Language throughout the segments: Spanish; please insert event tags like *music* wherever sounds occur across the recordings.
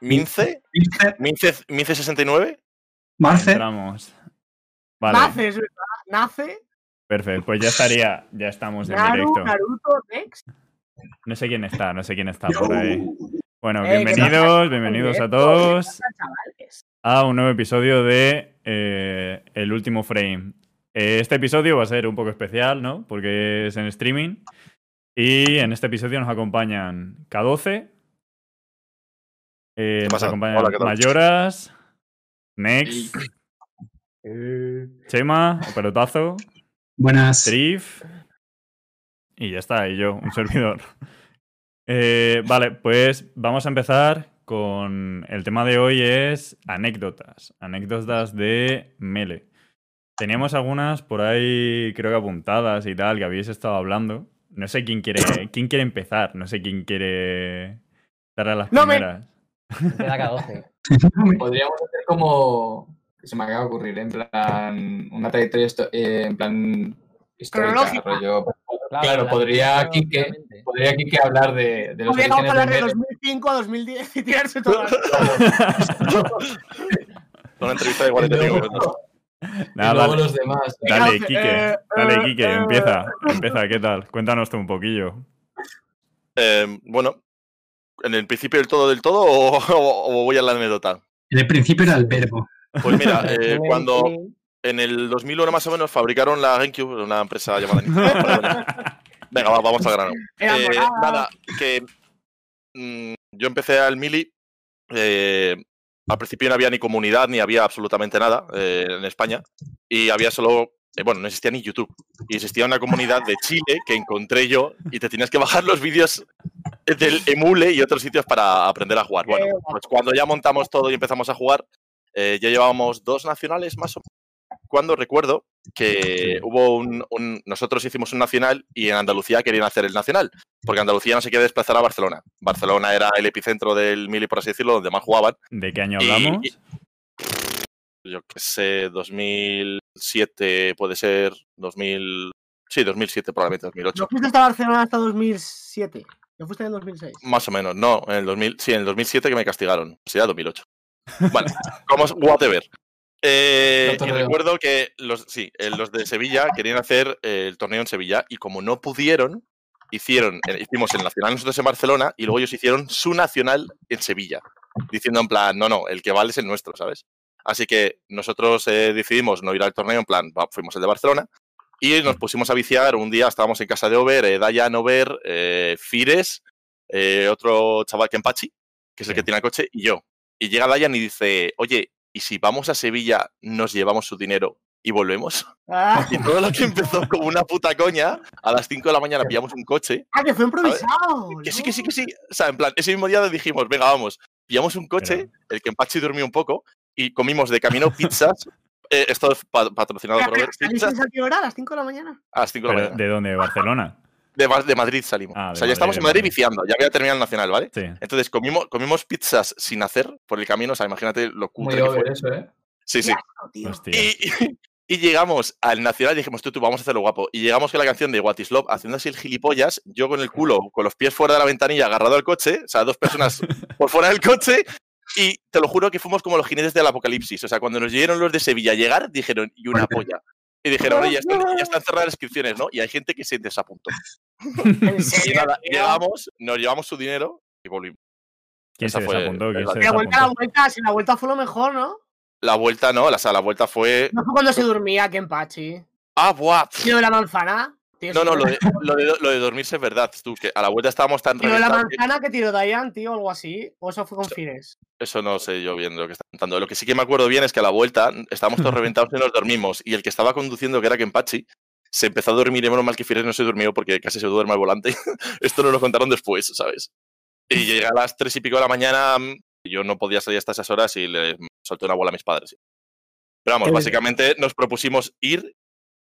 Mince, Mince, Mince, Mince 69. Marce. Entramos. Vale, Nace, es verdad. Nace, perfecto. Pues ya estaría, ya estamos en Naru, directo. Naruto, Dex. No sé quién está, no sé quién está por ahí. Bueno, Eh, ¿qué bienvenidos, pasa? bienvenidos a todos ¿qué pasa, chavales? a un nuevo episodio de eh, El último frame. Eh, este episodio va a ser un poco especial, ¿no? Porque es en streaming. Y en este episodio nos acompañan K12, eh, nos pasa? acompañan Hola, ¿qué tal? Mayoras, Nex, Chema, Pelotazo, Buenas. Trif. Y ya está, y yo, un servidor. Eh, vale, pues vamos a empezar con el tema de hoy es anécdotas. Anécdotas de Mele. Teníamos algunas por ahí, creo que apuntadas y tal, que habéis estado hablando. No sé quién quiere, quién quiere empezar, no sé quién quiere dar a las No primeras. Empieza K12. *laughs* Podríamos hacer como. que se me acaba de ocurrir, ¿eh? en plan. Una trayectoria eh, en plan. histórica, rollo. Claro, la podría Quique-. Podría aquí que hablar de, de los Podríamos hablar de de Mele. 2005 a 2010 y tirarse todas. *laughs* Una entrevista de 45 minutos. Y Nada, luego dale, los demás. dale, Quique, eh, dale, eh, Quique, eh. empieza, empieza, ¿qué tal? Cuéntanos tú un poquillo. Eh, bueno, ¿en el principio del todo del todo o, o- o voy a la anécdota? En el principio era el verbo. Pues mira, *laughs* eh, cuando en el 2001 más o menos fabricaron la GameCube, una empresa llamada Nintendo. *laughs* Venga, va, vamos al grano. Eh, nada, que mm, yo empecé al Mili. eh, al principio no había ni comunidad ni había absolutamente nada eh, en España. Y había solo. Eh, bueno, no existía ni YouTube. Y existía una comunidad de Chile que encontré yo y te tenías que bajar los vídeos del Emule y otros sitios para aprender a jugar. Bueno, pues cuando ya montamos todo y empezamos a jugar, eh, ya llevábamos dos nacionales más o menos. Cuando recuerdo que hubo un, un- Nosotros hicimos un nacional y en Andalucía querían hacer el nacional, porque Andalucía no se quiere desplazar a Barcelona. Barcelona era el epicentro del Mili, por así decirlo, donde más jugaban. ¿De qué año Y- hablamos? y- yo qué sé, 2007 puede ser, 2000... Sí, 2007 probablemente, 2008. No fuiste hasta Barcelona hasta 2007. No fuiste en 2006. Más o menos, no, en el 2000, sí, en el 2007 que me castigaron, sí, era 2008. Vale, como whatever. Eh, No y recuerdo que los, sí, eh, los de Sevilla querían hacer eh, el torneo en Sevilla y como no pudieron, hicieron, eh, hicimos el nacional nosotros en Barcelona y luego ellos hicieron su nacional en Sevilla, diciendo en plan, no, no, el que vale es el nuestro, ¿sabes? Así que nosotros eh, decidimos no ir al torneo, en plan, fuimos el de Barcelona y nos pusimos a viciar. Un día estábamos en casa de Over, eh, Dayan, Over, eh, Fires, eh, otro chaval que que es el que tiene el coche, y yo. Y llega Dayan y dice, oye, ¿y si vamos a Sevilla, nos llevamos su dinero y volvemos? Ah, *laughs* Y todo lo que empezó como una puta coña, a las 5 de la mañana pillamos un coche. ah, que fue improvisado. Que sí, que sí, que sí. O sea, en plan, ese mismo día dijimos, venga, vamos. Pillamos un coche, el que durmió un poco, y comimos de camino pizzas. *laughs* eh, esto es pa- patrocinado por pero, Pizzas ¿salisteis a qué hora? ¿A las 5 de la mañana? a las 5 de la mañana. ¿De dónde? ¿De Barcelona? De, de Madrid salimos. Ah, o sea, ya estamos en Madrid Madrid. viciando. Ya había terminado el nacional, ¿vale? Sí. Entonces comimos, comimos pizzas sin hacer por el camino. O sea, imagínate lo Muy cutre que fue. over eso, ¿eh? Sí, sí. Y llegamos al nacional y dijimos, tú, tú, vamos a hacerlo guapo. Y llegamos con la canción de What is Love, haciendo así el gilipollas, yo con el culo, con los pies fuera de la ventanilla, agarrado al coche, o sea, dos personas *laughs* por fuera del coche. Y te lo juro que fuimos como los jinetes del apocalipsis. O sea, cuando nos llegaron los de Sevilla a llegar, dijeron, y una polla. Y dijeron, oye, ya están, ya *laughs* están cerradas las inscripciones, ¿no? Y hay gente que se desapuntó. ¿En Y serio? nada, llegamos, nos llevamos su dinero y volvimos. ¿Quién Esa se fue desapuntó? ¿Quién la- se La vuelta, la vuelta, si la vuelta fue lo mejor, ¿no? La vuelta no, la, o sea, la vuelta fue. No fue cuando se dormía Pachi. Ah, buah. Tío de la manzana. No, no, lo de, lo, de, lo de dormirse es verdad. Tú, que a la vuelta estábamos tan de la manzana que tiró Dayan, tío, algo así. O eso fue con Fines. Eso no sé yo bien lo que está contando. Lo que sí que me acuerdo bien es que a la vuelta estábamos todos *laughs* reventados y nos dormimos. Y el que estaba conduciendo, que era Kenpachi, se empezó a dormir y menos mal que Fires no se durmió porque casi se duerme al volante. *laughs* Esto nos lo contaron después, ¿sabes? Y llegué a las tres y pico de la mañana. mm, y Yo no podía salir hasta esas horas y le solté una bola a mis padres. Pero vamos, básicamente nos propusimos ir,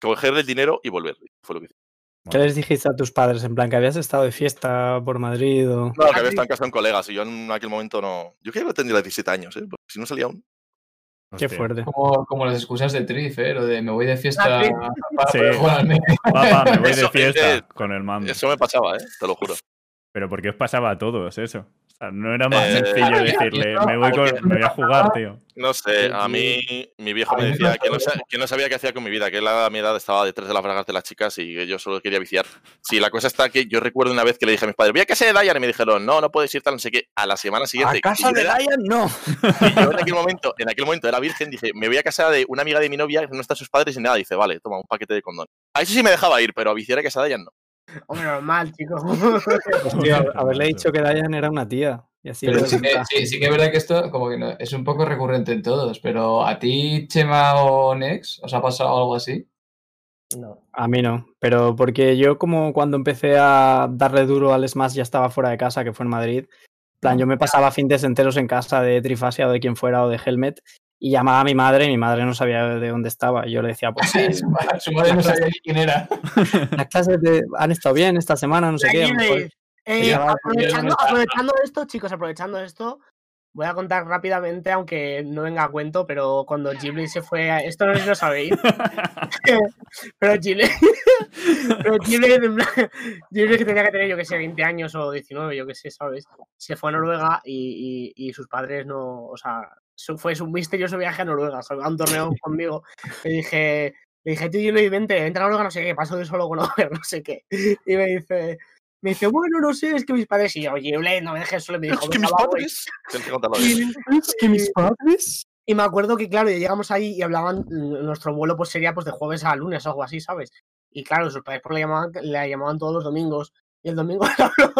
coger el dinero y volver. Fue lo que hicimos. ¿Qué les dijiste a tus padres? En plan, que habías estado de fiesta por Madrid o. No, que había estado en casa un colegas y yo en aquel momento no. Yo creo que tendría 17 años, ¿eh? Porque si no salía aún. Qué Hostia. fuerte. Como, como las excusas de Trif, ¿eh? Lo de me voy de fiesta Ah, sí. para. Papá, me voy de Eso, fiesta eh, con el mando. Eso me pasaba, ¿eh? Te lo juro. Pero ¿por qué os pasaba a todos eso? O sea, no era más Eh, sencillo decirle, me voy, con- me voy a jugar, tío. No sé, a mí mi viejo me decía que no, que sabía qué hacía con mi vida, que él a mi edad estaba detrás de las bragas de las chicas y que yo solo quería viciar. Sí, la cosa está que yo recuerdo una vez que le dije a mis padres, voy a casa de Dayan y me dijeron, no, no puedes ir tal, no sé qué. A la semana siguiente, A casa de era- Ryan, no. y yo en aquel momento, en aquel momento era virgen, dije, me voy a casa de una amiga de mi novia, no están sus padres y nada. Dice, vale, toma un paquete de condón. A eso sí me dejaba ir, pero a viciar a casa de Dayan no. Hombre, normal, chico. *laughs* Hostia, haberle dicho que Dayan era una tía. Y así Pero sí que, sí, sí que es verdad que esto como que no- es un poco recurrente en todos, pero ¿a ti, Chema o Nex, os ha pasado algo así? No. A mí no, pero porque yo como cuando empecé a darle duro al Smash ya estaba fuera de casa, que fue en Madrid. En plan, yo me pasaba fines enteros en casa de Trifasia o de quien fuera o de Helmet y llamaba a mi madre y mi madre no sabía de dónde estaba. Y yo le decía, pues *laughs* sí, Su ma- Su madre no sabía quién era. *laughs* las clases de- han estado bien esta semana, no sé qué. Eh, aprovechando, esto, chicos, aprovechando esto, voy a contar rápidamente, aunque no venga a cuento, pero cuando Ghibli se fue a... Esto no sé si lo sabéis, *laughs* pero Ghibli... pero Ghibli, Ghibli que tenía que tener, yo que sé, 20 años o 19, yo que sé, ¿sabes? Se fue a Noruega y, y- y sus padres no... O sea, fue su misterioso viaje a Noruega, a un torneo conmigo. Le dije... Le dije, tú Ghibli, vente, entra a Noruega, no sé qué, paso de solo con *laughs* Over, no sé qué. Y me dice... Me dice, bueno, no sé, es que mis padres. Y yo, oye, no me dejes solo. Y me dijo, Es que "Venga, mis va, voy". padres... Es que mis padres. y me acuerdo que, claro, llegamos ahí y hablaban, mm, nuestro vuelo pues sería pues de jueves a lunes o algo así, ¿sabes? Y claro, sus padres pues, le, llamaban, le llamaban todos los domingos. Y el domingo *laughs* le habló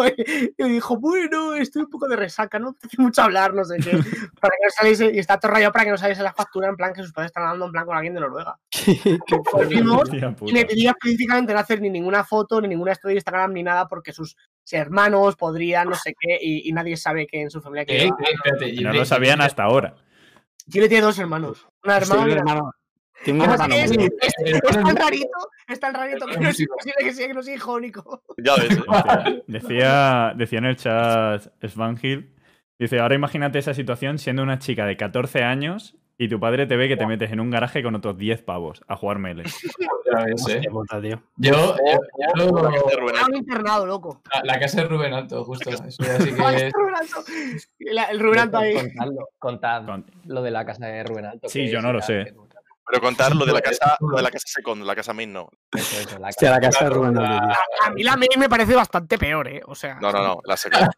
y dijo, bueno, estoy un poco de resaca, no me mucho hablar, no sé qué. *laughs* Para que no saliese, y está todo rayado para que no saliese la factura en plan que sus padres están hablando en plan con alguien de Noruega. *laughs* Qué y me pedía específicamente no hacer ni ninguna foto, ni ninguna story de Instagram, ni nada, porque sus hermanos podrían, no sé qué, y, y nadie sabe que en su familia que Eh, eh, espérate, no lo sabían hasta ahora. Chile tiene dos hermanos. Una hermana y una hermano. Tiene un Además hermano. que es, es- El es tan rarito, es tan rarito que no es músico. posible que sea que no sea hijo único. Ya ves. ¿eh? Decía, decía en el chat Svanhild, dice, ahora imagínate esa situación siendo una chica de 14 años y tu padre te ve que te metes en un garaje con otros 10 pavos a jugar melee. Ya ves, eh. Hostia puta, tío. Yo, yo- yo- La casa de Rubén un internado, loco. la, la casa de Rubén Alto, justo. Eso ya sí Ay, que el Rubén Alto. La- El Rubén Alto ahí. Contadlo, contad Con- lo de la casa de Rubén Alto. Sí, yo no lo sé. Pero contar lo de la casa, *laughs* lo de la casa second, la casa main no. Eso, eso, la *laughs* Hostia, la casa. casa de Rubén la- tío. A mí la main me parece bastante peor, ¿eh? O sea. No, no, no, la second.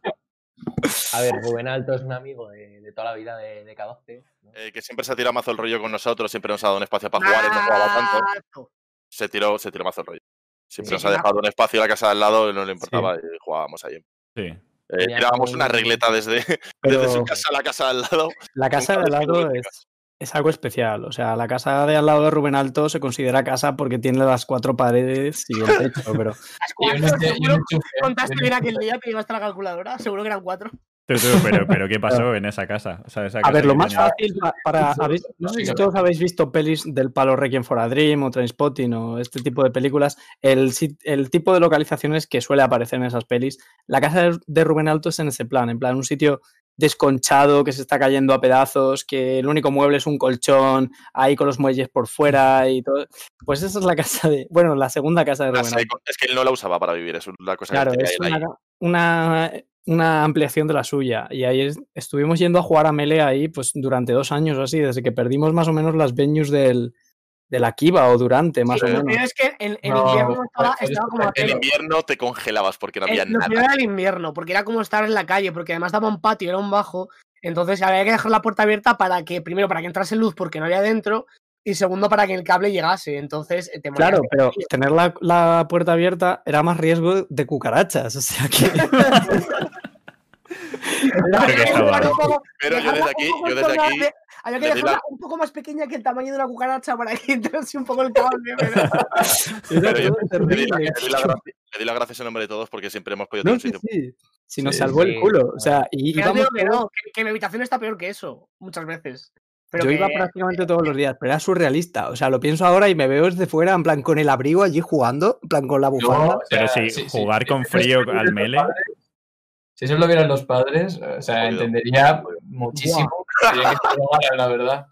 A ver, Rubén Alto es un amigo de, de toda la vida de, de K12. ¿no? Eh, que siempre se ha tirado mazo el rollo con nosotros, siempre nos ha dado un espacio para jugar, él no jugaba tanto. Se tiró, se tiró mazo el rollo. Siempre Sí, nos ha dejado un espacio a la casa de al lado, no le importaba y jugábamos ahí. Sí. Eh, tirábamos una un- regleta desde, Pero *laughs* desde su casa a la casa de al lado. la casa de al lado es, es algo especial. O sea, la casa de al lado de Rubén Alto se considera casa porque tiene las cuatro paredes y el techo, *laughs* pero Las cuatro, este- y un seguro contaste bien aquel día, te llevaste la calculadora. Seguro que eran cuatro. Tú, tú, pero, pero ¿qué *laughs* pasó en esa casa? O sea, esa A ver, lo más tenía- fácil pa- para. *laughs* habéis- no sé si todos habéis visto pelis del palo Requiem for a Dream o Trainspotting o este tipo de películas. El, el tipo de localizaciones que suele aparecer en esas pelis. La casa de- de Rubén Alto es en ese plan, en plan, un sitio desconchado que se está cayendo a pedazos, que el único mueble es un colchón, ahí con los muelles por fuera y todo. Pues esa es la casa de. Bueno, la segunda casa de Rubén. Es que él no la usaba para vivir, es una cosa Claro, que es él ahí. una, una, una ampliación de la suya. Y ahí es- estuvimos yendo a jugar a Melee ahí pues durante dos años o así, desde que perdimos más o menos las venues del, de la Kiva o durante, más Sí, o menos. es que en, en No, invierno estaba, como En invierno te congelabas porque no Eh, había primero nada. era el invierno, porque era como estar en la calle, porque además daba un patio, era un bajo. Entonces había que dejar la puerta abierta para que, primero, para que entrase luz porque no había dentro, y segundo, para que el cable llegase. Entonces eh, te Claro, pero tener la, la puerta abierta era más riesgo de cucarachas. O sea que. *laughs* Creo que está Dejarla guay. un poco- Pero yo desde un aquí, poco yo desde aquí, Había que dejarla la- un poco más pequeña que el tamaño de una cucaracha para que *laughs* entrase un poco el cable. *laughs* le di las gracias en nombre de todos porque siempre hemos podido tener sitio. sí. Si nos salvó el culo. O sea, y Que no mi habitación está peor que eso, muchas veces. Pero yo que- iba prácticamente todos los días, pero era surrealista. O sea, lo pienso ahora y me veo desde fuera, en plan con el abrigo allí jugando, en plan con la bufanda. No, o Pero sea, sí, jugar sí, con sí, frío sí, al sí, melee. *laughs* Si eso lo vieran los padres, o sea, Jodido. entendería muchísimo que la verdad.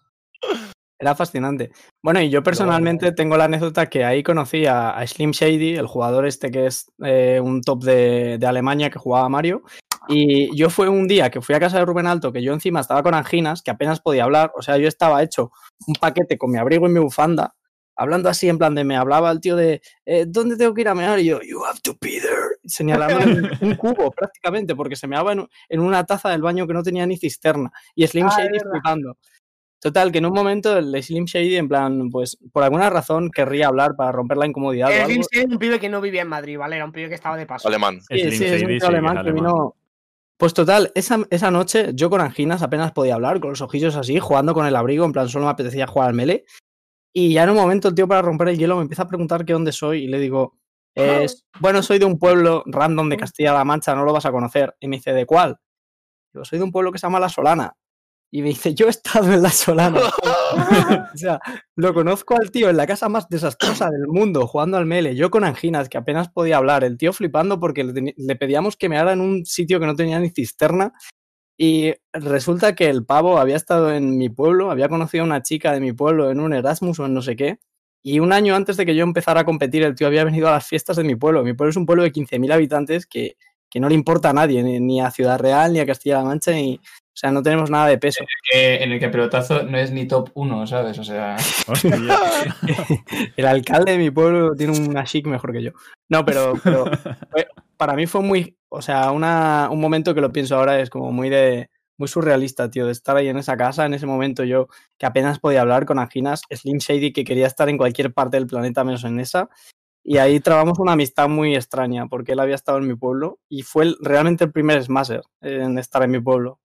Era fascinante. Bueno, y yo personalmente tengo la anécdota que ahí conocí a, a Slim Shady, el jugador este que es eh, un top de, de Alemania que jugaba a Mario. Y yo fue un día que fui a casa de Rubén Alto, que yo encima estaba con anginas, que apenas podía hablar. O sea, yo estaba hecho un paquete con mi abrigo y mi bufanda, hablando así en plan de me hablaba el tío de eh, ¿dónde tengo que ir a mear? Y yo, you have to be there. Señalando un, un cubo prácticamente, porque se meaba en, en una taza del baño que no tenía ni cisterna. Y Slim Ah, es Shady flipando. Total, que en un momento el Slim Shady, en plan, pues por alguna razón querría hablar para romper la incomodidad. El. Slim Shady era un pibe que no vivía en Madrid, ¿vale? Era un pibe que estaba de paso. Alemán. Sí, Slim sí, es un sí, alemán es que vino. Pues total, esa, esa noche yo con anginas apenas podía hablar, con los ojillos así, jugando con el abrigo, en plan solo me apetecía jugar al melee. Y ya en un momento el tío para romper el hielo me empieza a preguntar qué dónde soy y le digo, "Es- bueno, soy de un pueblo random de Castilla-La Mancha, no lo vas a conocer. Y me dice, ¿de cuál? Digo, soy de un pueblo que se llama La Solana. Y me dice, yo he estado en La Solana. *laughs* o sea, lo conozco al tío en la casa más desastrosa del mundo, jugando al mele, yo con anginas, que apenas podía hablar, el tío flipando porque le, pedíamos que meara en un sitio que no tenía ni cisterna. Y resulta que el pavo había estado en mi pueblo, había conocido a una chica de mi pueblo en un Erasmus o en no sé qué. Y un año antes de que yo empezara a competir, el tío había venido a las fiestas de mi pueblo. Mi pueblo es un pueblo de 15.000 habitantes que, que no le importa a nadie, ni, a Ciudad Real, ni a Castilla-La Mancha, ni, o sea, no tenemos nada de peso. Que- en el que pelotazo no es ni top 1, ¿sabes? O sea. *laughs* *laughs* El alcalde de mi pueblo tiene una chic mejor que yo. No, pero, para mí fue muy, o sea, una, un momento que lo pienso ahora es como muy de, muy surrealista, tío, de estar ahí en esa casa, en ese momento yo que apenas podía hablar con anginas, Slim Shady que quería estar en cualquier parte del planeta menos en esa, y ahí trabamos una amistad muy extraña, porque él había estado en mi pueblo y fue el- realmente el primer Smasher en estar en mi pueblo.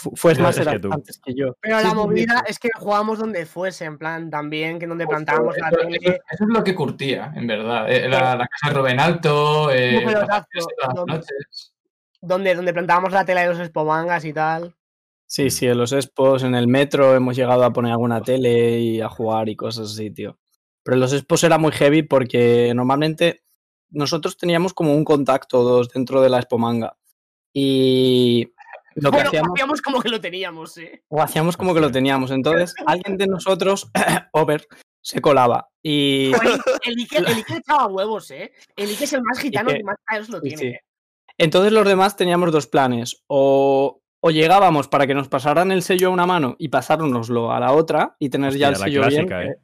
Fu- Fue Antes Smasher que tú. antes que yo. Pero Sí, la movida sí. es que jugábamos donde fuese, en plan, también, que donde plantábamos la eso, tele. eso- eso es lo que curtía, en verdad. Eh, La, la casa de Rubén Alto, eh, pero las donde- noches. Donde, donde plantábamos la tela de los espomangas y tal. Sí, sí, en los expos, en el metro hemos llegado a poner alguna tele y a jugar y cosas así, tío. Pero en los expos era muy heavy porque normalmente nosotros teníamos como un contacto o dos dentro de la expomanga. Y lo que Bueno, hacíamos, hacíamos como que lo teníamos, ¿eh? o hacíamos como que lo teníamos. Entonces, alguien de nosotros, *clears throat* over, se colaba. Y *laughs* El Ike, el Ike echaba huevos, ¿eh? El Ike es el más gitano Ike- que más caos lo tiene. sí. ¿eh? Entonces los demás teníamos dos planes. O, o llegábamos para que nos pasaran el sello a una mano y pasárnoslo a la otra y tener ya el sello bien. clásica, que- ¿eh?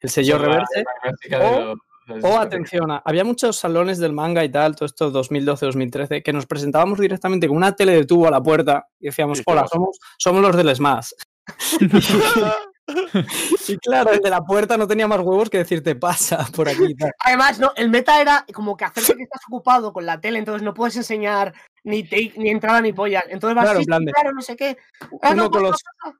El sello reverse. O- los- los O discos. atención, a- había muchos salones del manga y tal, todo esto 2012-2013, que nos presentábamos directamente con una tele de tubo a la puerta y decíamos, hola, somos, somos los del Smash. *laughs* y claro, el de la puerta no tenía más huevos que decirte, pasa por aquí. tal. Además, no, el meta era como que hacerte que estás ocupado con la tele, entonces no puedes enseñar ni take, ni entrada ni polla. Entonces vas Claro, sí, claro, no sé qué. Ah, no, con pasa, los-.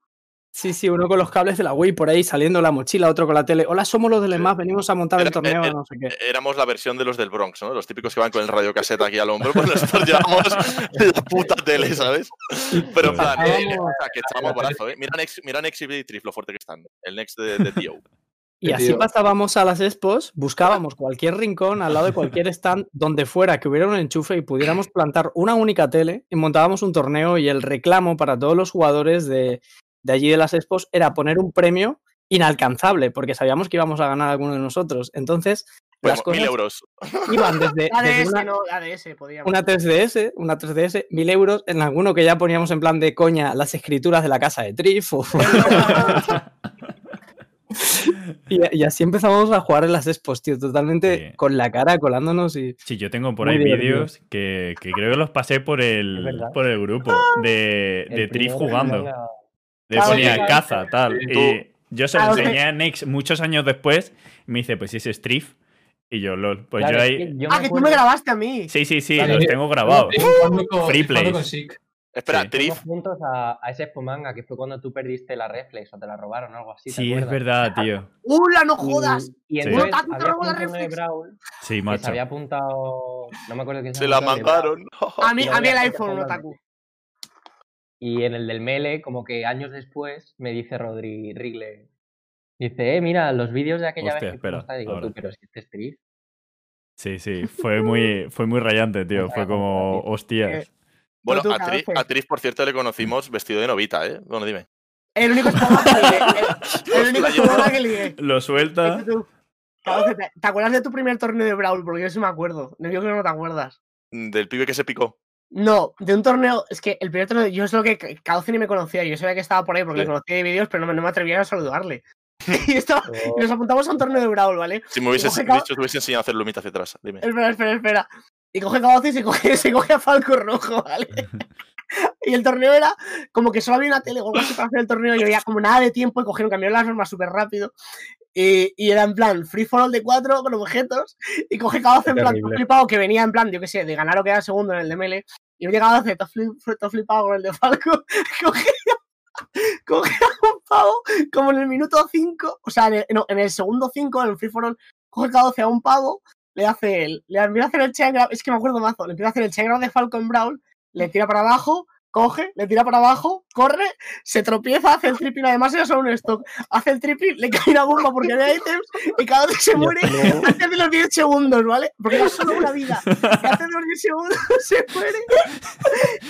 Sí, sí, uno con los cables de la Wii por ahí saliendo la mochila, otro con la tele. Hola, somos los del Smash, venimos a montar el torneo, era- no sé qué. Éramos la versión de los del Bronx, ¿no? Los típicos que van con el radiocaseta aquí al hombro, pues nosotros llevamos la puta tele, ¿sabes? Pero en plan, eh, o sea, que echamos brazo, ¿eh? Mira Nex, mira Nex y Trif lo fuerte que están. El Next de, de Tío. Y así tío. pasábamos a las expos, buscábamos cualquier rincón al lado de cualquier stand donde fuera que hubiera un enchufe y pudiéramos plantar una única tele y montábamos un torneo y el reclamo para todos los jugadores de, de allí de las expos era poner un premio inalcanzable porque sabíamos que íbamos a ganar alguno de nosotros. Entonces, las Pues, mil cosas euros. iban desde, La desde una, no, la DS, podíamos. una 3DS, una 3DS, mil euros, en alguno que ya poníamos en plan de coña las escrituras de la casa de Trif o- *laughs* *laughs* y, y así empezamos a jugar en las expos, tío, totalmente Sí. con la cara colándonos y... Sí, yo tengo por Muy ahí vídeos que, que creo que los pasé por el, por el grupo de, El de Trif jugando. De Claro, ponía sí. caza, tal. Sí, Y yo se lo que- enseñé a Nex muchos años después. Y me dice, pues ese es Trif. Y yo, lol. Pues Claro, yo es ahí. que yo Ah, que tú me grabaste a mí. Sí, sí, sí, Vale. los tengo grabados. Jugando con- Free. Espera, Sí. Trif, juntos a, a ese Expo Manga, que fue cuando tú perdiste la reflex o te la robaron o algo así. ¿te Sí, es verdad, tío. ¡Hula, no Y- jodas! Y, Sí. entonces Otaku te había robó la reflex. Sí, Brawl que se macho. había apuntado. No me acuerdo quién se la mandaron. A mí, Y a mí el iPhone, otaku. Y en el del Mele, como que años después, me dice Rodri Rigle. Dice, eh, mira, los vídeos de aquella Hostia, vez que espera, tal", Digo, ahora. tú, pero si este. Sí, sí. Fue muy, fue muy rayante, tío. Fue como, hostias. *laughs* Bueno, tú, a Trif, Carafe. a Trif, por cierto, le conocimos vestido de novita, ¿eh? Bueno, dime. El único que ligué. El, *laughs* el único que ligué. *laughs* Lo suelta. ¿Te, acuerdas de tu primer torneo de Brawl? Porque yo sí me acuerdo. Yo creo que no te acuerdas. Del pibe que se picó. No, de un torneo, es que el primer torneo, yo es lo que Cauce ni me conocía, yo sabía que estaba por ahí porque Sí. le conocía de vídeos, pero no me, no me atrevía a saludarle. *laughs* y, estaba- Oh. y nos apuntamos a un torneo de Brawl, ¿vale? Si me hubieses dicho, te hubiese enseñado a hacer lumita hacia atrás. Dime. Espera, espera, espera. Y coge Cauce y se coge, *laughs* se coge a Falco Rojo, ¿vale? *laughs* *laughs* y el torneo era como que solo había una tele o algo así para hacer el torneo y había como nada de tiempo y cogieron, cambiaron las normas súper rápido. Y, y era en plan free for all de cuatro con objetos y coge cada en plan Terrible. flipado que venía en plan, yo qué sé, de ganar o quedar segundo en el de Mele. Y venía cada todo, flip- todo flipado con el de Falco. Coge, coge a un pavo como en el minuto 5, o sea, en el, no, en el segundo 5, en el free for all, coge cada 12 a un pavo, le hace el, le empieza a hacer el grab, es que me acuerdo mazo, le empieza a hacer el grab de Falco en Brawl, le tira para abajo, coge, le tira para abajo, corre, se tropieza, hace el tripping, además era solo un stock, hace el tripping, le cae una bomba porque no hay items y cada vez se muere antes de los 10 segundos, ¿vale? Porque era solo una vida. Y antes de los 10 segundos *laughs* se muere.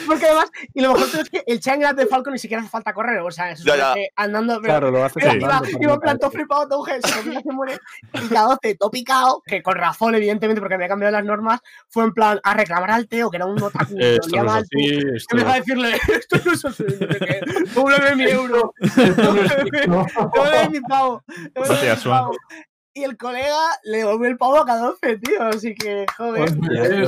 Porque además, y lo mejor es que el chain grab de Falco ni siquiera hace falta correr, o sea, que andando, pero Claro, lo hace iba, andando iba no en plan todo caerte. flipado, todo mujer, se muere. Y cada 12, todo picado, que con razón, evidentemente, porque había cambiado las normas, fue en plan a reclamar al Teo, que era un otaku. que *laughs* Esto no es así, esto- a decirle, esto no es así, *laughs* devuélveme mi euro, *laughs* devuélveme mi pavo, Gracias. Y el colega le devolvió el pavo a cada 12, tío, así que, joder.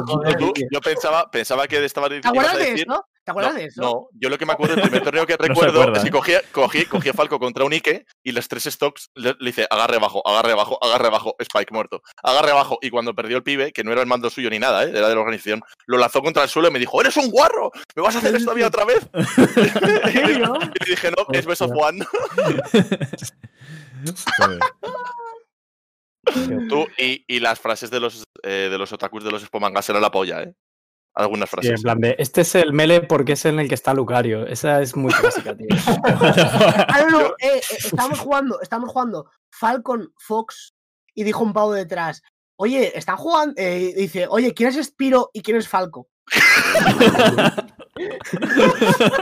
Joder. tú- yo pensaba, pensaba que estaba ¿Te acuerdas de? ¿Te acuerdas no, de eso? No, yo lo que me acuerdo del primer torneo que *laughs* No recuerdo acuerda, es que ¿eh? cogía, cogí, *laughs* cogí a Falco contra un Ike y los tres stocks le, le hice agarre abajo, agarre abajo, agarre abajo, Spike muerto, agarre abajo. Y cuando perdió el pibe, que no era el mando suyo ni nada, ¿eh? era de la organización, lo lanzó contra el suelo y me dijo: ¡Eres un guarro! ¿Me vas a hacer esto a mí otra vez? *laughs* y le dije: No, es Beso Juan. Joder. Tú, y, y las frases de los, eh, de los otakus de los Spomangas eran la polla, ¿eh? Algunas Sí, en frases. plan de, este es el mele porque es en el que está Lucario. Esa es muy clásica, tío. *laughs* Ah, no, no, eh, eh, estábamos jugando, estábamos jugando Falcon Fox y dijo un pavo detrás, oye, están jugando, eh, dice, oye, ¿quién es Spiro y quién es Falco?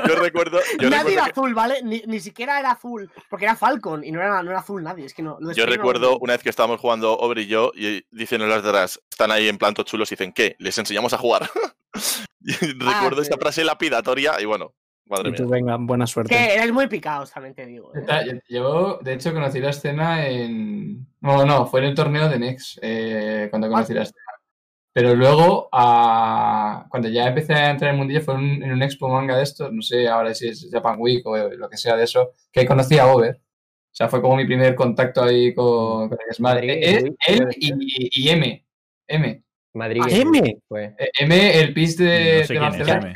Yo recuerdo, yo nadie recuerdo era que- azul, ¿vale? Ni, ni siquiera era azul, porque era Falcon y no era, no era azul nadie, es que no. Yo no- recuerdo una vez que estábamos jugando Obre y yo, y dicen en las detrás, están ahí en planto chulos y dicen, ¿qué? Les enseñamos a jugar. *laughs* Y recuerdo esta frase lapidatoria y bueno, madre Y mía. tú, venga, buena suerte. Que eres muy picados, también te digo. ¿eh? Yo, de hecho, conocí la escena en. No, no, fue en el torneo de Nex eh, cuando conocí la escena. Pero luego, a- cuando ya empecé a entrar en el mundillo, fue en, en un expo manga de estos, no sé ahora si es Japan Week o lo que sea de eso, que conocí a Over. O sea, fue como mi primer contacto ahí con, con el. Madrid, Eh, Week, él puede y, M. M. Madrid. Ah, M. Fue. Eh, M, el pis de, No sé de es Barcelona. M.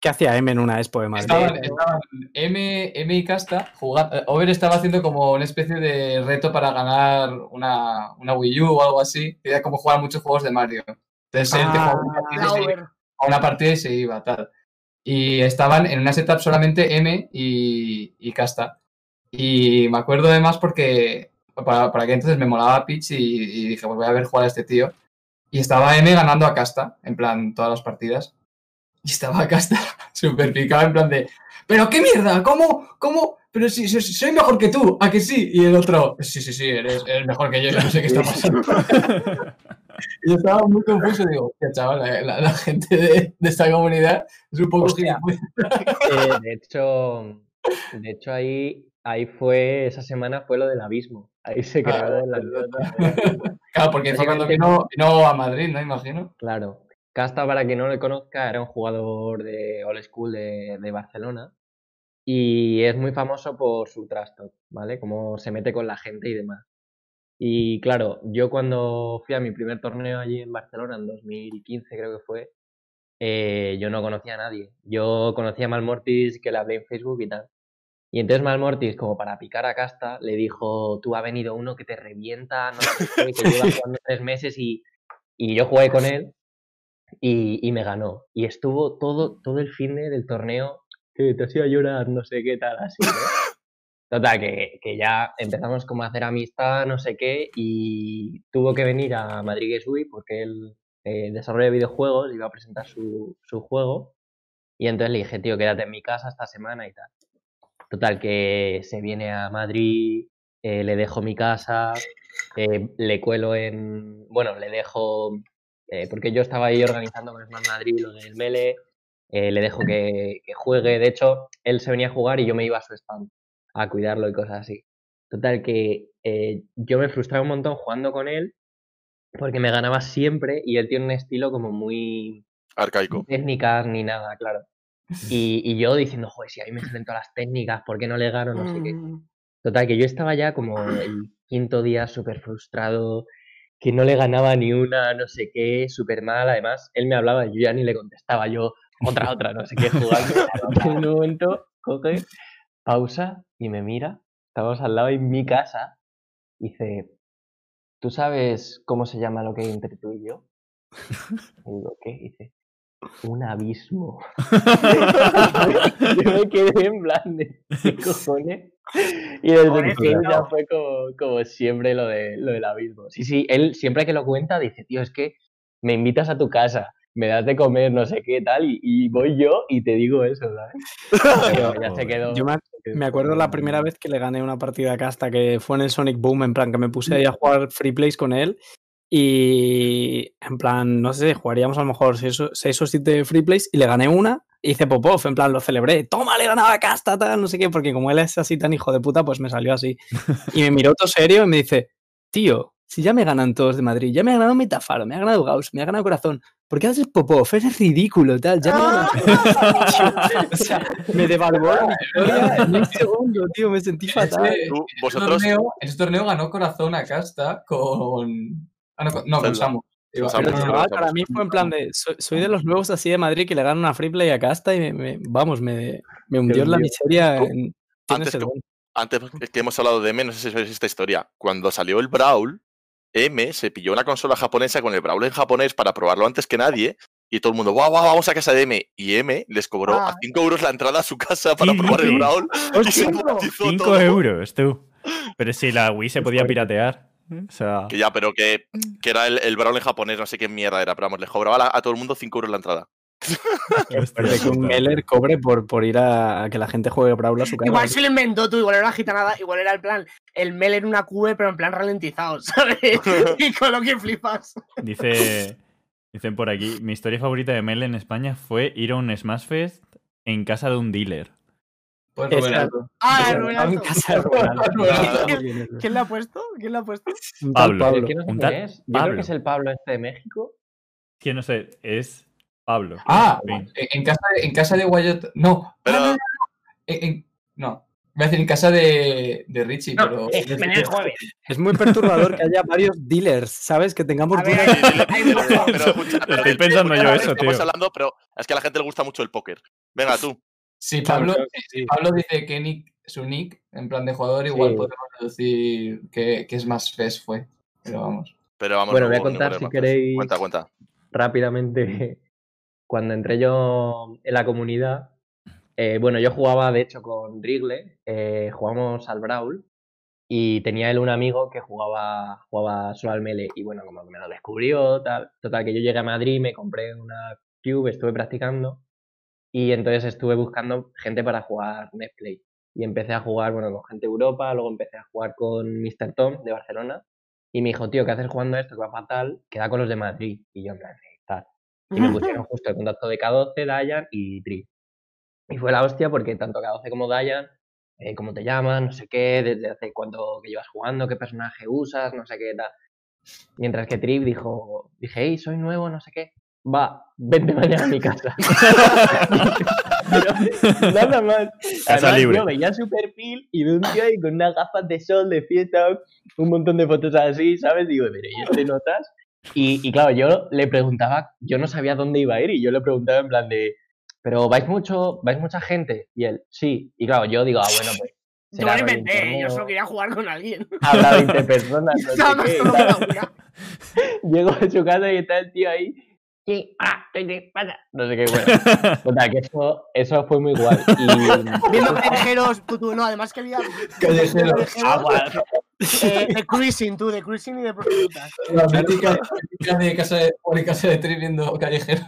¿Qué hacía M en una expo de Madrid? Estaban, estaban M, M y Casta jugando. eh, Over estaba haciendo como una especie de reto para ganar una, una Wii U o algo así. Era como jugar muchos juegos de Mario. Entonces él te Ah, jugaba a una partida y se iba, tal. Y estaban en una setup solamente M y, y Casta. Y me acuerdo además porque para, para que entonces me molaba Peach y, y dije, pues voy a ver jugar a este tío. Y estaba M ganando a Casta, en plan, todas las partidas. Y estaba Casta *laughs* súper picado, en plan de, ¿pero qué mierda? ¿Cómo? ¿Cómo? Pero si, soy mejor que tú, ¿a que sí? Y el otro, sí, sí, sí, eres, eres mejor que yo, yo no sé qué está pasando. *laughs* y yo estaba muy confuso, digo, hostia, chaval, la, la- la gente de, de esta comunidad es un poco Hostia. *laughs* Eh, de hecho, de hecho ahí, ahí fue, esa semana fue lo del abismo. Ahí se creó Ah, la. Claro, porque fue cuando vino, vino a Madrid, ¿no? Imagino. Claro. Casta, para quien no le conozca, era un jugador de Old School de, de Barcelona y es muy famoso por su trash talk, ¿vale? Cómo se mete con la gente y demás. Y claro, yo cuando fui a mi primer torneo allí en Barcelona, en 2015 creo que fue, eh, yo no conocía a nadie. Yo conocía a Malmortis, que le hablé en Facebook y tal. Y entonces Malmortis, como para picar a Casta, le dijo, tú ha venido uno que te revienta, no sé qué, que lleva *laughs* jugando tres meses y, y yo jugué con él y, y me ganó. Y estuvo todo, todo el fin de- del torneo que te hacía llorar, no sé qué tal, así. ¿no? *laughs* Total, que, que ya empezamos como a hacer amistad, no sé qué, y tuvo que venir a Madrid Week porque él eh, desarrolla videojuegos, iba a presentar su, su juego. Y entonces le dije, tío, quédate en mi casa esta semana y tal. Total, que se viene a Madrid, eh, le dejo mi casa, eh, le cuelo en. Bueno, le dejo. Eh, porque yo estaba ahí organizando con Smart Madrid lo del Mele. eh, le dejo que, que juegue. De hecho, él se venía a jugar y yo me iba a su stand a cuidarlo y cosas así. Total, que eh, yo me frustraba un montón jugando con él porque me ganaba siempre y él tiene un estilo como muy Arcaico. técnicas ni nada, claro. Y, y yo diciendo, joder, si a mí me salen todas las técnicas, ¿por qué no le gano? No sé qué. Mm, Total, que yo estaba ya como el quinto día súper frustrado, que no le ganaba ni una, no sé qué, súper mal. Además, él me hablaba, yo ya ni le contestaba, yo otra, otra, no sé qué, jugando. *laughs* en un momento coge, pausa y me mira. Estamos al lado en mi casa. y Dice, ¿tú sabes cómo se llama lo que hay entre tú y yo? *laughs* Y digo, ¿qué? Y Dice, un abismo. *laughs* yo me quedé en plan de, ¿qué *laughs* cojones? Y desde Pobrecito. entonces ya fue como, como siempre lo, de, lo del abismo. Sí, sí, él siempre que lo cuenta dice, tío, es que me invitas a tu casa, me das de comer, no sé qué tal, y, y voy yo y te digo eso, ¿sabes? Pero ya se *laughs* quedó. Yo me, acuerdo la primera vez que le gané una partida a Casta, que fue en el Sonic Boom, en plan, que me puse ahí a jugar free plays con él. Y en plan, no sé, jugaríamos a lo mejor 6 o 7 free plays y le gané una. y Hice pop-off, en plan, lo celebré. Toma, le ganaba a Casta, tal, no sé qué, porque como él es así tan hijo de puta, pues me salió así. *laughs* Y me miró todo serio y me dice, tío, si ya me ganan todos de Madrid, ya me ha ganado Metafaro, me ha ganado Gauss, me ha ganado Corazón, ¿por qué haces pop-off? Eres ridículo, tal, ya me ganan *laughs* *laughs* o sea, me devaluó la victoria en un segundo, tío, me sentí fatal. Ese, Tú, ese vosotros- torneo, ese torneo ganó Corazón a Casta con. Ah, no, con- no, Pero normal, para mí fue en plan de, soy, soy de los nuevos así de Madrid que le ganan una free play a Casta y me, me- vamos, me, me hundió en la miseria. En, antes que- don. Antes que hemos hablado de M, no sé si sabéis esta historia. Cuando salió el Brawl, M se pilló una consola japonesa con el Brawl en japonés para probarlo antes que nadie. Y todo el mundo, guau, guau, vamos a casa de M. Y M les cobró Ah. a 5 euros la entrada a su casa para ¿Qué probar el? Brawl. Y se ¡Hostia! monetizó 5 todo. euros, tú. Pero si la Wii se podía piratear. O sea, Que ya, pero que, que era el, el Brawl en japonés, no sé qué mierda era. Pero vamos, les cobraba a, a todo el mundo 5 euros la entrada. *laughs* hostia De que un. Meller cobre por, por ir a, a que la gente juegue Brawl a su casa. Igual se lo inventó tú, igual era una gitanada, igual era el plan, el Mel en una QV, pero en plan ralentizado, *laughs* ¿sabes? *laughs* y con lo que flipas. Dice, dicen por aquí, mi historia favorita de Mel en España fue ir a un Smash Fest en casa de un dealer. Pues. Ah, eso. *laughs* ¿Quién le ha puesto? ¿Quién le ha puesto? Pablo. Que no sé quién tal es. Yo creo Pablo. que es el Pablo este de México. Que no sé, es Pablo. Ah, En casa, de- en casa de Wyatt. No, Pero- no, no, no. En, en- no. Voy a decir en casa de, de Richie, pero. Es muy perturbador que haya varios dealers, ¿sabes? Que tengamos ver, pero- escucha, pero Estoy pensando yo eso, estamos tío. hablando, pero es que a la gente le gusta mucho el póker. Venga, tú. Si Pablo, Claro, sí. Pablo dice que nick, su nick, en plan de jugador, igual Sí. podemos deducir que, que es más FES fue. Pero vamos. Pero vamos, Bueno, no voy a no contar si queréis. Cuenta, cuenta. rápidamente, cuando entré yo en la comunidad, eh, bueno, yo jugaba de hecho con Drigle, eh, jugamos al Brawl y tenía él un amigo que jugaba, jugaba solo al Melee y bueno, como que me lo descubrió, tal. Total, que yo llegué a Madrid, me compré una Cube, estuve practicando y entonces estuve buscando gente para jugar Netplay. Y empecé a jugar, bueno, con gente de Europa, luego empecé a jugar con Mr. Tom de Barcelona y me dijo, tío, ¿qué haces jugando esto? Que va fatal, queda con los de Madrid. Y yo en plan, "Sí, tal. Y me pusieron justo el contacto de K12, Dayan y Tri. Y fue la hostia porque tanto K12 como Dayan, eh, cómo te llaman, no sé qué, desde hace cuánto que llevas jugando, qué personaje usas, no sé qué tal. Mientras que Trip dijo, dije, hey, soy nuevo, no sé qué. Va, vente mañana a mi casa. *laughs* Pero nada más. Casa Además, libre. Yo veía su perfil y de un tío ahí con unas gafas de sol de fiesta, un montón de fotos así, ¿sabes? Digo, pero ¿y este notas? Y, y claro, yo le preguntaba, yo no sabía dónde iba a ir y yo le preguntaba en plan de, ¿pero vais mucho, vais mucha gente? Y él, sí. Y claro, yo digo, ah, bueno, pues. Yo me inventé, yo solo quería jugar con alguien. *laughs* Habrá 20 personas, *laughs* no sé qué. Llego a su casa y está el tío ahí. Ah. No sé qué, bueno. *laughs* Total, que eso, eso fue muy guay. Y, *laughs* Viendo callejeros, tú, tú, no, además que había *laughs* Callejeros. callejeros, Agua. eh, de cruising, tú, de cruising y de prostitutas. La mítica, de casa de, por casa de Tri viendo callejero.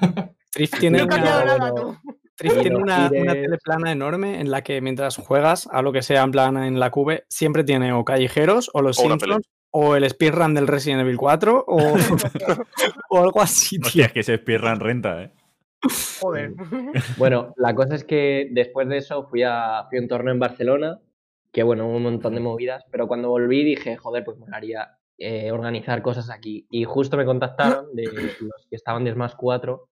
Triff tiene No una, nada, tú. Tiene una, una tires. tele plana enorme en la que mientras juegas a lo que sea en plan en la cube, siempre tiene o callejeros o los O Simpsons o el speedrun del Resident Evil 4 o, *laughs* o algo así, tío. Hostia, es que ese speedrun renta, ¿eh? Joder. *laughs* Bueno, la cosa es que después de eso fui a, fui a un torneo en Barcelona, que bueno, hubo un montón de movidas, pero cuando volví dije, joder, pues me molaría eh, organizar cosas aquí. Y justo me contactaron de los que estaban de Smash 4,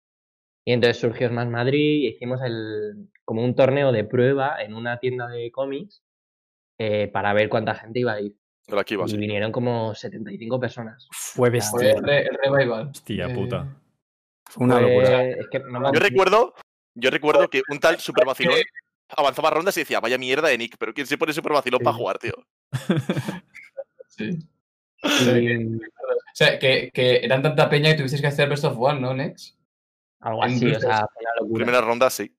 y entonces surgió Smash Madrid y hicimos el, como un torneo de prueba en una tienda de cómics eh, para ver cuánta gente iba a ir. Vas. Y vinieron como 75 personas. Fue Fue bestia. el, re- el revival. Hostia Eh, puta. Fue una locura. es que no me Yo recuerdo, yo recuerdo que un tal super vacilón avanzaba rondas y decía, vaya mierda de Nick, pero ¿quién se pone super vacilón para jugar, tío? Sí. O sea, que, que eran tanta peña que tuvisteis que hacer Best of One, ¿no, Nex? algo así, o dulces. sea, fue una locura. Primera ronda, sí.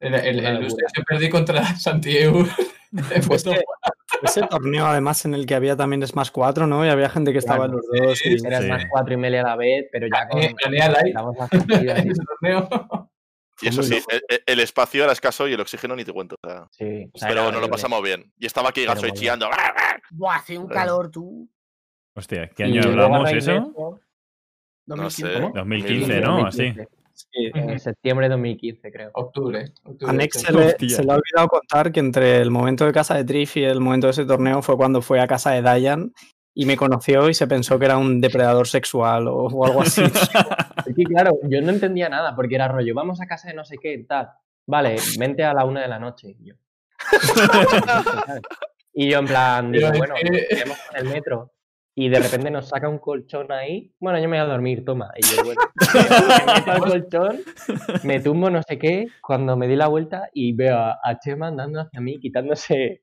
El, el, el. Lustre que perdí contra Santiago en *laughs* Best of Ese- torneo, además, en el que había también Smash 4, ¿no? Y había gente que estaba en los dos. y- Eras Sí. más cuatro y media a la vez, pero ya con Gané- gané a Light damos las partidas y- en ese torneo. Y eso sí, el, espacio era escaso y el oxígeno ni te cuento. o sea, sí, o sea, pero era nos lo pasamos bien. Y estaba aquí Gasoy bueno. chillando. Buah, hace un calor, tú. Hostia, ¿qué Y año hablamos eso? eso, No 2015. sé. 2015, ¿no? Así. 2015. Sí. En septiembre de 2015, creo. Octubre. octubre A Nex se le, Hostia. se le ha olvidado contar que entre el momento de casa de Triff y el momento de ese torneo fue cuando fue a casa de Dayan y me conoció y se pensó que era un depredador sexual o, o algo así. *laughs* Es que claro, yo no entendía nada porque era rollo, vamos a casa de no sé qué, tal. Vale, vente a la una de la noche. Y yo, *laughs* y yo en plan, digo, bueno, iremos con el metro. Y de repente nos saca un colchón ahí. Bueno, yo me voy a dormir, toma. Y yo, bueno, *laughs* me meto al colchón, me tumbo no sé qué. Cuando me di la vuelta y veo a, a Chema andando hacia mí, quitándose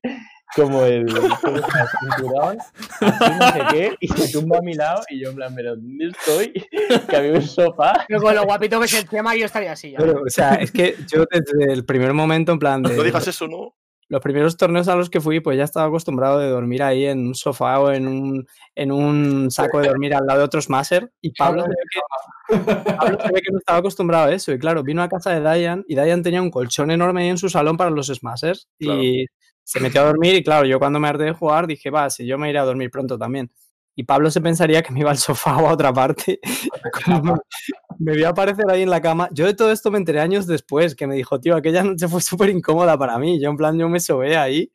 como el, cinturón, así no sé qué, y se tumba a mi lado. Y yo, en plan, ¿pero dónde estoy? *laughs* Que había un sofá. Pero con lo guapito que es el tema, yo estaría así ya. Pero, o sea, es que yo desde el primer momento, en plan de No digas eso, ¿no? Los primeros torneos a los que fui, pues ya estaba acostumbrado de dormir ahí en un sofá o en un, en un saco de dormir al lado de otros Maser. Y Pablo se, ve que, Pablo se ve que no estaba acostumbrado a eso. Y claro, vino a casa de Dayan y Dayan tenía un colchón enorme ahí en su salón para los Smashers. Y se metió a dormir. Y claro, yo cuando me harté de jugar dije, va, si yo me iré a dormir pronto también. Y Pablo se pensaría que me iba al sofá o a otra parte. *laughs* Me, me vio aparecer ahí en la cama. Yo de todo esto me enteré años después, que me dijo, tío, aquella noche fue súper incómoda para mí. Yo en plan, yo me sobé ahí.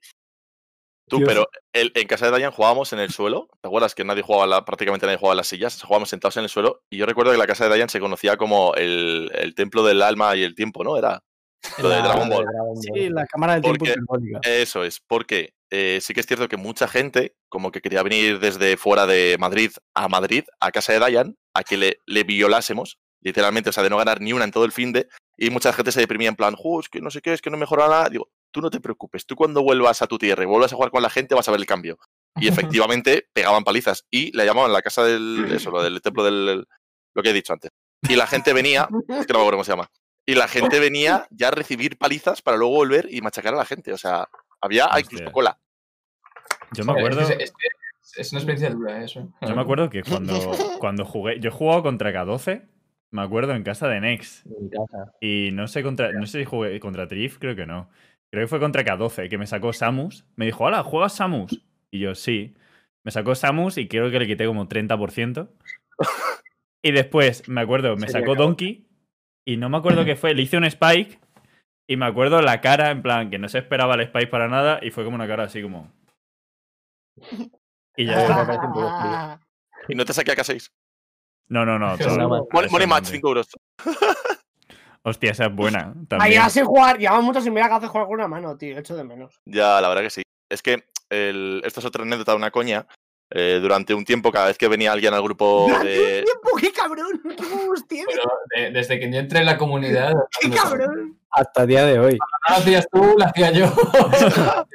Tú, Dios. pero el- en casa de Dayan jugábamos en el suelo. ¿Te acuerdas que nadie jugaba, la- prácticamente nadie jugaba en las sillas? Jugábamos sentados en el suelo. Y yo recuerdo que la casa de Dayan se conocía como el, el templo del alma y el tiempo, ¿no? Era lo de Dragon Ball. Sí, la cámara del tiempo hiperbólica. Eso es, porque eh, sí que es cierto que mucha gente, como que quería venir desde fuera de Madrid a Madrid, a casa de Dayan, a que le, le violásemos, literalmente, o sea, de no ganar ni una en todo el fin de, y mucha gente se deprimía en plan, "Jo, es que no sé qué, es que no mejora nada. Digo, tú no te preocupes, tú cuando vuelvas a tu tierra y vuelvas a jugar con la gente vas a ver el cambio. Y *laughs* efectivamente pegaban palizas y la llamaban la casa del, eso, lo del templo del, lo que he dicho antes. Y la gente venía, es que no me acuerdo cómo se llama, y la gente *laughs* venía ya a recibir palizas para luego volver y machacar a la gente, o sea, había Hostia. incluso cola. Yo me acuerdo, Es, es- es una experiencia dura eso. yo me acuerdo que cuando, *laughs* cuando jugué, yo he jugado contra K12, me acuerdo en casa de Nex. En mi casa. Y no sé contra, no sé si jugué contra Trif, creo que no. Creo que fue contra K12, que me sacó Samus. Me dijo, hola, ¿juegas Samus? Y yo, sí. Me sacó Samus y creo que le quité como 30%. *laughs* Y después, me acuerdo, me sacó Donkey. Y no me acuerdo qué fue. Le hice un Spike. Y me acuerdo la cara, en plan, que no se esperaba el Spike para nada. Y fue como una cara así como. Y ya. Y no te saqué a K6. No, no, no. Todo-. Money, match, me- 5 euros. *laughs* Hostia, esa es buena. Ah, llevas sin jugar, llevamos mucho sin ver a Gaze jugar con una mano, tío. Echo de menos. Ya, la verdad que sí. Es que el, esto es otra anécdota, una coña. Eh, durante un tiempo, cada vez que venía alguien al grupo *laughs* de, tiempo, qué cabrón! ¡Qué tienes! Pero de- desde que yo entré en la comunidad. *laughs* ¡Qué cabrón! Hasta el día de hoy. No la hacías tú, la hacía yo. *laughs*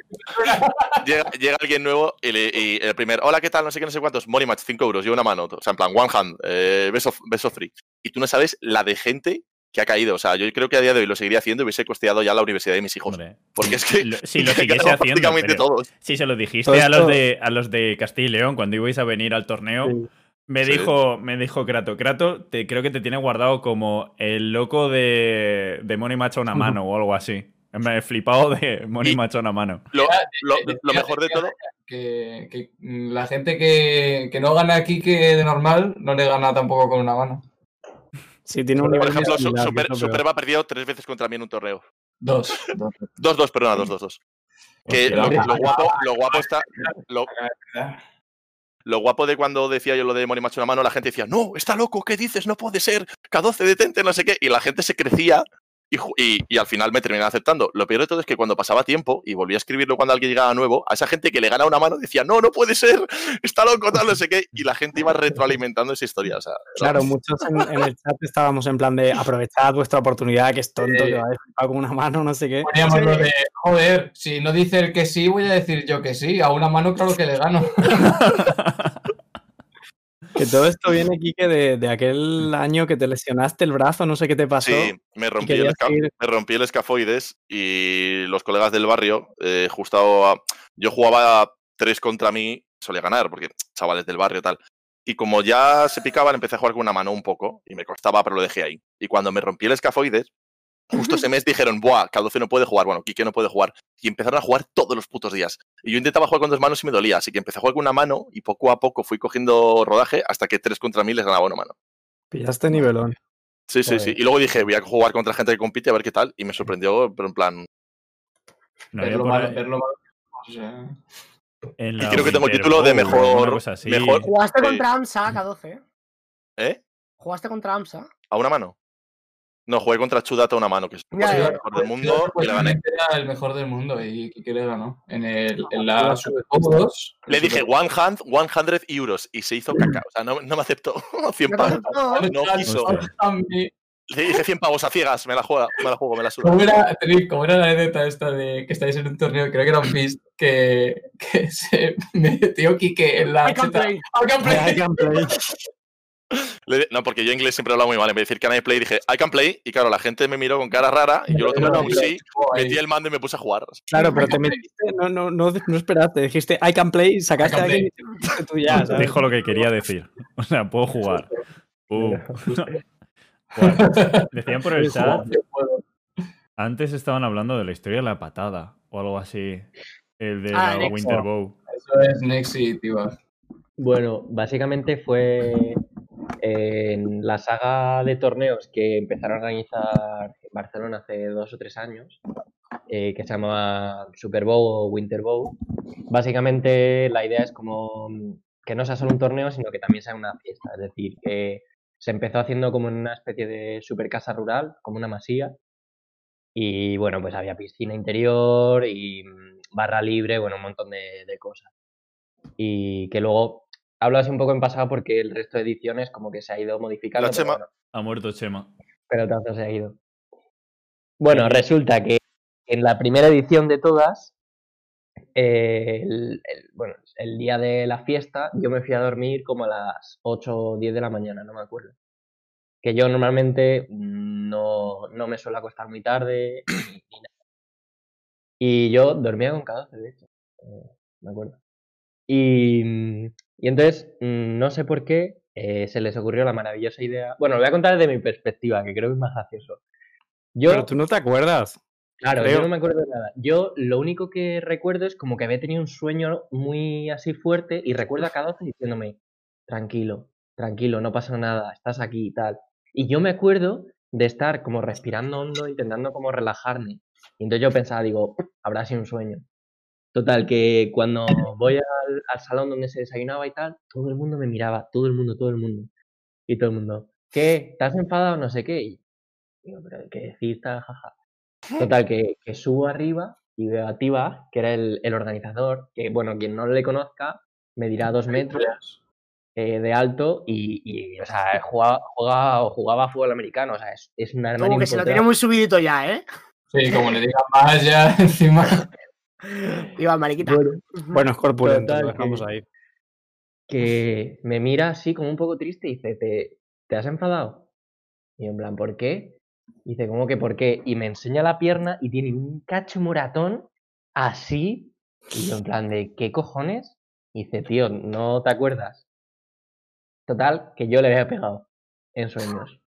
llega, llega alguien nuevo y, le- y el primer, hola, ¿qué tal? No sé qué, no sé cuántos, money match, 5 euros, y una mano. O sea, en plan, one hand, eh, beso, beso free. Y tú no sabes la de gente que ha caído. O sea, yo creo que a día de hoy lo seguiría haciendo y hubiese costeado ya la universidad de mis hijos. Hombre, Porque es que. Lo- sí, lo *laughs* siguiese haciendo, prácticamente todos. Sí, se lo dijiste a los de a los de Castilla y León cuando ibais a venir al torneo. Sí. Me Sí. dijo, me dijo Krato, Krato, te, creo que te tiene guardado como el loco de, de Money Match a una mano o algo así. Me he flipado de Money Y- Match a una mano. Lo, mejor de todo. Que, que, la gente que, que no gana aquí que de normal no le gana tampoco con una mano. Sí, tiene un Por ejemplo, similar, que Super. Superba ha perdido tres veces contra mí en un torneo. Dos. dos. 2-2, perdona, 2-2-2. Que Hostia, lo, la lo guapo, lo guapo está. Lo, lo guapo de cuando decía yo lo de Morimacho en la mano, la gente decía, no, está loco, ¿qué dices? No puede ser, K12 detente, no sé qué. Y la gente se crecía y, ju- y- y al final me terminaba aceptando. Lo peor de todo es que cuando pasaba tiempo y volvía a escribirlo cuando alguien llegaba nuevo, a esa gente que le gana una mano decía, no, no puede ser, está loco, tal, no sé qué. Y la gente iba retroalimentando esa historia. O sea, Claro, muchos en, en el chat estábamos en plan de aprovechad vuestra oportunidad, que es tonto, que va a con una mano, no sé qué. Poníamos lo de, joder, si no dice el que sí, voy a decir yo que sí. A una mano, claro que le gano. *laughs* Que todo esto viene, Quique, de, de aquel año que te lesionaste el brazo, no sé qué te pasó. Sí, me rompí, el me rompí escafoides y los colegas del barrio, eh, justo a- yo jugaba tres contra mí, solía ganar, porque chavales del barrio tal. Y como ya se picaban, empecé a jugar con una mano un poco y me costaba, pero lo dejé ahí. Y cuando me rompí el escafoides, justo ese mes dijeron, buah, K12 no puede jugar, bueno, Kike no puede jugar. Y empezaron a jugar todos los putos días. Y yo intentaba jugar con dos manos y me dolía, así que empecé a jugar con una mano y poco a poco fui cogiendo rodaje hasta que tres contra mí les ganaba una mano. Pillaste nivelón. Sí, sí, sí. Y luego dije, voy a jugar contra gente que compite a ver qué tal. Y me sorprendió, pero en plan. No verlo ahí- verlo malo. O sea, en Y creo que tengo Winter título de mejor- Jugaste contra AMSA, K12. ¿Eh? Jugaste contra AMSA. ¿A una mano? No, jugué contra Chudata a una mano, que es el mejor del mundo, y le gané. Era el mejor del mundo y que le ganó. En, el, en la Super Bowl 2. Le dije one hand, 100 euros y se hizo caca. O sea, no, no me aceptó *laughs* 100 No te pavos. No quiso. Le dije 100 pavos a ciegas, me la juega, me la juego, me la suda. ¿Cómo era, cómo era la anécdota esta de que estáis en un torneo? Creo que era un Beast que, que se *laughs* metió Kike en la I can play. I can play. I can play. *laughs* No, porque yo inglés siempre hablaba muy mal. En vez de decir can I play, dije I can play. Y claro, la gente me miró con cara rara y yo lo tomé No, como sí. Metí el mando y me puse a jugar. Claro, pero te metiste, no, no, no, no esperaste, dijiste I can play, sacaste I a y tú ya, ¿sabes? Dijo lo que quería decir. O sea, puedo jugar. Uh. *laughs* Decían por el chat, antes estaban hablando de la historia de la patada o algo así. El de Ah, la. Winter Bow. Eso es Nexi, tío. Bueno, básicamente fue en la saga de torneos que empezaron a organizar en Barcelona hace dos o tres años, eh, que se llamaba Super Bowl o Winter Bowl. Básicamente la idea es como mm, que no sea solo un torneo, sino que también sea una fiesta. Es decir, que se empezó haciendo como en una especie de super casa rural, como una masía. Y bueno, pues había piscina interior y mm, barra libre, bueno, un montón de cosas. Y que luego hablo así un poco en pasado porque el resto de ediciones como que se ha ido modificando. La Chema. bueno, Ha muerto Chema. pero tanto se ha ido. Bueno, resulta que en la primera edición de todas, eh, el, el- bueno, el día de la fiesta, yo me fui a dormir como a las 8 o 10 de la mañana, no me acuerdo. Que yo normalmente no, no me suelo acostar muy tarde ni, ni nada. Y yo dormía con K12, de hecho, eh, me acuerdo. Y, y entonces, mm, no sé por qué, eh, se les ocurrió la maravillosa idea. Bueno, lo voy a contar desde mi perspectiva, que creo que es más gracioso. Yo, Pero tú no te acuerdas. claro, yo no me acuerdo de nada. Yo lo único que recuerdo es como que había tenido un sueño muy así fuerte y recuerdo a cada uno diciéndome, tranquilo, tranquilo, no pasa nada, estás aquí y tal. Y yo me acuerdo de estar como respirando hondo, intentando como relajarme. Y entonces yo pensaba, digo, habrá sido un sueño. Total, que cuando voy al, al salón donde se desayunaba y tal, todo el mundo me miraba, todo el mundo, todo el mundo. Y todo el mundo, ¿qué? ¿Te has enfadado? No sé qué. Y digo, pero ¿qué decir? Tal, jaja. Total, que, que subo arriba y veo a Tiba, que era el, el organizador, que bueno, quien no le conozca, me dirá dos metros eh, de alto y, y, o sea, jugaba, jugaba, o jugaba fútbol americano, o sea, es, es una hermana Como que se lo tiene muy subidito ya, ¿eh? Sí, como le diga más ya *laughs* encima. *laughs* *laughs* Iván, mariquita. Bueno, Bueno, es corpulento, lo dejamos que- ahí. que me mira así como un poco triste y dice, ¿te, ¿te has enfadado? Y yo en plan, ¿por qué? Y dice, ¿cómo que por qué? Y me enseña la pierna y tiene un cacho moratón así. Y yo en plan de, ¿qué cojones? Y dice, tío, ¿no te acuerdas? Total, que yo le había pegado en sueños.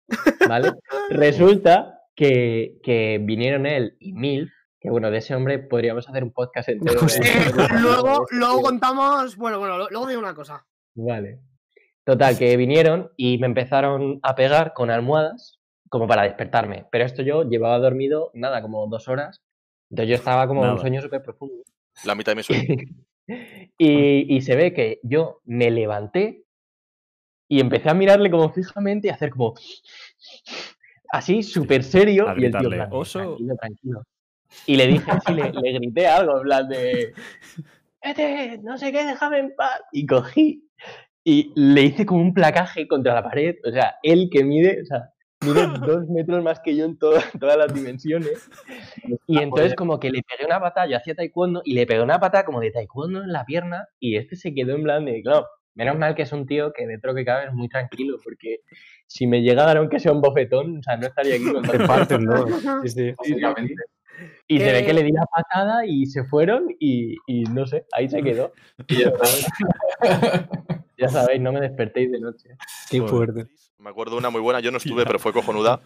¿Vale? *laughs* Resulta que, que vinieron él y Milf, que bueno, de ese hombre podríamos hacer un podcast entero. *laughs* Eh, *laughs* luego, luego contamos. Bueno, bueno, luego digo una cosa. Vale. Total, que vinieron y me empezaron a pegar con almohadas como para despertarme. Pero esto yo llevaba dormido, nada, como dos horas. Entonces yo estaba como en un sueño súper profundo. La mitad de mi sueño. *laughs* y, y se ve que yo me levanté y empecé a mirarle como fijamente y a hacer como así súper serio A y el tío plan, "Oso". tranquilo, tranquilo. Y le dije así, le, le grité algo en plan de vete, no sé qué, déjame en paz. Y cogí y le hice como un placaje contra la pared. O sea, él que mide, o sea, mide *laughs* dos metros más que yo en toda- todas las dimensiones. Y entonces como que le pegué una patada, yo hacía taekwondo, y le pegué una patada como de taekwondo en la pierna, y este se quedó en plan de, claro, menos mal que es un tío que dentro que cabe es muy tranquilo, porque si me llega a dar aunque sea un bofetón, o sea, no estaría aquí con Te parten dos. *laughs* Sí, sí. Básicamente. Y se ve que Eh, le di la patada y se fueron y, y no sé, ahí se quedó. *laughs* Y *laughs* ya sabéis, no me despertéis de noche. Qué fuerte. Me acuerdo una muy buena, yo no estuve, *laughs* pero fue cojonuda.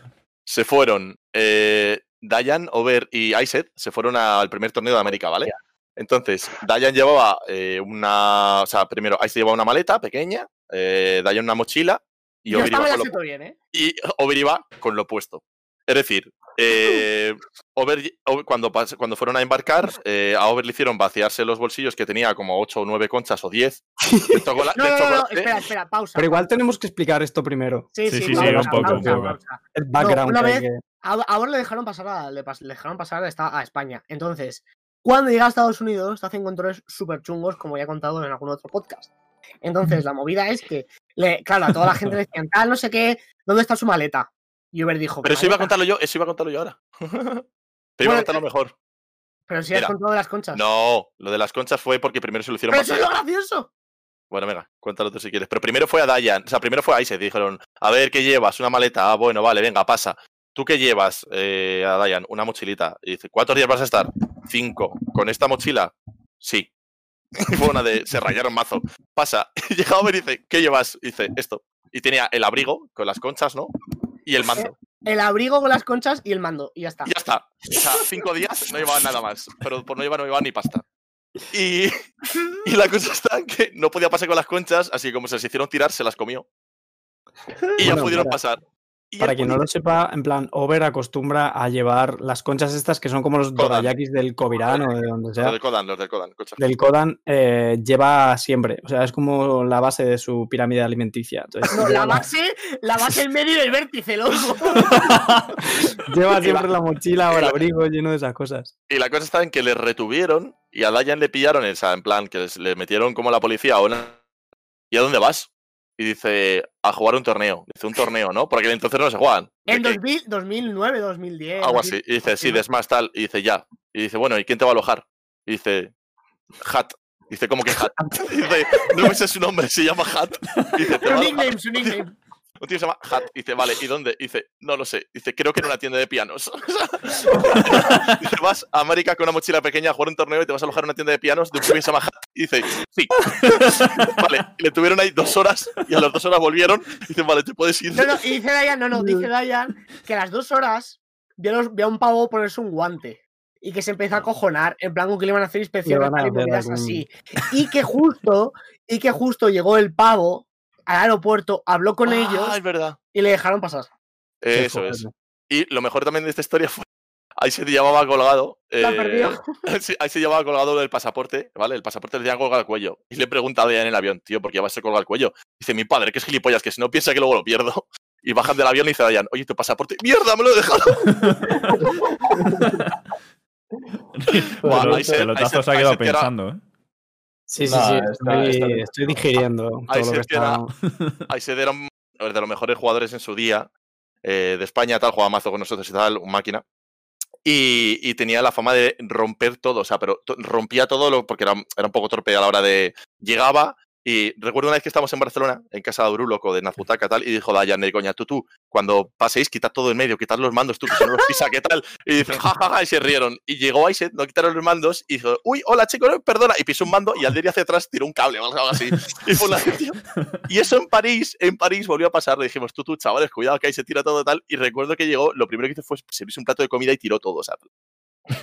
Se fueron eh, Dayan, Over y Iset, se fueron al primer torneo de América, ¿vale? Entonces, Dayan llevaba eh, una. O sea, primero, Iset llevaba una maleta pequeña, eh, Dayan una mochila y Over, iba con lo, bien, ¿eh? y Over iba con lo opuesto. Es decir, eh, Over, cuando, cuando fueron a embarcar, eh, a Over le hicieron vaciarse los bolsillos que tenía como 8 o 9 conchas o 10 de, chocola- No, de no, no, no, chocolate. espera, espera, pausa. Pero igual tenemos que explicar esto primero. Sí, Sí, sí, sí, pausa, sí, un poco, un pausa, poco. pausa. El background. una vez- que- A, a Bor le dejaron pasar a, le, pas- le dejaron pasar a, a España. Entonces, cuando llega a Estados Unidos, te hacen controles súper chungos, como ya he contado en algún otro podcast. Entonces, la movida es que, le, claro, a toda la gente le decían, tal, no sé qué, ¿dónde está su maleta? Y Uber dijo, Pero "¿Qué eso iba a maleta?". contarlo yo, eso iba a contarlo yo ahora. *laughs* Pero iba a contarlo mejor. Pero si has contado de las conchas. No, lo de las conchas fue porque primero se lo hicieron Pero eso es lo gracioso. Bueno, venga, cuéntalo tú si quieres. Pero primero fue a Dayan, o sea, primero fue a Iset. Dijeron, a ver, ¿qué llevas? Una maleta. Ah, bueno, vale, venga, pasa. ¿Tú qué llevas, eh, a Dayan? Una mochilita. Y dice, ¿cuántos días vas a estar? Cinco. ¿Con esta mochila? Sí. Y *laughs* fue una de, se rayaron mazo. Pasa. *laughs* Y llega Over y dice, ¿qué llevas? Y dice, esto. Y tenía el abrigo con las conchas, ¿no? Y el mando. El abrigo con las conchas y el mando. Y ya está. Y ya está. O sea, cinco días no llevaban nada más. Pero por no llevar, no llevaban ni pasta. Y, *laughs* y la cosa está que no podía pasar con las conchas, así que como se las hicieron tirar, se las comió. Y ya pudieron pasar. Y Para quien no lo sepa, en plan, Over acostumbra a llevar las conchas estas que son como los Kodan. dorayakis del Kovirán o de donde Los sea. del Kodan, los del Kodan. Del Kodan eh, lleva siempre. O sea, es como la base de su pirámide alimenticia. Entonces, No, la base, la base en medio y el vértice, loco. *laughs* lleva siempre la mochila o el abrigo lleno de esas cosas. Y la cosa está en que le retuvieron y a Dayan le pillaron, o sea, en plan, que les- le metieron como la policía a una... ¿Y a dónde vas? Y dice, a jugar un torneo. Dice, un torneo, ¿no? Porque entonces no se juegan. En ¿De qué? 2000, 2009, 2010. Algo 2000. así. Y dice, sí, de Smash tal. Y dice, ya. Y dice, bueno, ¿y quién te va a alojar? Y dice, Hat. Dice, ¿cómo que Hat? *laughs* Y dice, no me sé su nombre, se llama Hat. Y dice, te Su nickname, su nickname. *laughs* Un tío se llama Hat. Dice, vale, ¿y dónde? Dice, no lo sé. Dice, creo que en una tienda de pianos. *laughs* dice, vas a América con una mochila pequeña a jugar un torneo y te vas a alojar en una tienda de pianos de un tío que se llama Hat. Y dice, sí. *laughs* vale, y le tuvieron ahí dos horas y a las dos horas volvieron. Y dicen, vale, te puedes ir. No, no, y dice Dayan, no, no, dice Dayan que a las dos horas vio, a un pavo ponerse un guante. Y que se empezó a cojonar, en plan con que le iban a hacer inspecciones van y así. Y que justo, y que justo llegó el pavo al aeropuerto, habló con ellos Ah, es verdad. y le dejaron pasar. Eso es. Y lo mejor también de esta historia fue. Ahí se llevaba colgado. Eh, *laughs* ahí se llevaba colgado del pasaporte, ¿vale? El pasaporte le tenían colgado al cuello. Y le he preguntado ya en el avión, tío, ¿por qué vas a colgar al cuello? Dice, mi padre, que es gilipollas, que si no piensa que luego lo pierdo. *laughs* Y bajan del avión y dice Dayan, oye, tu pasaporte, ¡mierda, me lo he dejado! *laughs* Buah, Pero ahí se- pelotazo ahí se- se ha quedado se tira- pensando, ¿eh? Sí, sí, Nah, sí. está- Estoy, está estoy digiriendo Ahí todo lo se que está. Aised era un- de los mejores jugadores en su día, eh, de España, tal, jugaba mazo con nosotros y tal, un máquina. Y, y tenía la fama de romper todo, o sea, pero to- rompía todo lo, porque era, era un poco torpe a la hora de. Llegaba y recuerdo una vez que estábamos en Barcelona, en casa de Abru, loco, de Nazbutaka, tal, y dijo Dayan, coña, tú, tú, cuando paséis, quitad todo en medio, quitad los mandos, tú, que si no los pisa, ¿qué tal? Y dicen, ja, ja, ja, y se rieron. Y llegó Aised, no quitaron los mandos, y dijo, uy, hola, chicos, perdona, y pisó un mando, y al de ir hacia atrás tiró un cable o algo así. *laughs* Y fue. Y eso en París, en París volvió a pasar. Le dijimos, tú, tú, chavales, cuidado que ahí se tira todo tal. Y recuerdo que llegó, lo primero que hizo fue servirse un plato de comida y tiró todo. O sea,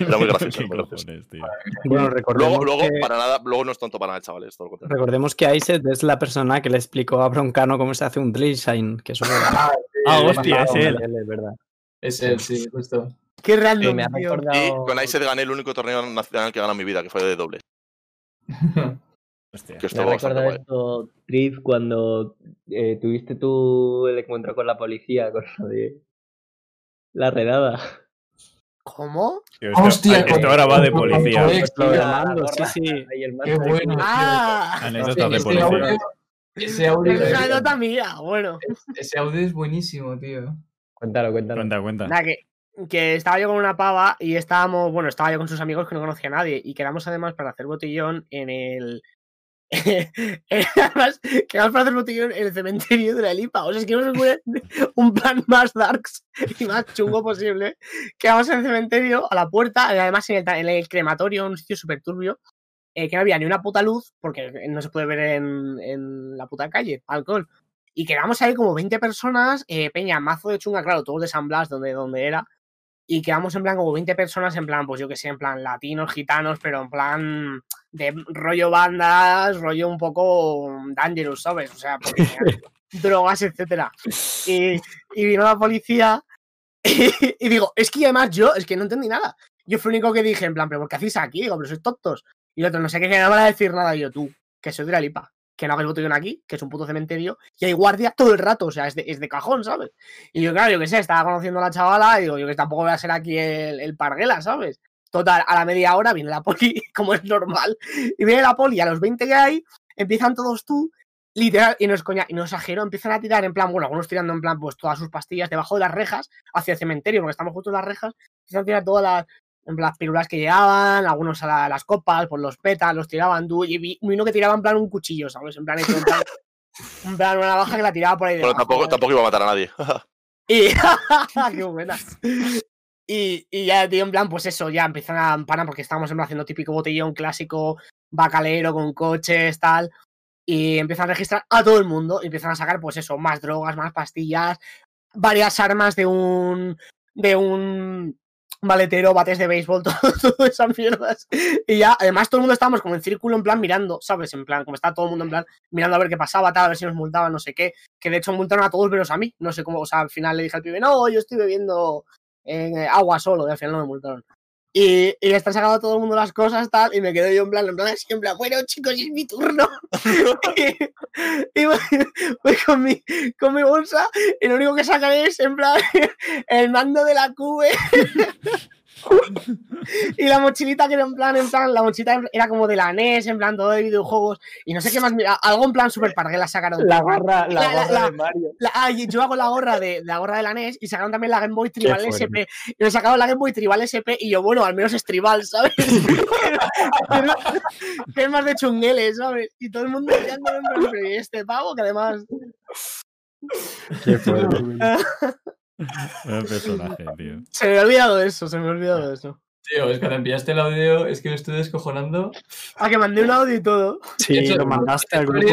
Era muy *laughs* gracioso. ¿Qué muy gracioso. cojones, tío? Bueno, recordemos, Luego, luego que, para nada, luego no es tonto para nada, chavales. Todo lo contrario. recordemos que Iset es la persona que le explicó a Broncano cómo se hace un drill sign, que eso es *laughs* Ah, hostia, es él. es verdad. Es él, sí, justo. Qué random, me ha tío. Y recordado. con Ice gané el único torneo nacional que he ganado en mi vida, que fue de doble. *laughs* Hostia. Que Me bastante recordado guay. esto, Trif, cuando eh, tuviste tú el encuentro con la policía, con lo de la redada. ¿Cómo? Esto- Hostia, esto ahora va de policía. sí, sí. Qué bueno. Ah, Anécdotas de ese policía. audio, ese audio, es una anécdota mía. Bueno, ese audio es buenísimo, tío. Cuéntalo, cuéntalo. Cuenta, cuenta. nada, que, que estaba yo con una pava y estábamos, bueno, estaba yo con sus amigos que no conocía a nadie y quedamos además para hacer botellón en el. *laughs* además, quedamos para hacer botellón en el cementerio de la Lipa. O sea, es que no se ocurre un plan más darks y más chungo posible. Quedamos en el cementerio, a la puerta, además en el, en crematorio, un sitio súper turbio, eh, que no había ni una puta luz, porque no se puede ver en, en la puta calle, alcohol. Y quedamos ahí como 20 personas, eh, Peña, mazo de chunga, claro, todos de San Blas, donde, donde era. Y quedamos en plan como 20 personas, en plan, pues yo que sé, en plan latinos, gitanos, pero en plan de rollo bandas, rollo un poco dangerous, ¿sabes? O sea, porque *laughs* drogas, etcétera. Y, y vino la policía *laughs* y, digo, es que además yo, es que no entendí nada. Yo fui el único que dije, en plan, pero ¿por qué hacéis aquí? Digo, pero sois tontos. Y el otro, no sé qué, que no van a decir nada. Y yo, tú, que soy de la lipa, que no hagas botellón aquí, que es un puto cementerio, y hay guardia todo el rato, o sea, es de, cajón, ¿sabes? Y yo, claro, yo que sé, estaba conociendo a la chavala, y digo, yo que tampoco voy a ser aquí el, el parguela, ¿sabes? Total, a la media hora viene la poli, *laughs* como es normal, y viene la poli, a los 20 que hay, empiezan todos tú, literal, y no es coña, y no exagero, empiezan a tirar en plan, bueno, algunos tirando en plan, pues todas sus pastillas debajo de las rejas, hacia el cementerio, porque estamos justo en las rejas, empiezan a tirar todas las, las pirulas que llevaban, algunos a la- las copas, por los petas, los tiraban tú, y vi uno que tiraba en plan un cuchillo, ¿sabes? En plan, hecho, en plan, *laughs* en plan una navaja que la tiraba por ahí Pero debajo, tampoco, ¿sabes? tampoco iba a matar a nadie. *laughs* Y. *laughs* ¡Qué buena! Y, y ya, tío, en plan, pues eso, ya empiezan a parar porque estábamos en plan haciendo típico botellón clásico, bacalero con coches, tal. Y empiezan a registrar a todo el mundo. Y empiezan a sacar, pues eso, más drogas, más pastillas, varias armas de un. de un maletero, bates de béisbol, *laughs* todo, todas esas mierdas. Y ya, además, todo el mundo estábamos como en círculo, en plan, mirando, ¿sabes? En plan, como está todo el mundo en plan, mirando a ver qué pasaba, tal, a ver si nos multaban, no sé qué que de hecho multaron a todos menos a mí. No sé cómo, o sea, al final le dije al pibe, no, yo estoy bebiendo eh, agua solo, y al final no me multaron. Y, y le están sacando a todo el mundo las cosas, tal, y me quedo yo en plan, en plan, así, en plan, bueno, chicos, es mi turno. *laughs* y, y voy, voy con, mi, con mi bolsa, y lo único que sacan es, en plan, *laughs* el mando de la cube. *laughs* *laughs* y la mochilita que era en plan, en plan, la mochilita era como de la NES, en plan, todo de videojuegos, y no sé qué más, mira, algo en plan super parguela sacaron. La gorra, la La- la- gorra la- de Mario. Ah, yo hago la gorra de la gorra de la NES y sacaron también la Game Boy Tribal. SP. Y me sacaron la Game Boy Tribal SP y yo, bueno, al menos es tribal, ¿sabes? que *laughs* es más de chungueles, ¿sabes? Y todo el mundo mirando en plan, pero ¿y este pavo que además. Qué fuerte. *laughs* *laughs* Buen personaje, tío. Se me ha olvidado eso, se me ha olvidado eso. Tío, es que cuando enviaste el audio, es que me estoy descojonando. Ah, que mandé un audio y todo. Sí, Eso- lo mandaste al grupo.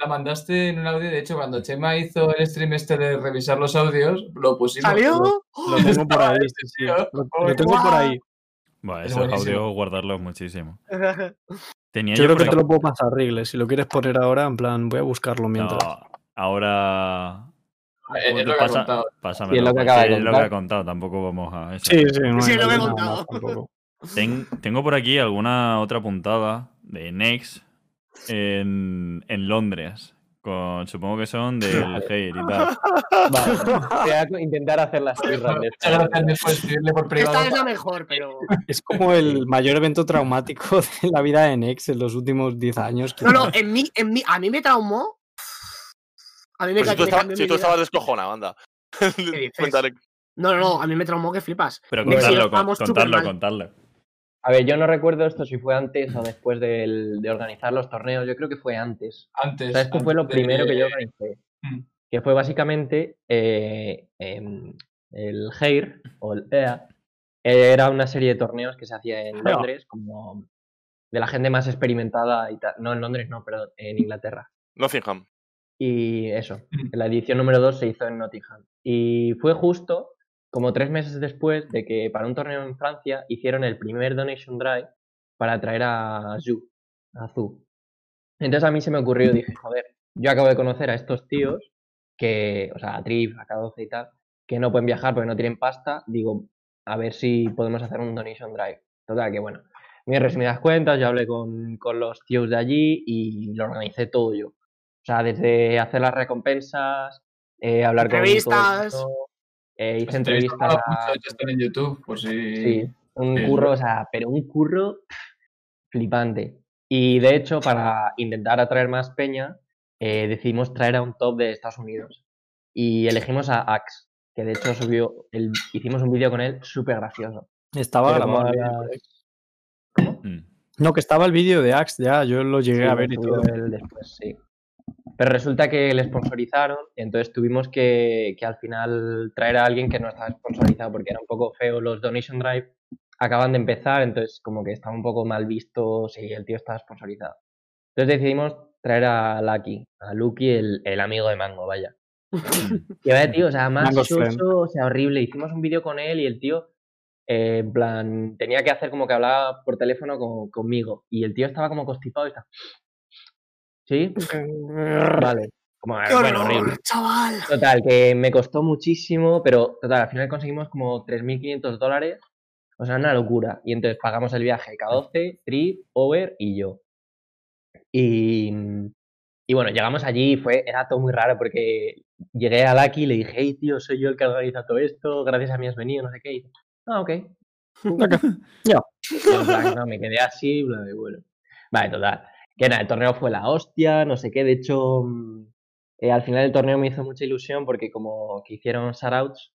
La mandaste en un audio, de hecho, cuando Chema hizo el stream este de revisar los audios, lo pusimos. ¿Salió? Lo tengo por ahí, sí, sí. *laughs* Lo, lo tengo por ahí. Es esos buenísimo. audios guardarlos muchísimo. *laughs* Tenía Yo creo que te lo puedo pasar, Rigles. Si lo quieres poner ahora, en plan, voy a buscarlo mientras. No, ahora. Es lo que ha Pasa- contado. Pásamelo, Sí, es lo que porque acaba de es lo que contar. ha contado, tampoco vamos a eso. Sí, sí, no Sí, hay lo que he contado. más tampoco. Ten- tengo por aquí alguna otra puntada de Next en, en Londres. Con, supongo que son del Hair y tal. Vale, *laughs* voy a intentar hacer las tierras de Muchas gracias después escribirle por privado. Esta es la mejor, pero. Es como el mayor evento traumático *laughs* de la vida de Nex en los últimos 10 años. No, no, en mí, en mí, a mí me traumó. A mí me, Pues si tú, cambió si tú estabas descojonado, anda. *laughs* *laughs* No, no, no, a mí me traumó que flipas. Pero Que si contadlo, estábamos con- súper contadlo, mal. contadlo. A ver, yo no recuerdo esto si fue antes o después del- de organizar los torneos. Yo creo que fue antes. Antes. O sea, esto fue lo de- primero que yo organicé. Mm. Que fue básicamente eh, em, el HEIR o el EA. Era una serie de torneos que se hacía en. Londres, como de la gente más experimentada y tal. No, en Londres no, perdón, en Inglaterra. Nottingham. Y eso, Mm. la edición número 2 se hizo en Nottingham. Y fue justo como tres meses después de que para un torneo en Francia hicieron el primer donation drive para traer a Zhu, a Zhu. Entonces a mí se me ocurrió, dije, joder, yo acabo de conocer a estos tíos que, o sea, a Trip, a K12 y tal, que no pueden viajar porque no tienen pasta, digo, a ver si podemos hacer un donation drive. Total, que bueno, muy resumidas cuentas, yo hablé con, con los tíos de allí y lo organicé todo yo. O sea, desde hacer las recompensas, eh, hablar con todo el eh, hice Estoy entrevistas a, en YouTube, por si. Sí, un Sí. curro, o sea, pero un curro flipante. Y de hecho, para intentar atraer más peña, eh, decidimos traer a un top de Estados Unidos. Y elegimos a Axe, que de hecho subió, el, hicimos un vídeo con él súper gracioso. Estaba grabado el Axe. Mm. No, que estaba el vídeo de Axe, ya, yo lo llegué Sí, a ver y todo. él después, sí. Pero resulta que le sponsorizaron, entonces tuvimos que, que al final traer a alguien que no estaba sponsorizado porque era un poco feo. Los Donation Drive acaban de empezar, entonces como que estaba un poco mal visto si el tío estaba sponsorizado. Entonces decidimos traer a Lucky, a Lucky, el, el amigo de Mango, vaya. Y vaya tío, o sea, más soso, o sea, horrible. Hicimos un vídeo con él y el tío, eh, en plan, tenía que hacer como que hablaba por teléfono con- conmigo. Y el tío estaba como constipado y está. ¿Sí? Vale. Como, ¡Qué bueno, horror, horrible. chaval! Total, que me costó muchísimo, pero total, al final conseguimos como 3.500 dólares. O sea, una locura. Y entonces pagamos el viaje K12, Trip, Over y yo. Y, y bueno, llegamos allí y fue, era todo muy raro porque llegué a Lucky y le dije, hey tío, soy yo el que organiza todo esto, gracias a mí has venido, no sé qué. Y dice, ah, ok. *laughs* Y plan, no, me quedé así, bla, bla, bueno. Vale, total. Que nada, el torneo fue la hostia, no sé qué. De hecho, mm, eh, al final del torneo me hizo mucha ilusión porque como que hicieron shoutouts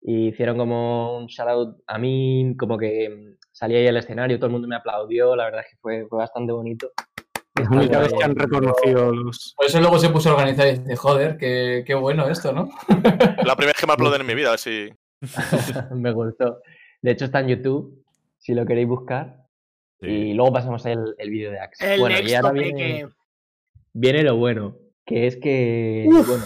y hicieron como un shoutout a mí, como que mm, salí ahí al escenario, todo el mundo me aplaudió, la verdad es que fue, fue bastante bonito. Es la única vez que han reconocido los. Por eso luego se puso a organizar y dice, joder, qué, qué bueno esto, ¿no? La primera vez que me aplauden en mi *laughs* vida, si. *laughs* me gustó. De hecho está en YouTube, si lo queréis buscar. Sí. Y luego pasamos el, el vídeo de Axe. El bueno, y ahora viene, que- viene lo bueno, que es que, Uf. bueno,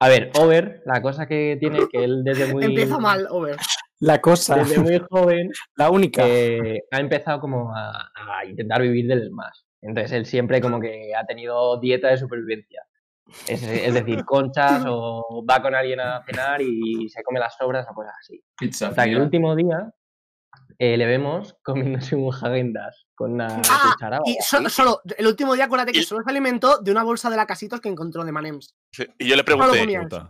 a ver, Over, la cosa que tiene que él desde muy, Empieza mal, Over. La cosa, desde muy joven *laughs* la única. eh, ha empezado como a, a intentar vivir del más. Entonces él siempre como que ha tenido dieta de supervivencia. Es, es decir, conchas o va con alguien a cenar y se come las sobras o cosas así. Pizza. Hasta que el último día eh, le vemos comiéndose un Hagendas con una Ah, cuchara. y solo, el último día, acuérdate que Y- solo se alimentó de una bolsa de la casitos que encontró de Manems. Sí. Y yo le pregunté.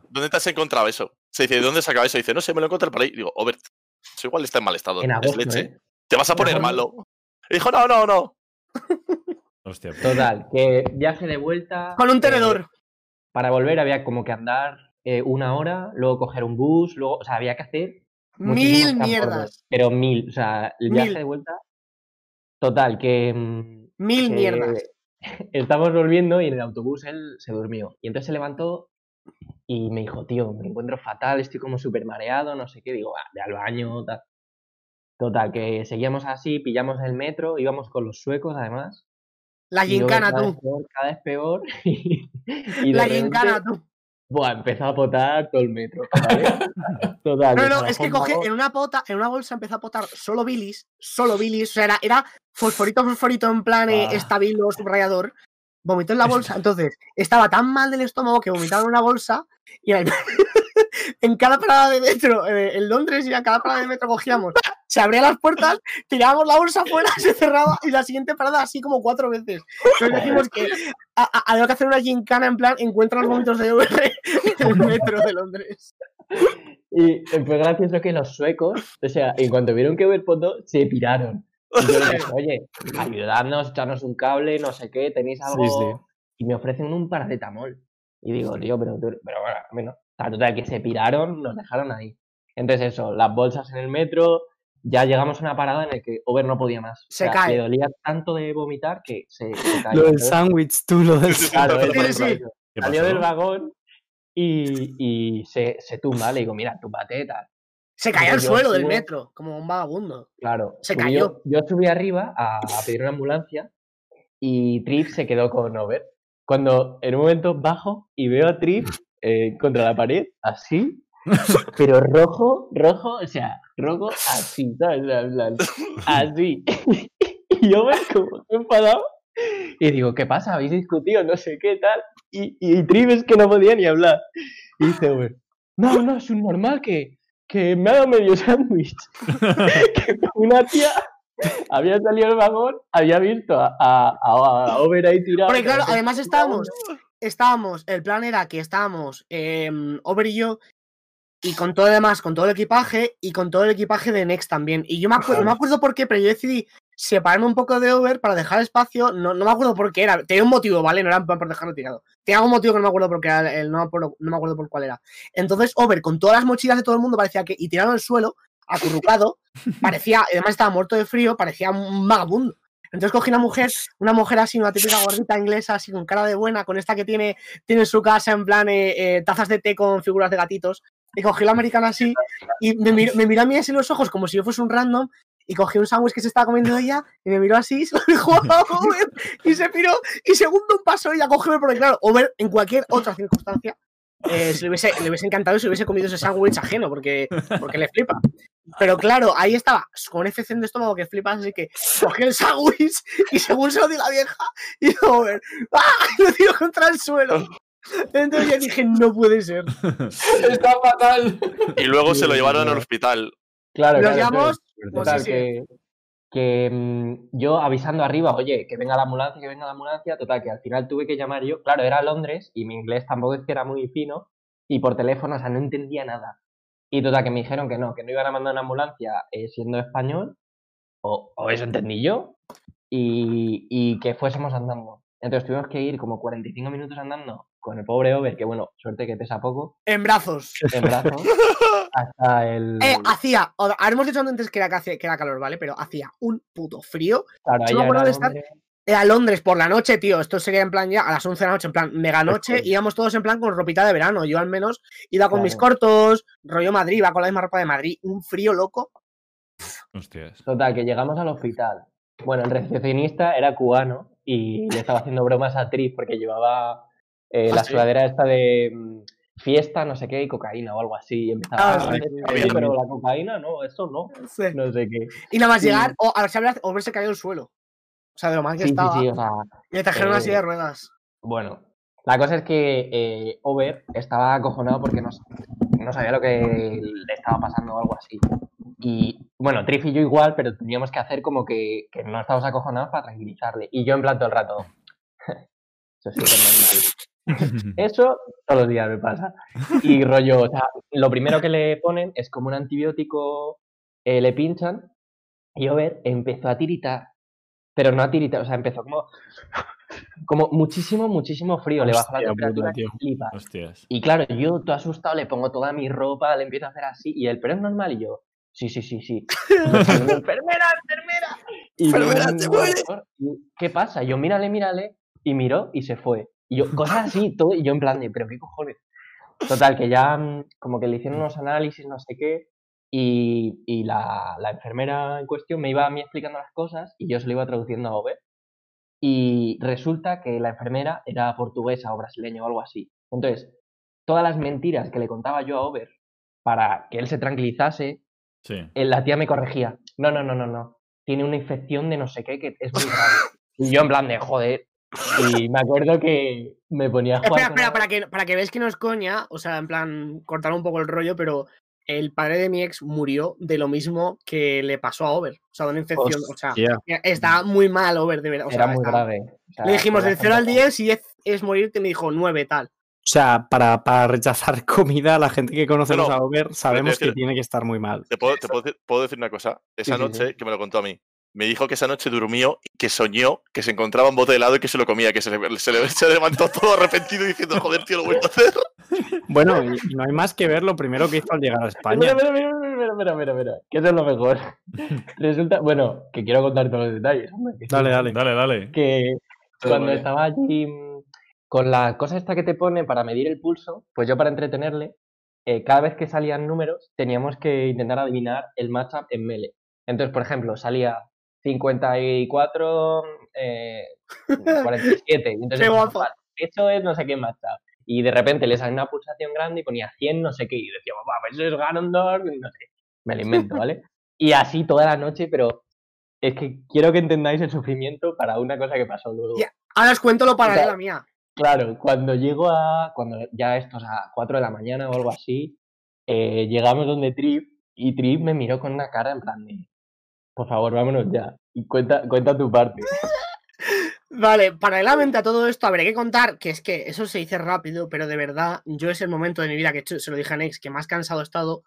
¿dónde te has encontrado eso? Se dice, ¿de dónde sacaba eso? dice, no sé, me lo encontré por ahí. Digo, Obert, eso igual está en mal estado. En es leche. ¿eh? Te vas a poner agosto. malo. Y dijo, no, no, no. Hostia, pues, Total, que viaje de vuelta. Con un eh, tenedor. para volver había como que andar eh, una hora, luego coger un bus, luego, o sea, había que hacer Mil mierdas. Pero mil, o sea, el viaje Mil. de vuelta. Total, que. mm, Mil que mierdas. *laughs* Estamos volviendo y en el autobús él se durmió. Y entonces se levantó y me dijo, tío, me encuentro fatal, estoy como súper mareado, no sé qué. Digo, "Ah, ve al baño, tal. Total, que seguíamos así, pillamos el metro, íbamos con los suecos además. La gincana, cada vez tú. peor, cada vez peor. *laughs* y de La repente, gincana, tú. Buah, empezó a potar todo el metro. ¿vale? *laughs* Total. No, no, es que coge en una pota, en una bolsa empezó a potar solo bilis, solo bilis, o sea, era, era fosforito, fosforito en plan eh, Ah. estabilo, subrayador. Vomitó en la bolsa, *laughs* entonces estaba tan mal del estómago que vomitaba en una bolsa y en, el- *laughs* en cada parada de metro, eh, en Londres y en cada parada de metro cogíamos, se abrían las puertas, tirábamos la bolsa afuera, se cerraba y la siguiente parada así como cuatro veces. Entonces decimos que había que hacer una gincana en plan encuentra los vómitos de VR en el metro de Londres. Y fue gracioso que los suecos, o sea, en cuanto vieron que ver potó, se piraron. Y yo les dije, oye, ayudadnos, echarnos un cable, no sé qué, tenéis algo. sí. Y me ofrecen un paracetamol. Y digo, tío, pero, pero bueno, bueno. O sea, total, que se piraron, nos dejaron ahí. Entonces, eso, las bolsas en el metro. Ya llegamos a una parada en la que Over no podía más. Se O sea, cae. Le dolía tanto de vomitar que se, se *laughs* cayó. Lo del sándwich, tú, lo del Claro, Sí, él, por sí, ejemplo, sí. ¿qué Salió pasó? del vagón y, y se, se tumba. Le digo, mira, túmbate, tal. Se caía al yo suelo del metro, como un vagabundo. Claro. Se subí- cayó. Yo subí arriba a, a pedir una ambulancia y Trip se quedó con Over. Cuando en un momento bajo y veo a Trip eh, contra la pared, así, *laughs* Pero rojo, rojo, o sea, rojo así, ¿sabes? Así. *laughs* Y yo me como enfadado. Y digo, ¿qué pasa? ¿Habéis discutido? No sé qué tal. Y, y Triv es que no podía ni hablar. Y dice, "Ober, no, no, es un normal que, que me ha dado medio sándwich. *laughs* que una tía había salido del vagón, había visto a, a, a, a Ober ahí tirado. Porque claro, además estábamos, estábamos, el plan era que estábamos em, Over y yo, y con todo lo demás, con todo el equipaje, y con todo el equipaje de Next también. Y yo me acuerdo, no me acuerdo por qué, pero yo decidí separarme un poco de Over para dejar espacio, no, no me acuerdo por qué era, tenía un motivo, ¿vale? No era por dejarlo tirado. Tenía un motivo que no me acuerdo por qué era, el- no, me acuerdo, no me acuerdo por cuál era. Entonces Over, con todas las mochilas de todo el mundo, parecía que, y tirado al suelo, acurrucado, *laughs* parecía, además estaba muerto de frío, parecía un vagabundo. Entonces cogí una mujer, una mujer así, una típica gordita inglesa, así con cara de buena, con esta que tiene, tiene en su casa en plan eh, eh, tazas de té con figuras de gatitos. Y cogí la americana así y me miró, me miró a mí así en los ojos como si yo fuese un random. Y cogí un sándwich que se estaba comiendo ella y me miró así y se lo dijo a *laughs* Over y se piró. Y segundo un paso ella cogió porque claro, Over en cualquier otra circunstancia eh, se le, hubiese, le hubiese encantado se hubiese comido ese sándwich ajeno porque, porque le flipa. Pero claro, ahí estaba, con infección de estómago que flipas, así que cogí el sándwich y según se lo di la vieja, y Over, ¡ah! *laughs* Lo tiró contra el suelo. Entonces yo dije, no puede ser. *laughs* Está fatal. Y luego se lo llevaron al hospital. Claro, claro, llamamos, que mm, yo avisando arriba, oye, que venga la ambulancia, que venga la ambulancia, total, que al final tuve que llamar yo. Claro, era Londres y mi inglés tampoco es que era muy fino y por teléfono, o sea, no entendía nada. Y total, que me dijeron que no, que no iban a mandar una ambulancia eh, siendo español, o, o eso entendí yo, y, y que fuésemos andando. Entonces tuvimos que ir como 45 minutos andando con el pobre Over, que bueno, suerte que pesa poco, En brazos. en brazos, *laughs* hasta el... Eh, hacía, hemos dicho antes que era, que hacía- que era calor, ¿vale? Pero hacía un puto frío. claro, yo me ahí acuerdo era de estar- Londres. Era Londres por la noche, tío. Esto sería en plan ya a las 11 de la noche, en plan mega noche. Perfecto. Íbamos todos en plan con ropita de verano. Yo al menos iba con mis cortos, rollo Madrid, iba con la misma ropa de Madrid. Un frío loco. Hostias. Total, que llegamos al hospital. Bueno, el recepcionista era cubano y le estaba haciendo bromas a Tris porque llevaba eh, ¿Ah, la sí? sudadera esta de mm, fiesta, no sé qué, y cocaína o algo así. Y empezaba Ah, a sí. Ah, "Oye, bien. pero la cocaína no, eso no, no sé qué. Y nada más Sí. llegar, o a ver si habría- o verse caído al suelo. O sea, de lo mal que Sí, sí, estaba. sí, o sea, Y le trajeron una eh, silla de ruedas. bueno. La cosa es que eh, Over estaba acojonado porque no, no sabía lo que le estaba pasando o algo así. Y bueno, Trif y yo igual, pero teníamos que hacer como que, que no estábamos acojonados para tranquilizarle. Y yo en plan todo el rato. *laughs* Eso es súper normal. *laughs* Eso todos los días me pasa. Y rollo, o sea, lo primero que le ponen es como un antibiótico, eh, le pinchan y Over empezó a tiritar. Pero no a tiritar, o sea, empezó como, como muchísimo, muchísimo frío. le bajó la Hostia temperatura. Hostias. Y claro, yo todo asustado le pongo toda mi ropa, le empiezo a hacer así y él, pero es normal y yo, sí, sí, sí, sí. enfermera, enfermera. Y Enfermera, te mueres. doctor, y, ¿Qué pasa? Yo mírale, mírale y miró y se fue. Y yo, cosas así, *laughs* todo, y yo en plan de, pero qué cojones. Total, que ya mm, como que le hicieron unos análisis, no sé qué, y, y la, la enfermera en cuestión me iba a mí explicando las cosas y yo se lo iba traduciendo a Over. Y resulta que la enfermera era portuguesa o brasileña o algo así. Entonces, todas las mentiras que le contaba yo a Over para que él se tranquilizase, Sí. eh, la tía me corregía. No, no, no, no, no. Tiene una infección de no sé qué que es muy grave. *laughs* Y yo en plan de joder. Y me acuerdo que me ponía a jugar. Espera, para que, para que veáis que no es coña, o sea, en plan, cortar un poco el rollo, pero el padre de mi ex murió de lo mismo que le pasó a Over. O sea, de una infección. O sea, está muy mal Over, de verdad. o sea, Era muy está- grave. O sea, Le dijimos del 0 al bastante 10, si 10 es morirte, me dijo 9 tal. O sea, para, para rechazar *laughs* comida, la gente que conocemos No, no, a Over sabemos que tiene que estar muy mal. ¿Te puedo, te puedo decir, puedo decir una cosa? Esa Sí, sí, noche, sí. que me lo contó a mí, me dijo que esa noche durmió y que soñó que se encontraba un bote de helado y que se lo comía, que se, le- se, le- se levantó todo arrepentido diciendo, joder, tío, lo he vuelto a hacer. *laughs* Bueno, no hay más que ver lo primero que hizo al llegar a España. Espera, espera, espera, espera, espera, espera, que eso es lo mejor. *laughs* Resulta, bueno, que quiero contar todos los detalles. hombre, que sí. Dale, dale. Dale, dale. que Todo cuando estaba allí mm, con la cosa esta que te pone para medir el pulso, pues yo para entretenerle, eh, cada vez que salían números teníamos que intentar adivinar el matchup en melee. Entonces, por ejemplo, salía 54, eh, *laughs* 47. y entonces, Qué guapo. eso es no sé qué matchup. Y de repente le sale una pulsación grande y ponía 100 no sé qué. Y decía, papá, pues eso es Ganondorf, no sé. Me lo invento, ¿vale? Y así toda la noche, pero es que quiero que entendáis el sufrimiento para una cosa que pasó luego. Ya. Ahora os cuento lo paralela sea, mía. Claro, cuando llego a. Cuando ya estos a 4 de la mañana o algo así, eh, llegamos donde Trip y Trip me miró con una cara en plan de. Por favor, vámonos ya. Y cuenta, cuenta tu parte. Vale, paralelamente a todo esto, habré que contar que es que eso se dice rápido, pero de verdad, yo es el momento de mi vida que se lo dije a Nex, que más cansado he estado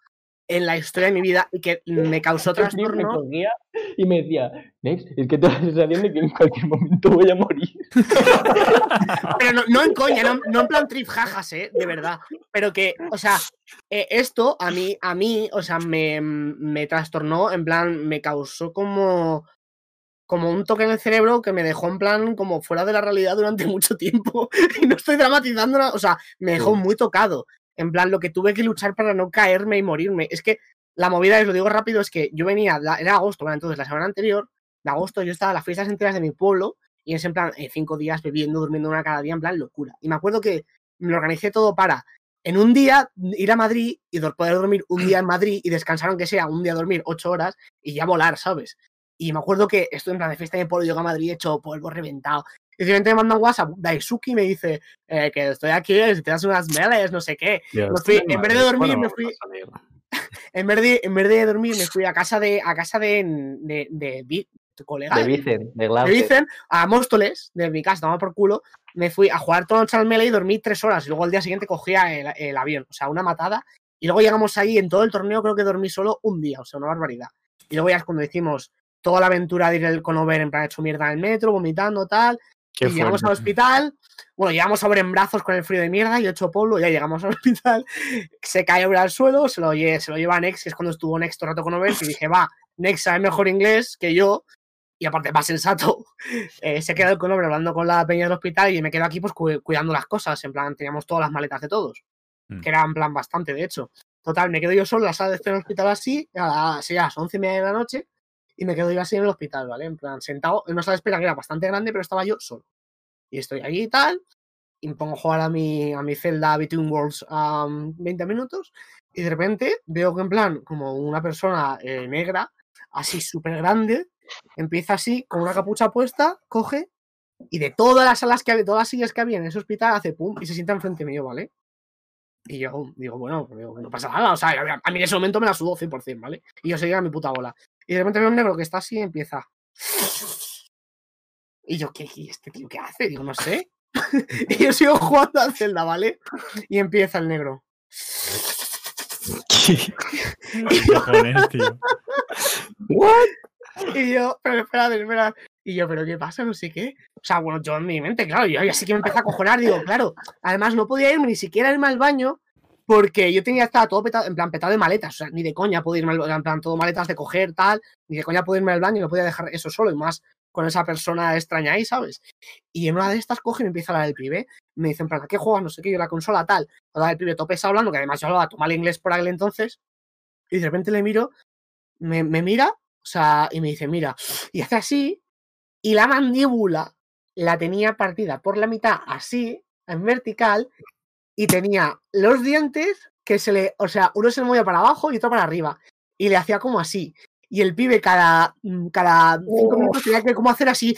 en la historia de mi vida y que me causó me trastorno. cogía y me decía, Nex, es que te la sensación de que en cualquier momento voy a morir. *laughs* Pero no, no en coña, no, no en plan trip jajas, eh, de verdad. Pero que, o sea, eh, esto a mí, a mí, o sea, me, me trastornó, en plan, me causó como, como un toque en el cerebro que me dejó en plan como fuera de la realidad durante *laughs* mucho tiempo. Y no estoy dramatizando nada, o sea, me dejó muy tocado. En plan, lo que tuve que luchar para no caerme y morirme. Es que la movida, y lo digo rápido, es que yo venía, era agosto, bueno, entonces la semana anterior, de agosto, yo estaba en las fiestas enteras de mi pueblo y es en plan, eh, cinco días bebiendo, durmiendo una cada día, en plan locura. Y me acuerdo que me lo organicé todo para, en un día, ir a Madrid y poder dormir un día en Madrid y descansar aunque sea un día dormir ocho horas y ya volar, ¿sabes? Y me acuerdo que estoy en plan de fiesta de pueblo, llego a Madrid hecho polvo reventado. Y repente me manda un WhatsApp, Daisuke, y me dice eh, que estoy aquí, si te das unas meles, no sé qué. Me fui- en vez de dormir, me fui, *laughs* en vez de, en vez de dormir, me fui a *laughs* casa de, a casa de, de, de colega, De Vicen, de Glauce. dicen a Móstoles, de mi casa, toma por culo, me fui a jugar toda la noche al melee y dormí tres horas. Y luego al día siguiente cogía el, el avión. O sea, una matada. Y luego llegamos ahí, en todo el torneo creo que dormí solo un día, o sea, una barbaridad. Y luego ya es cuando hicimos toda la aventura de ir el conover en plan hecho mierda en el metro, vomitando, tal. Qué y llegamos al hospital. Bueno, llegamos sobre en brazos con el frío de mierda y hecho polvo. Ya llegamos al hospital. Se cae sobre al suelo, se lo, lle- se lo lleva Nex, que es cuando estuvo Nex todo el rato con Over. Y dije, va, Nex sabe mejor inglés que yo. Y aparte, más sensato. *laughs* Eh, se queda el Conover hablando con la peña del hospital y me quedo aquí pues cu- cuidando las cosas. En plan, teníamos todas las maletas de todos. Mm. Que era en plan bastante, de hecho. Total, me quedo yo solo en la sala de espera del hospital así, a las, a las once y media de la noche. Y me quedo yo así en el hospital, ¿vale? En plan, sentado en una sala de espera que era bastante grande, pero estaba yo solo. Y estoy allí y tal. Y me pongo a jugar a mi, a mi celda Between Worlds a 20 minutos. Y de repente veo que en plan, como una persona eh, negra, así súper grande, empieza así, con una capucha puesta, coge y de todas las salas que había, todas las sillas que había en ese hospital, hace pum y se sienta enfrente mío, ¿vale? Y yo digo, bueno, pues digo, no pasa nada, o sea, a a mí en ese momento me la sudó 100%, ¿vale? Y yo seguía a mi puta bola. Y de repente veo un negro que está así y empieza. Y yo, ¿qué, qué- este tío qué hace? Digo, no sé. *laughs* y yo sigo jugando al Zelda, ¿vale? Y empieza el negro. *laughs* ¿Qué cojones, tío? *laughs* *laughs* Y yo, pero espera, espera. Y yo, ¿pero qué pasa? No sé qué. O sea, bueno, yo en mi mente, claro, yo ya sí que me empecé a cojonar. Digo, claro, además no podía irme ni siquiera irme al baño porque yo tenía estaba todo petado, en plan petado de maletas. O sea, ni de coña puedo irme al baño, en plan todo maletas de coger, tal. Ni de coña puedo irme al baño, no podía dejar eso solo y más con esa persona extraña ahí, ¿sabes? Y en una de estas coge y me empieza a hablar el pibe. Me dice, en plan, ¿a qué juegas? No sé qué, yo la consola tal. Habla el pibe todo pesado hablando, que además yo hablaba mal inglés por aquel entonces. Y de repente le miro, me, me mira, o sea, y me dice, mira, y hace así, y la mandíbula la tenía partida por la mitad, así, en vertical, y tenía los dientes que se le, o sea, uno se le movía para abajo y otro para arriba, y le hacía como así. Y el pibe cada, mm, cada cinco minutos tenía que como hacer así,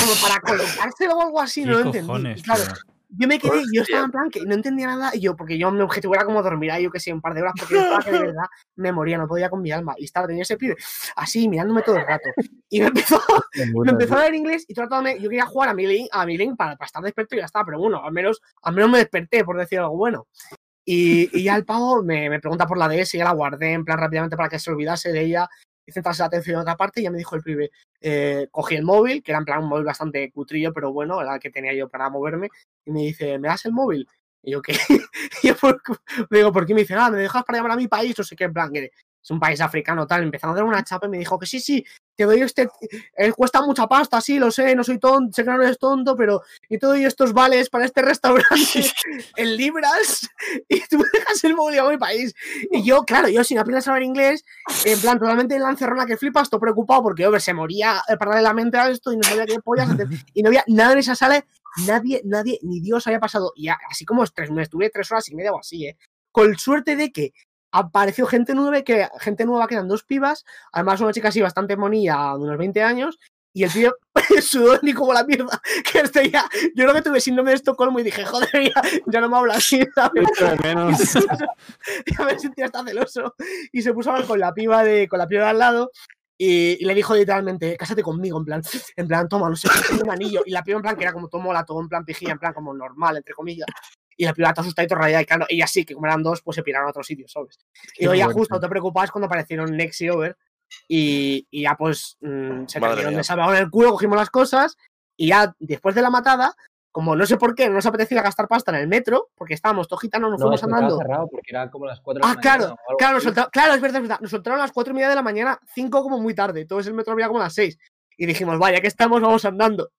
como para colocárselo o algo así, ¿Qué no lo entendí. claro, tío? Yo me quedé, yo estaba en plan que no entendía nada, y yo, porque yo mi objetivo era como dormir ahí, yo que sé, un par de horas, porque yo estaba que de verdad *laughs* me moría, no podía con mi alma. Y estaba, tenía ese pibe así, mirándome todo el rato. Y me empezó, *laughs* me empezó a hablar inglés y tratándome, yo quería jugar a mi link, a mi link para, para estar despierto y ya está, pero bueno, al menos, al menos me desperté, por decir algo bueno. Y, y ya el pavo me, me pregunta por la DS y ya la guardé en plan rápidamente para que se olvidase de ella y centrarse la atención en otra parte. Y ya me dijo el pibe, eh, cogí el móvil, que era en plan un móvil bastante cutrillo, pero bueno, era el que tenía yo para moverme. Y me dice, ¿me das el móvil? Y yo, ¿qué? *laughs* Y yo, ¿por le digo, ¿por qué? Me dice, ah, ¿me dejas para llamar a mi país? No sé qué, en plan, que es un país africano, tal. Empezaron a dar una chapa y me dijo que sí, sí, te doy este. eh, cuesta mucha pasta, sí, lo sé, no soy tonto, sé que no eres tonto, pero yo te doy estos vales para este restaurante *laughs* *laughs* en libras *laughs* y tú me dejas el móvil a mi país. Y yo, claro, yo sin apenas saber inglés, en plan, totalmente en la encerrona que flipas, todo preocupado porque, hombre, se moría eh, paralelamente a esto y no sabía qué pollas hacer. Y no había nada en esa sala nadie, nadie, ni Dios había pasado, y así como tres, me estuve tres horas y media o así, ¿eh? Con suerte de que apareció gente nueva, que, gente nueva que eran dos pibas, además una chica así bastante monilla, de unos 20 años, y el tío *laughs* sudó ni como la mierda, *laughs* que este ya, yo creo que tuve síndrome de Estocolmo y dije, joder, ya, ya no me habla así, menos. *laughs* ya me sentía hasta celoso. Y se puso a hablar con la piba de, con la piba de al lado. Y, y le dijo literalmente, cásate conmigo, en plan, en plan, toma, no sé, un anillo. Y la piba en plan, que era como todo mola, todo en plan pijilla, en plan como normal, entre comillas. Y la piba toda asustada y toda rayada. Y claro, ella sí, que como eran dos, pues se piraron a otro sitio, ¿sabes? Y fuerte. justo, no te preocupabas cuando aparecieron Nex y Over. Y, y ya pues mm, se cayeron de salvaron el culo, cogimos las cosas. Y ya después de la matada, como no sé por qué, no nos apetecía gastar pasta en el metro, porque estábamos todos gitanos, nos No, fuimos andando. cerrado porque era como las 4 de la Ah, claro, mañana o algo claro, nos así. solta- claro, es verdad, es verdad. Nos soltaron a las cuatro y media de la mañana, cinco como muy tarde. Entonces el metro había como a las seis. Y dijimos, vaya, que estamos, vamos andando.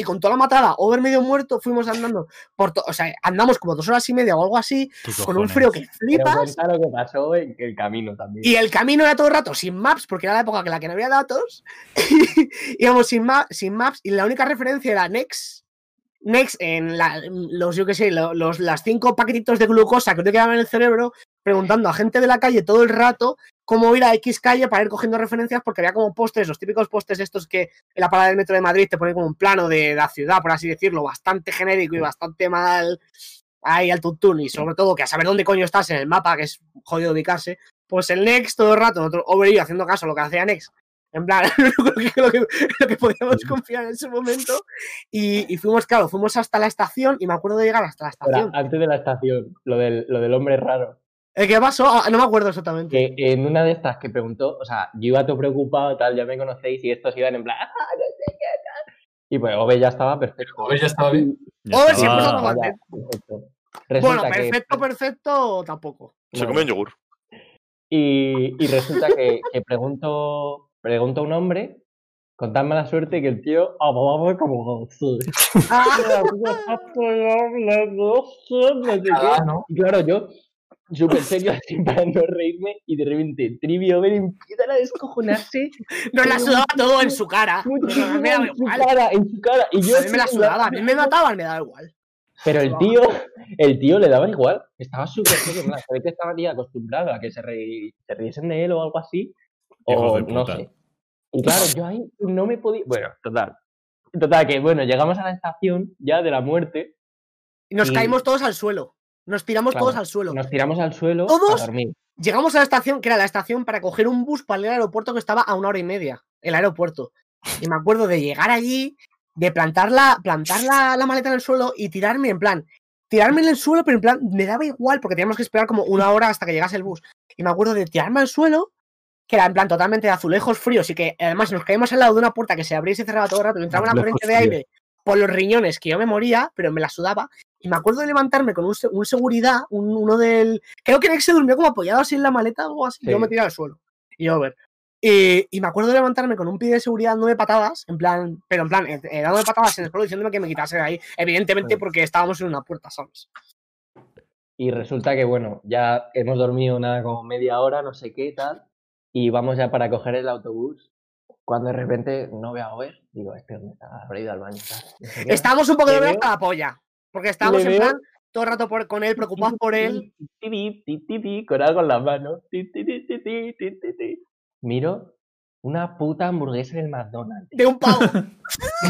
Y con toda la matada, over medio muerto, fuimos andando por O sea, andamos como dos horas y media o algo así, ¿Qué con un frío que Pero flipas. cuenta lo que pasó en el camino también. Y el camino era todo el rato sin maps, porque era la época en la que no había datos. *laughs* Íbamos sin, ma- sin maps y la única referencia era Nex. Nex en la- los, yo qué sé, lo- los, las cinco paquetitos de glucosa que te quedaban en el cerebro, preguntando a gente de la calle todo el rato cómo ir a X calle para ir cogiendo referencias, porque había como postes, los típicos postes estos que en la parada del metro de Madrid te ponen como un plano de la ciudad, por así decirlo, bastante genérico y bastante mal ahí al tuntún, y sobre todo que a saber dónde coño estás en el mapa, que es jodido ubicarse, pues el Next todo el rato, nosotros over haciendo caso a lo que hacía Next. En plan, *laughs* lo que, lo que, lo que podíamos confiar en ese momento. Y, y fuimos, claro, fuimos hasta la estación y me acuerdo de llegar hasta la Ahora, estación. antes de la estación, lo del, lo del hombre raro. ¿El qué pasó? Ah, no me acuerdo exactamente. Que en una de estas que preguntó, o sea, yo iba todo preocupado, tal, ya me conocéis, y estos iban en plan, "Ah, no sé qué, tal. Y pues Ove ya estaba perfecto. Ove ya estaba bien. Estaba- siempre estaba- contento. perfecto. Bueno, que- perfecto, perfecto, tampoco. Se no, comió un yogur. Y, y resulta que, que pregunto, pregunto a un hombre con tan mala suerte que el tío hablaba como. Ah, *laughs* no qué. Ah, yo súper *laughs* serio así para no reírme y de repente Trivio Over empiezan a descojonarse nos la sudaba todo en su cara. me daba en su igual. cara, en su cara. Y yo A mí me la sudaba, a mí me mataban, me daba igual. Pero el tío, el tío le daba igual. Estaba súper serio. Se ve que estaba tía acostumbrado a que se, re- se riesen de él o algo así. O no sé. Y claro, yo ahí no me podía. Bueno, total. Total, que bueno, llegamos a la estación ya de la muerte. Y nos Y- caímos todos al suelo. Nos tiramos Claro, todos al suelo. Nos tiramos al suelo ¿Todos? a dormir. Llegamos a la estación, que era la estación para coger un bus para ir al aeropuerto que estaba a una hora y media. El aeropuerto. Y me acuerdo de llegar allí, de plantar la, plantar la, la maleta en el suelo y tirarme en plan. Tirarme en el suelo, pero en plan, me daba igual porque teníamos que esperar como una hora hasta que llegase el bus. Y me acuerdo de tirarme al suelo, que era en plan totalmente de azulejos fríos y que además nos caímos al lado de una puerta que se abría y se cerraba todo el rato y entraba una corriente de aire por los riñones que yo me moría, pero me la sudaba. Y me acuerdo de levantarme con un, un seguridad, un- uno del. Creo que Nex se durmió como apoyado así en la maleta o algo así. Yo Sí. me tiré al suelo. Y yo, a ver. Y, y me acuerdo de levantarme con un pie de seguridad dándome patadas, en plan, pero en plan, eh, eh, dándome patadas en el suelo diciéndome que me quitase de ahí. Evidentemente porque estábamos en una puerta, ¿sabes? Y resulta que, bueno, ya hemos dormido nada como media hora, no sé qué tal. Y vamos ya para coger el autobús. Cuando de repente no veo a Over, digo, este está, habrá ido al baño. tal, no sé qué. Estábamos un poco de hasta la polla. Porque estábamos en plan todo el rato por- con él, preocupados por él. Con algo en las manos. Miro una puta hamburguesa en el McDonald's. De un pavo.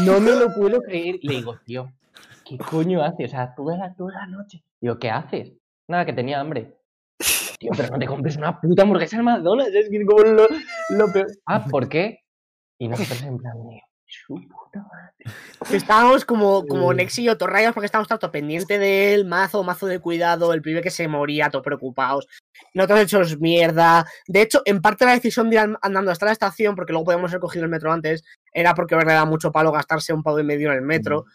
No me lo puedo creer. Le digo, tío, ¿qué coño haces? O sea, toda la, toda la noche. Digo, ¿qué haces? Nada, que tenía hambre. Tío, pero no te compres una puta hamburguesa en el McDonald's. Es que como lo, lo peor. Ah, ¿por qué? Y nosotros en plan de, su puta madre. *laughs* Estábamos como, como Mm. Nex y rayados porque estábamos tanto pendiente de él, mazo, mazo de cuidado, el pibe que se moría, todo preocupados. Nosotros hechos mierda. De hecho, en parte la decisión de ir an- andando hasta la estación, porque luego podíamos haber cogido el metro antes, era porque le da mucho palo gastarse un pavo y medio en el metro.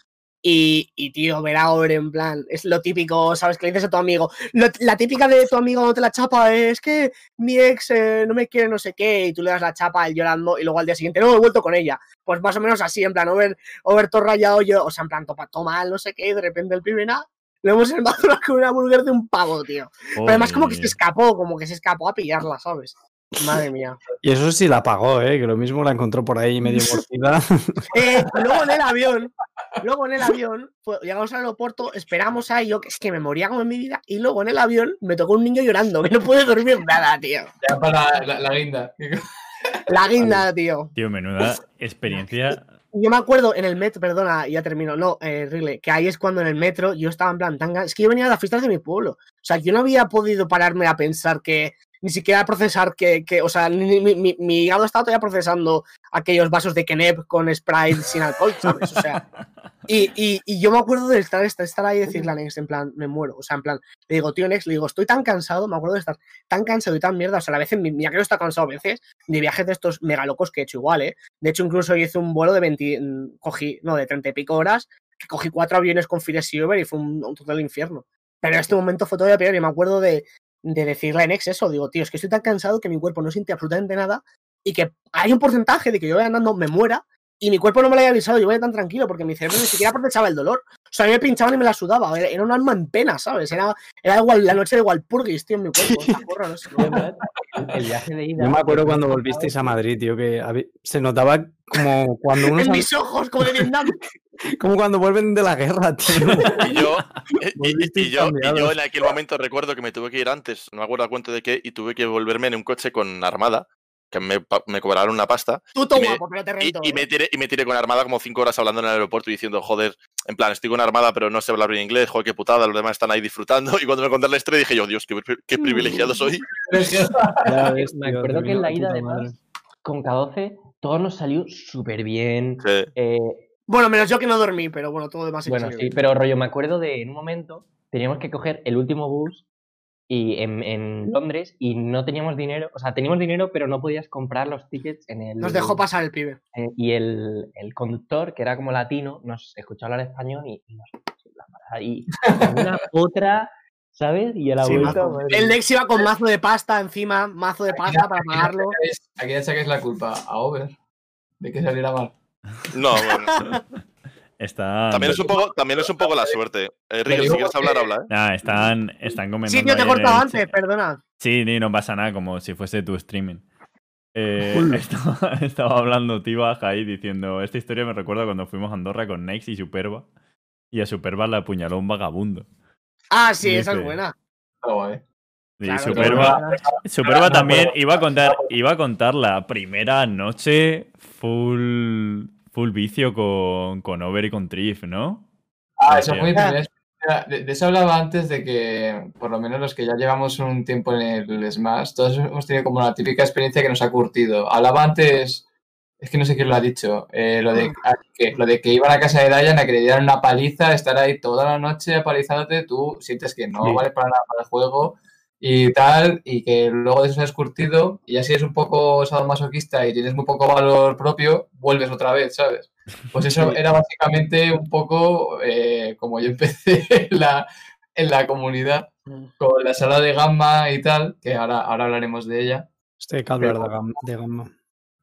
Y, y, tío, ver ahora en plan, es lo típico, ¿sabes? Que le dices a tu amigo. Lo- la típica de tu amigo no te la chapa es que mi ex eh, no me quiere no sé qué, y tú le das la chapa a él llorando, y luego al día siguiente, no, he vuelto con ella. Pues más o menos así, en plan, over, over todo rayado yo, o sea, en plan, toma, toma, no sé qué, y de repente el pibe nada. Lo hemos embazado con una burger de un pavo, tío. Pero además como que se escapó, como que se escapó a pillarla, ¿sabes? Madre mía. Y eso sí la pagó, ¿eh? Que lo mismo la encontró por ahí medio *laughs* mordida. Eh, luego en el avión, luego en el avión, fue- llegamos al aeropuerto, esperamos ahí, yo que es que me moría como en mi vida, y luego en el avión me tocó un niño llorando, que no puede dormir nada, tío. Ya para la, la guinda. La guinda, tío. Tío, menuda experiencia. Yo me acuerdo en el metro, perdona, ya termino, no, eh, Rile, que ahí es cuando en el metro yo estaba en plan tan... ga- Es que yo venía de las fiestas de mi pueblo. O sea, yo no había podido pararme a pensar que, ni siquiera procesar que, que o sea, ni- mi, mi, mi hígado estaba todavía procesando aquellos vasos de Kenep con Sprite sin alcohol, ¿sabes? O sea, *laughs* y, y, y yo me acuerdo de estar, estar, ahí y decirle a Nex, en plan, me muero. O sea, en plan, le digo, tío Nex, le digo, estoy tan cansado, me acuerdo de estar tan cansado y tan mierda. O sea, a veces, mira que yo está cansado a veces, de viajes de estos mega locos que he hecho igual, ¿eh? De hecho, incluso hice un vuelo de 20, mm, cogí, no, de 30 y pico horas, que cogí cuatro aviones con Fires y Uber y fue un, un total infierno. Pero en este momento fue todavía peor y me acuerdo de, de decirle a Nex eso, digo, tío, es que estoy tan cansado que mi cuerpo no siente absolutamente nada y que hay un porcentaje de que yo vaya andando, me muera y mi cuerpo no me lo haya avisado, yo vaya tan tranquilo porque mi cerebro ni siquiera procesaba el dolor. O sea, a mí me pinchaban y me la sudaba, era, era un alma en pena, ¿sabes? Era, era igual la noche de Walpurgis, tío, en mi cuerpo. esa porra, no sé. El, el viaje de ida. Yo me acuerdo cuando volvisteis a Madrid, tío, que se notaba como cuando uno En mis ojos, como de Vietnam. *laughs* como cuando vuelven de la guerra, tío. *laughs* Y yo, *laughs* y- y, Volvisteis y yo, y yo en aquel momento recuerdo que me tuve que ir antes, no me acuerdo a cuento de qué, y tuve que volverme en un coche con Armada, que me, cobraron una pasta, Puto Y me- guapo, pero te y, rento. y me tiré, y me tiré con Armada como cinco horas hablando en el aeropuerto y diciendo, joder, en plan, estoy con Armada pero no sé hablar bien inglés, joder, qué putada, los demás están ahí disfrutando. Y cuando me conté la historia dije yo, Dios, qué, qué privilegiado soy. *laughs* Ya ves, Me acuerdo que en la ida, además, con K12, todo nos salió súper bien. Sí. Eh, Bueno, menos yo que no dormí, pero bueno, todo demás. bueno, sí, pero rollo, me acuerdo de en un momento teníamos que coger el último bus y en, en Londres y no teníamos dinero, o sea, teníamos dinero, pero no podías comprar los tickets en el. Nos dejó pasar el pibe. eh, y el, el conductor, que era como latino, nos escuchó hablar español y, y nos puso la parada. Y una *laughs* otra, ¿sabes? Y a la Sí, vuelta. mazo. madre El. Nex iba con mazo de pasta encima, mazo de pasta para pagarlo. Aquí ya sacáis la culpa a Over de que saliera mal. No, bueno. Están. También es un poco, también es un poco la suerte. Eh, Rick, si quieres hablar, habla, ¿eh? Nah, están, están comentando. Sí, tío, te he cortado el antes, perdona. Sí, ni no pasa nada, como si fuese tu streaming. Eh, *laughs* estaba, estaba hablando Tiba ahí diciendo: Esta historia me recuerda cuando fuimos a Andorra con Nex y Superba. Y a Superba la apuñaló un vagabundo. Ah, sí, esa es buena. Y Claro, Superba, claro. Superba también iba a contar, iba a contar la primera noche full, full vicio con, con Over y con Trif, ¿no? Ah, eso fue mi primera experiencia. De, de eso hablaba antes de que, por lo menos los que ya llevamos un tiempo en el Smash, todos hemos tenido como la típica experiencia que nos ha curtido. Hablaba antes, es que no sé quién lo ha dicho, eh, lo, de, que, lo de que iban a casa de Dayan a que le dieran una paliza, estar ahí toda la noche apalizándote, tú sientes que no Sí. vale para nada para el juego y tal, y que luego de eso has curtido, y ya si eres un poco sadomasoquista y tienes muy poco valor propio, vuelves otra vez, ¿sabes? Pues *laughs* eso era básicamente un poco eh, como yo empecé *laughs* en la, en la comunidad, con la sala de gamma y tal, que ahora, ahora hablaremos de ella. Que hablar de de gamma.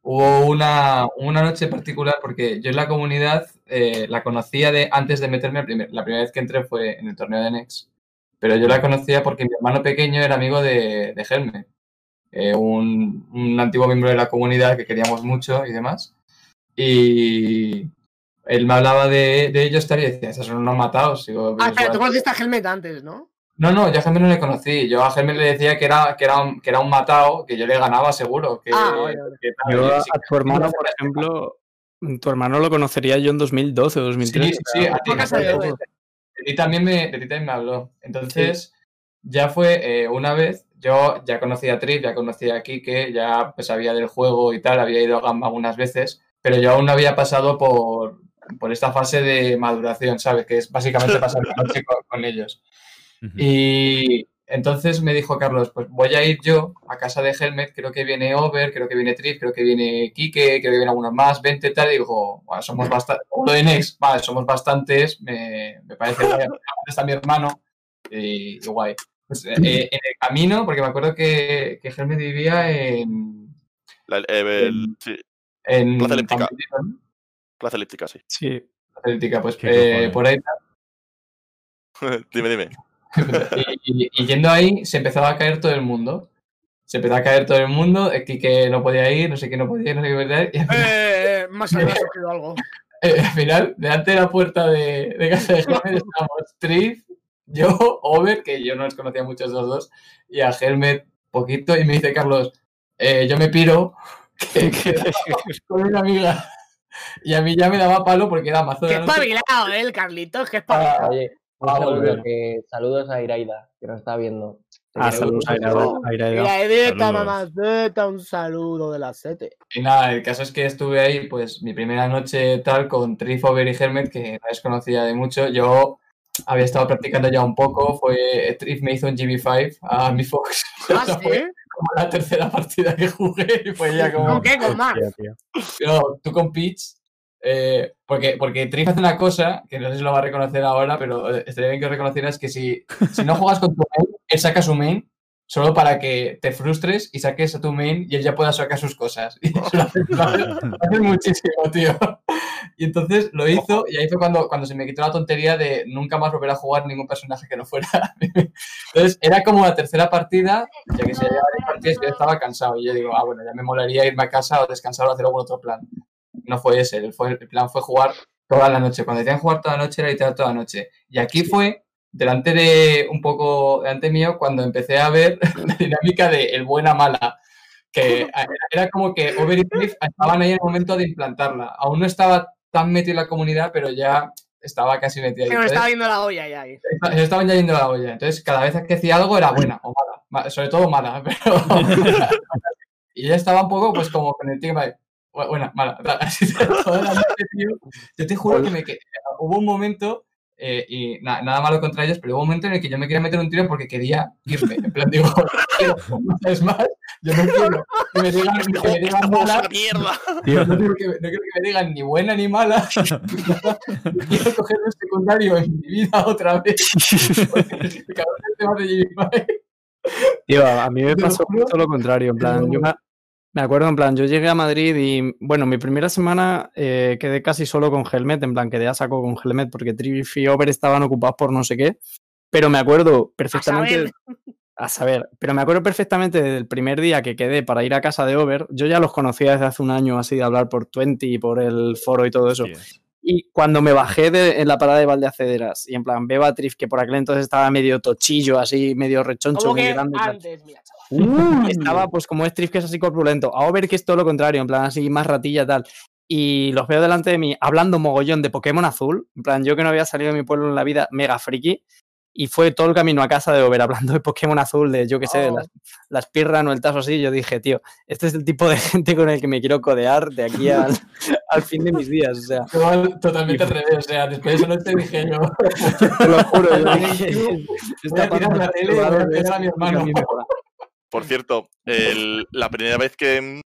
Hubo una, una noche particular porque yo en la comunidad eh, la conocía de antes de meterme, la primera vez que entré fue en el torneo de Nex, pero yo la conocía porque mi hermano pequeño era amigo de, de Helme, eh, un, un antiguo miembro de la comunidad que queríamos mucho y demás. Y él me hablaba de, de ellos tal, y decía, esos son unos matados. Digo, Ah, "Pero espera, tú conociste a Helmet antes, ¿no? no, no, yo a Helmet no le conocí. Yo a Helmet le decía que era, que era, un, que era un matado, que yo le ganaba seguro. Que, Ah, vale, vale. que tal, Yo a sí, a tu hermano, por ejemplo, tu hermano lo conocería yo en 2012 o 2013. Sí, sí, a ti, de ti también me, de ti también me habló. Entonces, ya fue eh, una vez, yo ya conocía a Trip, ya conocía a Kike, ya pues sabía del juego y tal, había ido a Gamma algunas veces, pero yo aún no había pasado por, por esta fase de maduración, ¿sabes? Que es básicamente pasar la noche con, con ellos. Y entonces me dijo Carlos, pues voy a ir yo a casa de Helmet, creo que viene Over, creo que viene Trip, creo que viene Kike, creo que vienen algunos más, 20 tal, y digo, bueno, somos bastantes, lo de Nex, vale, somos bastantes, me, me parece aparte está mi hermano, y, y guay. Pues, eh, eh, en el camino, porque me acuerdo que, que Helmet vivía en, La- eh, el- sí, en Plaza Elíptica. ¿no? Plaza Elíptica, sí. Sí. Plaza Elíptica, pues eh, por ahí *laughs* dime, dime. *laughs* y, yendo ahí se empezaba a caer todo el mundo. se empezó a caer todo el mundo, eh, Quique no podía ir, no sé qué no podía ir, no sé qué podía ir, y al final, Eh, eh, más allá ha surgido algo. *laughs* eh, al final, delante de la puerta de, de casa de Helmet estábamos Trif, yo, Over, que yo no les conocía mucho esos dos, y a Helmet poquito, y me dice Carlos, eh, yo me piro, *laughs* que, que con una amiga. Y a mí ya me daba palo porque era mazo noche. espabilado, eh, el Carlitos, qué espabilado. Un Ah, saludo, volver. que- saludos a Iraida, que nos está viendo. Ah, saludos a. Iraida, a Iraida. Un saludo de la sete. Y nada, el caso es que estuve ahí, pues mi primera noche tal, con Trif, Over y Helmet, que no les conocía de mucho. Yo había estado practicando ya un poco, fue Trif me hizo un GB5 a mi Fox. Ah, *laughs* fue ¿sí? como la tercera *laughs* partida que jugué y fue ya como... ¿Con qué? ¿Con más? Tío, tío. No, tú con Peach, eh, porque, porque Trif hace una cosa, que no sé si lo va a reconocer ahora, pero eh, estaría bien que reconocieras, que si, si no juegas con tu main, él saca su main, solo para que te frustres y saques a tu main y él ya pueda sacar sus cosas. *laughs* Y eso lo hace, lo hace- muchísimo, tío. Y entonces lo hizo y ahí fue cuando, cuando se me quitó la tontería de nunca más volver a jugar ningún personaje que no fuera. *laughs* Entonces era como la tercera partida, ya que se llevaba partidas yo estaba cansado. Y yo digo, ah, bueno, ya me molaría irme a casa o descansar o hacer algún otro plan. No fue ese, el, fue, el plan fue jugar toda la noche. Cuando decían jugar toda la noche era literal toda la noche. Y aquí fue delante de un poco, delante mío, cuando empecé a ver *laughs* la dinámica de el buena mala. Que *laughs* era, como que Over y Cliff estaban ahí en el momento de implantarla. Aún no estaba tan metido en la comunidad, pero ya estaba casi metido ahí. Entonces, estaba viendo la olla ya ahí. se estaban ya yendo la olla. Entonces, cada vez que hacía algo era buena o mala. Ma- Sobre todo mala, *laughs* pero. y ya estaba un poco, pues, como con el vale, bu- Buena, mala. toda la noche, tío. Yo te juro que me que- hubo un momento. eh, y na- nada malo contra ellos, pero hubo un momento en el que yo me quería meter un tiro porque quería irme. En plan, digo, *laughs* quiero, es más, yo no quiero que me digan, que me *laughs* digan mala, mierda! no quiero, que, no quiero que me digan ni buena ni mala. *laughs* quiero coger un secundario en mi vida otra vez. Porque el cabrón este va de Jimmy Tío, a mí me pasó justo lo contrario. En plan, yo me, me acuerdo, en plan, yo llegué a Madrid y, bueno, mi primera semana eh, quedé casi solo con Helmet, en plan, quedé a saco con Helmet porque Triff y Over estaban ocupados por no sé qué. Pero me acuerdo perfectamente. saber. A saber, pero me acuerdo perfectamente del primer día que quedé para ir a casa de Over. Yo ya los conocía desde hace un año así de hablar por Twenty y por el foro y todo eso. Y cuando me bajé de- en la parada de Valdeacederas y en plan veo a Trif, que por aquel entonces estaba medio tochillo, así, medio rechoncho, muy grande. antes, mira, chaval. Estaba pues como es Trif, que es así corpulento. A Over, que es todo lo contrario, en plan así, más ratilla tal. Y los veo delante de mí hablando mogollón de Pokémon azul. En plan, yo que no había salido de mi pueblo en la vida, mega friki. Y fue todo el camino a casa de Over hablando de Pokémon azul, de yo que sé, de Oh. las, las pirras o el tazo así. Yo dije, tío, este es el tipo de gente con el que me quiero codear de aquí al, *laughs* al fin de mis días. O sea, totalmente al revés. O sea, después de esa noche dije yo, *laughs* te lo juro. Yo *laughs* Voy dije, a tirar la tele y voy a a mi hermano. Por cierto, el- la primera vez que,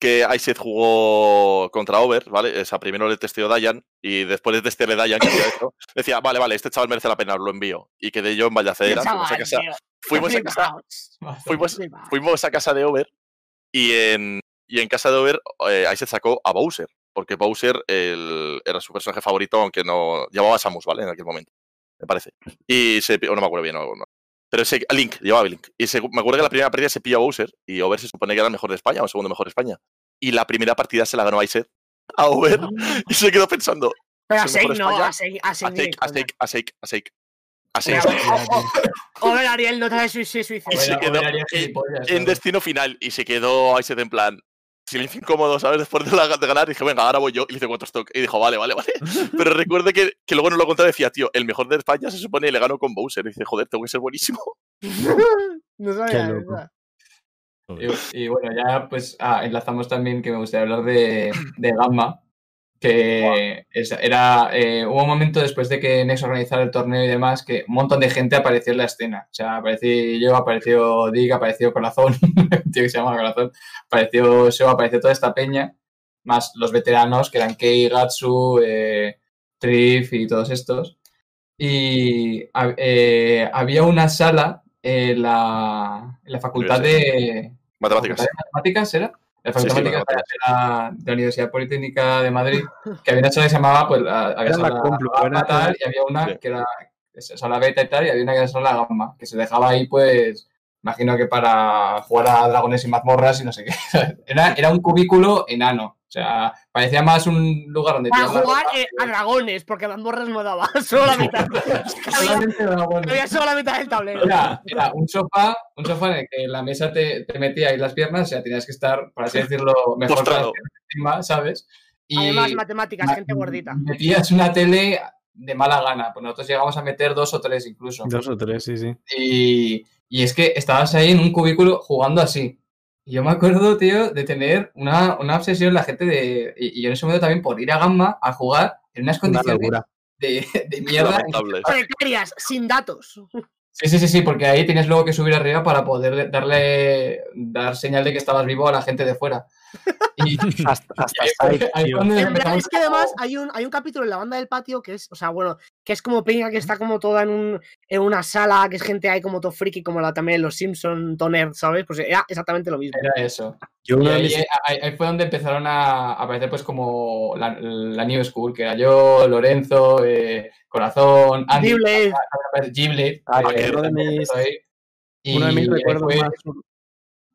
que Iset jugó contra Over, ¿vale? O sea, primero le testeó Dayan y después de testearle Dayan, que hecho, decía, vale, vale, este chaval merece la pena, lo envío. Y quedé yo en Vallacedera, fuimos a casa, fuimos a casa, fuimos, a casa de Over y en, y en casa de Over eh, Iset sacó a Bowser, porque Bowser el- era su personaje favorito, aunque no llamaba a Samus, ¿vale? En aquel momento, me parece. Y se, o no me acuerdo bien, no, no. Pero ese, Link, llevaba Link. Y se- me acuerdo que la primera partida se pilló a Bowser y Over se supone que era el mejor de España o el segundo mejor de España. Y la primera partida se la ganó Iset a Over y se quedó pensando, Pero a ¿Es el mejor Seik no, a Seik, a Seik. a. Seik, a Seik, a Seik. Over Ariel no te se suicida. Y se quedó en destino final y se quedó Iset en plan silencio incómodo, ¿sabes? Después de, la- de ganar dije, venga, ahora voy yo y le hice cuatro stock y dijo, vale, vale, vale. *laughs* Pero recuerdo que, que luego no lo contaba decía, tío, el mejor de España se supone y le ganó con Bowser. Y dice, joder, tengo que ser buenísimo. *laughs* no sabía. Y, y bueno, ya pues ah, enlazamos también que me gustaría hablar de, de Gamma, que era, eh, hubo un momento después de que Nex organizara el torneo y demás que un montón de gente apareció en la escena. O sea, aparecí yo, apareció Dig, apareció Corazón, *laughs* un tío que se llama Corazón, apareció Seo, apareció toda esta peña, más los veteranos que eran Kei, Gatsu, eh, Trif y todos estos. Y eh, había una sala en la, en la facultad de, Matemáticas. ¿Facultad de Matemáticas era? La Facultad Sí, sí, de la, de la Universidad Politécnica de Madrid, que había una sala que se llamaba, pues, la- había la Complu, tal, y había una que era esa sala beta y tal, y había una que era sala gamma, que se dejaba ahí, pues, Imagino que para jugar a dragones y mazmorras y no sé qué. *laughs* Era, era un cubículo enano. O sea, parecía más un lugar donde Para jugar eh, a dragones, porque mazmorras no daba. *laughs* Solo la mitad. había, solamente dragones. había solo la mitad del tablero. Era, era un sofá, un sofá en el que la mesa te, te metía ahí las piernas, o sea, tenías que estar, por así decirlo, mejor con las Postrado. piernas encima, ¿sabes? Y Además, matemáticas, ma- gente gordita. metías una tele de mala gana, pues nosotros llegamos a meter dos o tres incluso. Dos o tres, sí, sí. Y, y es que estabas ahí en un cubículo jugando así. Y yo me acuerdo, tío, de tener una, una obsesión la gente de. Y, y yo en ese momento también por ir a Gamma a jugar en unas Una condiciones locura. de, de mierda. *laughs* Precarias, sin datos. Sí, sí, sí, sí, porque ahí tienes luego que subir arriba para poder darle dar señal de que estabas vivo a la gente de fuera. Y, *laughs* Hasta, hasta *laughs* ahí ahí En plan, es que además hay un, hay un capítulo en la banda del patio que es, o sea, bueno, que es como Peña que está como toda en, un, en una sala, que es gente ahí como todo friki, como la también los Simpson, Toner, ¿sabes? Pues era exactamente lo mismo. Era eso. Yo Y uno de ahí, mis- ahí- ahí fue donde empezaron a aparecer pues como la, la New School, que era yo, Lorenzo, eh, Corazón, Andy. Giblet. Ah, eh, uno de mis- empezó ahí. Y uno de mis ahí recuerdos fue- más.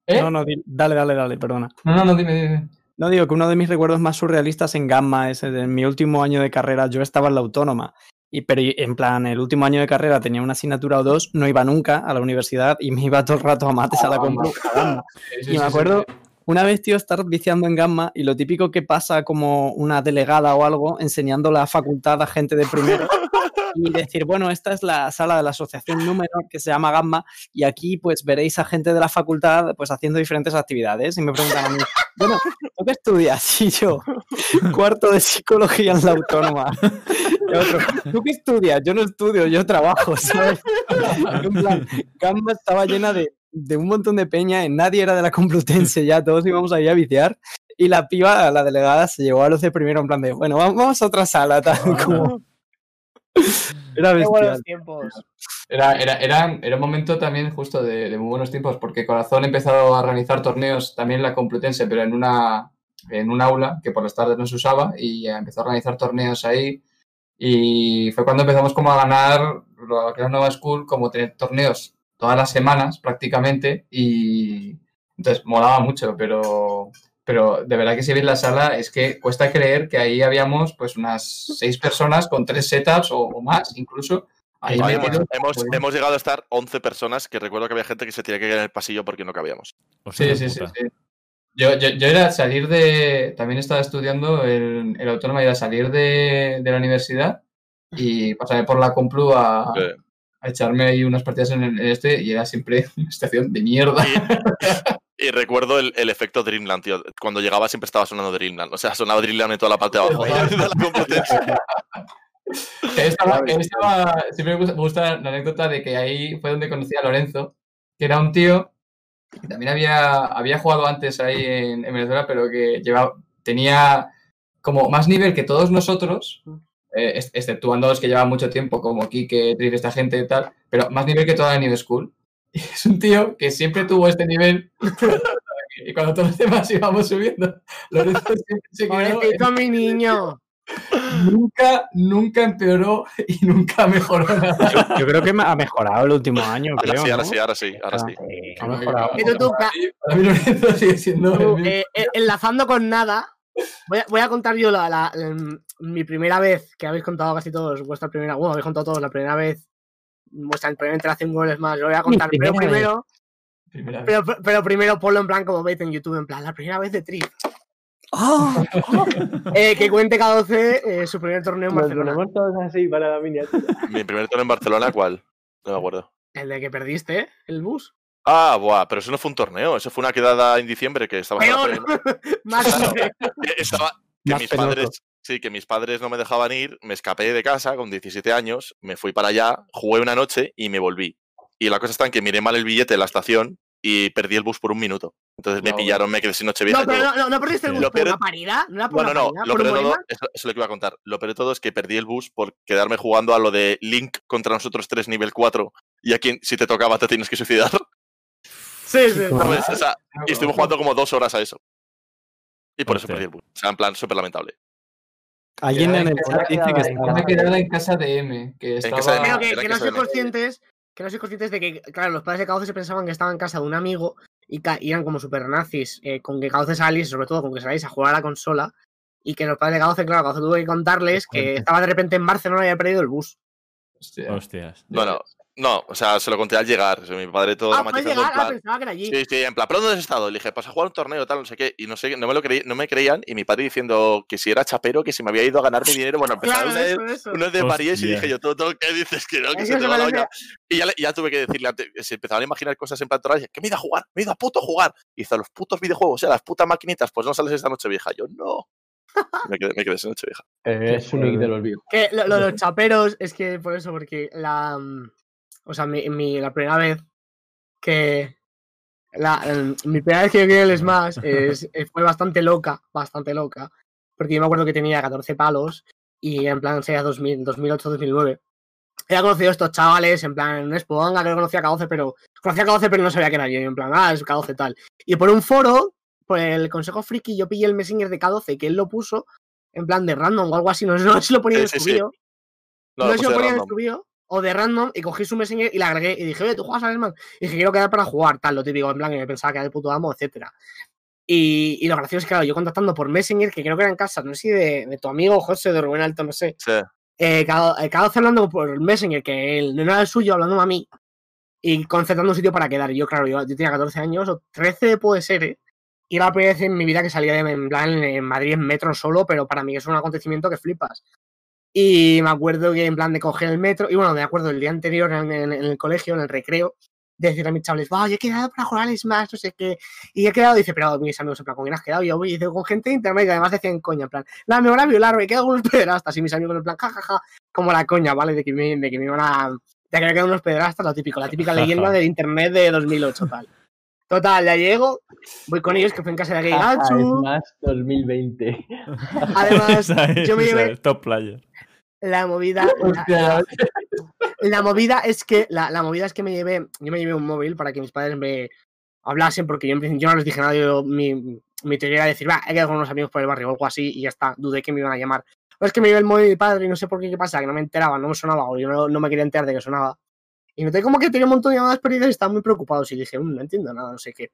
¿Eh? No, no, dale, dale, dale, perdona. No, no, no, dime, dime. No digo que uno de mis recuerdos más surrealistas en Gamma es en mi último año de carrera. Yo estaba en la autónoma. Y, pero en plan, el último año de carrera tenía una asignatura o dos, no iba nunca a la universidad y me iba todo el rato a mates a la complu. a Gamma. *laughs* Sí, sí, Y me acuerdo, una vez, tío, estar viciando en Gamma y lo típico que pasa como una delegada o algo enseñando la facultad a gente de primero *laughs* y decir, bueno, esta es la sala de la asociación número que se llama Gamma y aquí pues veréis a gente de la facultad pues haciendo diferentes actividades y me preguntan a mí, bueno, ¿tú qué estudias? Y yo, cuarto de psicología en la autónoma. Y otro, ¿tú qué estudias? Yo no estudio, yo trabajo, ¿sabes? En plan, Gamma estaba llena de, de un montón de peña, nadie era de la Complutense, ya todos íbamos ahí a viciar. Y la piba, la delegada, se llevó a los de primero en plan de, bueno, vamos- vamos a otra sala, tal como. *laughs* Era bestial. buenos tiempos. Era, era, era, era un momento también justo de, de muy buenos tiempos, porque Corazón empezó a organizar torneos también en la Complutense, pero en una en un aula que por las tardes no se usaba y empezó a organizar torneos ahí. Y fue cuando empezamos como a ganar lo que era Nova School, como tener torneos todas las semanas prácticamente. Y entonces molaba mucho, pero, pero de verdad que si ves la sala es que cuesta creer que ahí habíamos pues unas seis personas con tres setups o, o más incluso. Ahí Vale, hemos, Pues- hemos llegado a estar 11 personas, que recuerdo que había gente que se tenía que quedar en el pasillo porque no cabíamos. Hostia Sí, sí, sí, puta. sí. Yo, yo, yo era salir de. También estaba estudiando el, el autónoma, era salir de, de la universidad y pasarme por la Complu a, Sí. a echarme ahí unas partidas en, el- en este y era siempre *laughs* una estación de mierda. Y, y recuerdo el, el efecto Dreamland, tío. Cuando llegaba siempre estaba sonando Dreamland. O sea, sonaba Dreamland en toda la parte de abajo *laughs* estaba- estaba- siempre me gusta, me gusta la anécdota de que ahí fue donde conocí a Lorenzo, que era un tío que también había, había jugado antes ahí en, en Venezuela, pero que llevaba, tenía como más nivel que todos nosotros, eh, ex- exceptuando los que llevaban mucho tiempo, como Kike, Trill, esta gente y tal, pero más nivel que toda la New School. Es un tío que siempre tuvo este nivel. Y cuando todos los demás íbamos subiendo, Lorenzo siempre se quedó. en- mi niño. Nunca, nunca empeoró y nunca mejoró nada. Yo creo que ha mejorado el último año, Ahora creo. sí, ahora ¿no? sí, ahora sí, ahora sí. Ha mejorado. Pero tú, ca- Para mí Lorenzo sigue siendo tú, eh, eh, enlazando con nada, voy a, voy a contar yo la, la- em, mi primera vez, que habéis contado casi todos, vuestra primera, bueno, habéis contado todos la primera vez, vuestra primera interacción con el Smash, lo voy a contar, pero primero, pero, pero primero ponlo en plan como veis en YouTube, en plan, la primera vez de Trip. ¡Ah! *laughs* Eh, que cuente K12 eh, su primer torneo en Barcelona. todos así para la miniatura. *laughs* Mi primer torneo en Barcelona, ¿cuál? No me acuerdo. El de que perdiste, el bus. Ah, buah, pero eso no fue un torneo, eso fue una quedada en diciembre que estaba Peor. Más *laughs* estaba, que Más mis padres, sí, que mis padres no me dejaban ir, me escapé de casa con 17 años, me fui para allá, jugué una noche y me volví. Y la cosa está en que miré mal el billete en la estación y perdí el bus por un minuto. Entonces me No, pillaron, me quedé sin noche vieja. No, pero no, no, no perdiste el bus Lo por peor- una parida, no por No, no, una no, parida, lo peor de todo, eso, es lo que iba a contar. Lo peor de todo es que perdí el bus por quedarme jugando a lo de Link contra nosotros tres nivel 4 y a quien si te tocaba te tienes que suicidar. Sí, sí. *laughs* ¿sabes? O sea, y estuvimos jugando como dos horas a eso. Y por eso perdí el bus. O sea, en plan, súper lamentable. Alguien en el chat dice que quedada está- en casa de M, que estaba... que, que no ve. conscientes que no conscientes de que, claro, los padres de Cauce se pensaban que estaban en casa de un amigo y, y eran como super nazis, eh, con que Cauce salís, sobre todo con que salís a jugar a la consola, y que los padres de Cauce, claro, Cauce tuvo que contarles que estaba de repente en Barcelona y había perdido el bus. Hostia. Hostias. Bueno, no, o sea, se lo conté al llegar. o sea, mi padre todo Ah, dramatizando en ah, plan. pensaba que era allí. Sí, sí, en plan, ¿pero dónde has estado? Le dije, pues a jugar un torneo, tal, no sé qué. Y no sé, no me lo creí, no me creían. Y mi padre diciendo que si era chapero, que si me había ido a ganar mi dinero. Bueno, *laughs* empezaron Claro, a leer eso, eso. unos de París y dije yo, ¿todo, todo qué dices? Que no, que se te va la olla. Y ya, ya tuve que decirle, antes, se empezaban a imaginar cosas en plan torneo, y dije, que me he ido a jugar, me he ido a puto jugar. Y a los putos videojuegos, o sea, las putas maquinitas, pues no sales esta noche vieja. Yo, no. me quedé, me quedé esa noche vieja. Eh, es un nick de los vivos. Que lo, lo de los *laughs* chaperos es que por eso, porque la. O sea, mi, mi- la primera vez que. La, el- mi primera vez que yo vi el Smash *laughs* es- eh, fue bastante loca, bastante loca. Porque yo me acuerdo que tenía 14 palos y en plan sería 2000, 2008, 2009. Había conocido a estos chavales, en plan, no es ponga que no conocía a K12, pero conocía a K12, pero no sabía que era yo. En plan, ah, es K12 tal. Y por un foro, por el consejo friki, yo pillé el Messenger de K12 que él lo puso en plan de random o algo así, no sé si lo ponía Sí, en su sí. No, No, lo sé si puse lo de ponía en su bio o de random y cogí su Messenger y la agregué y dije, oye, tú juegas al Smash. Y dije, quiero quedar para jugar, tal, lo típico, en plan, que me pensaba que era el puto amo, etcétera. Y, y lo gracioso es que, claro, yo contactando por Messenger, que creo que era en casa, no sé si de, de tu amigo José, de Rubén Alto, no sé. Sí. Eh, cada, eh, cada vez hablando por Messenger, que él no era el suyo, hablándome a mí. Y concertando un sitio para quedar. Y yo, claro, yo, yo tenía 14 años, o 13 puede ser, ¿eh? Y era la primera vez en mi vida que salía de, en plan en Madrid en metro solo, pero para mí es un acontecimiento que flipas. Y me acuerdo que en plan de coger el metro, y bueno, me acuerdo el día anterior en, en- en el colegio, en el recreo, de decir a mis chavales, va, yo he quedado para jugar al Smash, no sé qué. Y he quedado, dice, pero mis amigos, en plan, ¿con quién has quedado? Y yo voy, dice, con gente de internet, y además decían coña, en plan, nada, me van a violar, me quedo con unos pederastas. Y mis amigos, en plan, jajaja, como la coña, ¿vale? De que me, de que me iban a. De que me quedan unos pederastas, lo típico, la típica *laughs* leyenda del internet de 2008, tal. Total, ya llego, voy con ellos, que fue en casa de es más 2020. Además, *laughs* yo me llevé es, top player. La movida. *laughs* la- movida es que la, la movida es que me llevé, yo me llevé un móvil para que mis padres me hablasen, porque yo yo no les dije nada, yo, mi, mi teoría era decir, va, he quedado con unos amigos por el barrio o algo así, y ya está, dudé que me iban a llamar. Pero es que me llevé el móvil de mi padre y no sé por qué, qué pasa, que no me enteraba, no me sonaba, o yo no, no me quería enterar de que sonaba. Y noté como que tenía un montón de llamadas perdidas y estaban muy preocupados, y dije, "Mm, no entiendo nada, no sé qué.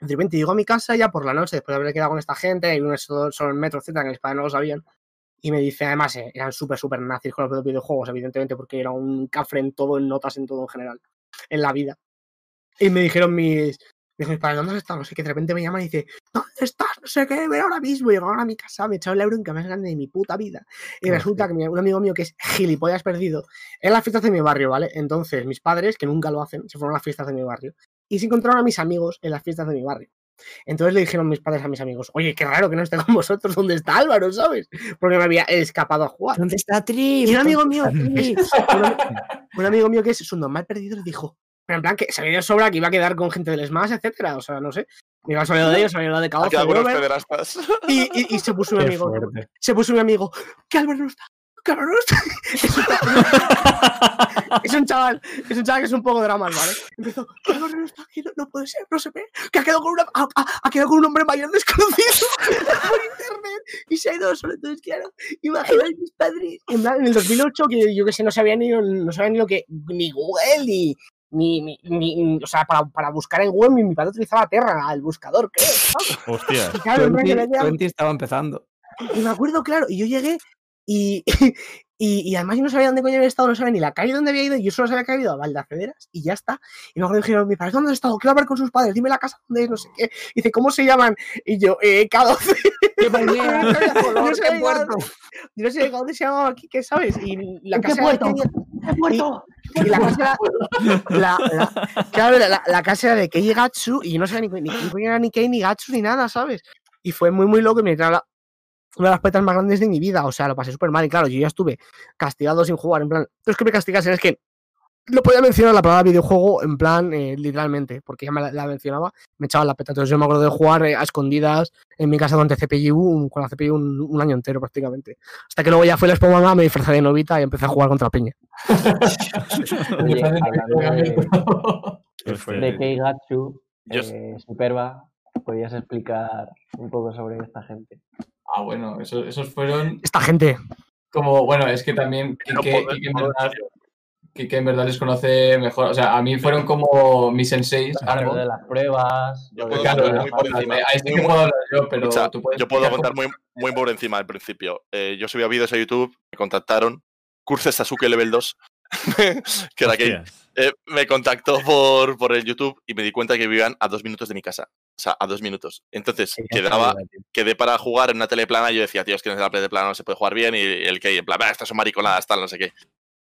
De repente llego a mi casa ya por la noche, después de haber quedado con esta gente, y uno solo, solo en metro, etcétera, que mis padres no lo sabían. Y me dice, además, eh, eran súper, súper nazis con los videojuegos, evidentemente, porque era un cafre en todo, en notas, en todo en general, en la vida. Y me dijeron mis, me dijo padres, ¿dónde estado? No sé qué, de repente me llaman y dice, ¿dónde estás? No sé qué, ven ahora mismo. Y llegaron a mi casa, me echaron el euro en que más grande de mi puta vida. Y resulta que un amigo mío que es gilipollas perdido, en las fiestas de mi barrio, ¿vale? Entonces, mis padres, que nunca lo hacen, se fueron a las fiestas de mi barrio. Y se encontraron a mis amigos en las fiestas de mi barrio. Entonces le dijeron mis padres a mis amigos, oye, qué raro que no esté con vosotros, ¿dónde está Álvaro, sabes? Porque me había escapado a jugar. ¿Dónde está Trip? Y un amigo mío, ¿Dónde es- *laughs* un, amigo mío que es su normal perdido, le dijo, pero en plan que sabía de sobra que iba a quedar con gente del Smash, etcétera, o sea, no sé. Me iba a salir de ellos, se había hablado de pederastas. y, y, y se puso un Qué amigo, fuerte. se puso un amigo, que Álvaro no está, está. *laughs* Es un chaval, es un chaval que es un poco drama, ¿vale? Empezó, no está aquí, no, no puede ser, no se ve, que ha quedado con una, ha, quedado con un hombre mayor desconocido *laughs* por internet y se ha ido solo. Entonces, claro, imagínate mis padres. En plan, en el 2008, que yo que sé, no sabía ni, no sabía ni lo que, ni Google, ni, ni, ni, ni- o sea, para, para buscar en Google, mi, mi padre utilizaba Terra, el buscador, creo. Hostia. Y claro, en plan, que le 20, decía- 20 estaba empezando. y me acuerdo, claro, y yo llegué y, *laughs* y, y además yo no sabía dónde coño había estado, no sabía ni la calle donde había ido, y yo solo sabía que había ido a Valdacederas y ya está. Y que dijeron, mi padre, ¿dónde has estado? Quiero hablar con sus padres, dime la casa donde es, no sé qué. Y dice, ¿cómo se llaman? Y yo, eh, K12. ¡Qué Yo no sabía- *laughs* yo no color, sabía qué puerto! Yo no sé dónde se llamaba aquí, ¿qué sabes? Y la ¿En qué casa puerto? tenía- ¡He muerto! y la casa era, la, claro, casa era de Kei Gatsu y yo no sabía ni, ni era ni Kei ni Gatsu ni nada, ¿sabes? Y fue muy, muy loco y me la- una de las petas más grandes de mi vida. O sea, lo pasé súper mal. Y claro, yo ya estuve castigado sin jugar. En plan, no es que me castigasen, es que no podía mencionar la palabra videojuego en plan, eh, literalmente, porque ya me la, la mencionaba, me echaban la peta. Entonces yo me acuerdo de jugar eh, a escondidas en mi casa durante CPU, un- con la CPU un, un año entero prácticamente. Hasta que luego ya fue la Expo Mamá, me disfrazé de novita y empecé a jugar contra Peña. *laughs* Oye, de, Hostia. de Keigatsu, eh, Superba, ¿podrías explicar un poco sobre esta gente? Ah, bueno, eso- esos fueron Esta gente. como, bueno, es que también hay No que, puedo- hay que puedo mencionar, que en verdad les conoce mejor. O sea, a mí fueron como mis senseis. Algo. de las pruebas. Yo puedo Claro, contar muy por encima. ahí sí Muy, que muy- puedo hablar yo, pero Escucha, tú puedes yo puedo contar muy, muy por encima al principio. Eh, yo subía vídeos a YouTube, me contactaron. Curse Sasuke Level 2, *laughs* que era que eh, me contactó por, por el YouTube y me di cuenta que vivían a dos minutos de mi casa. O sea, a dos minutos. Entonces, Sí, quedaba, quedé para jugar en una teleplana y yo decía, tío, es que en la teleplana no se puede jugar bien y el que, en plan, "Ah, estas son mariconadas, tal, no sé qué.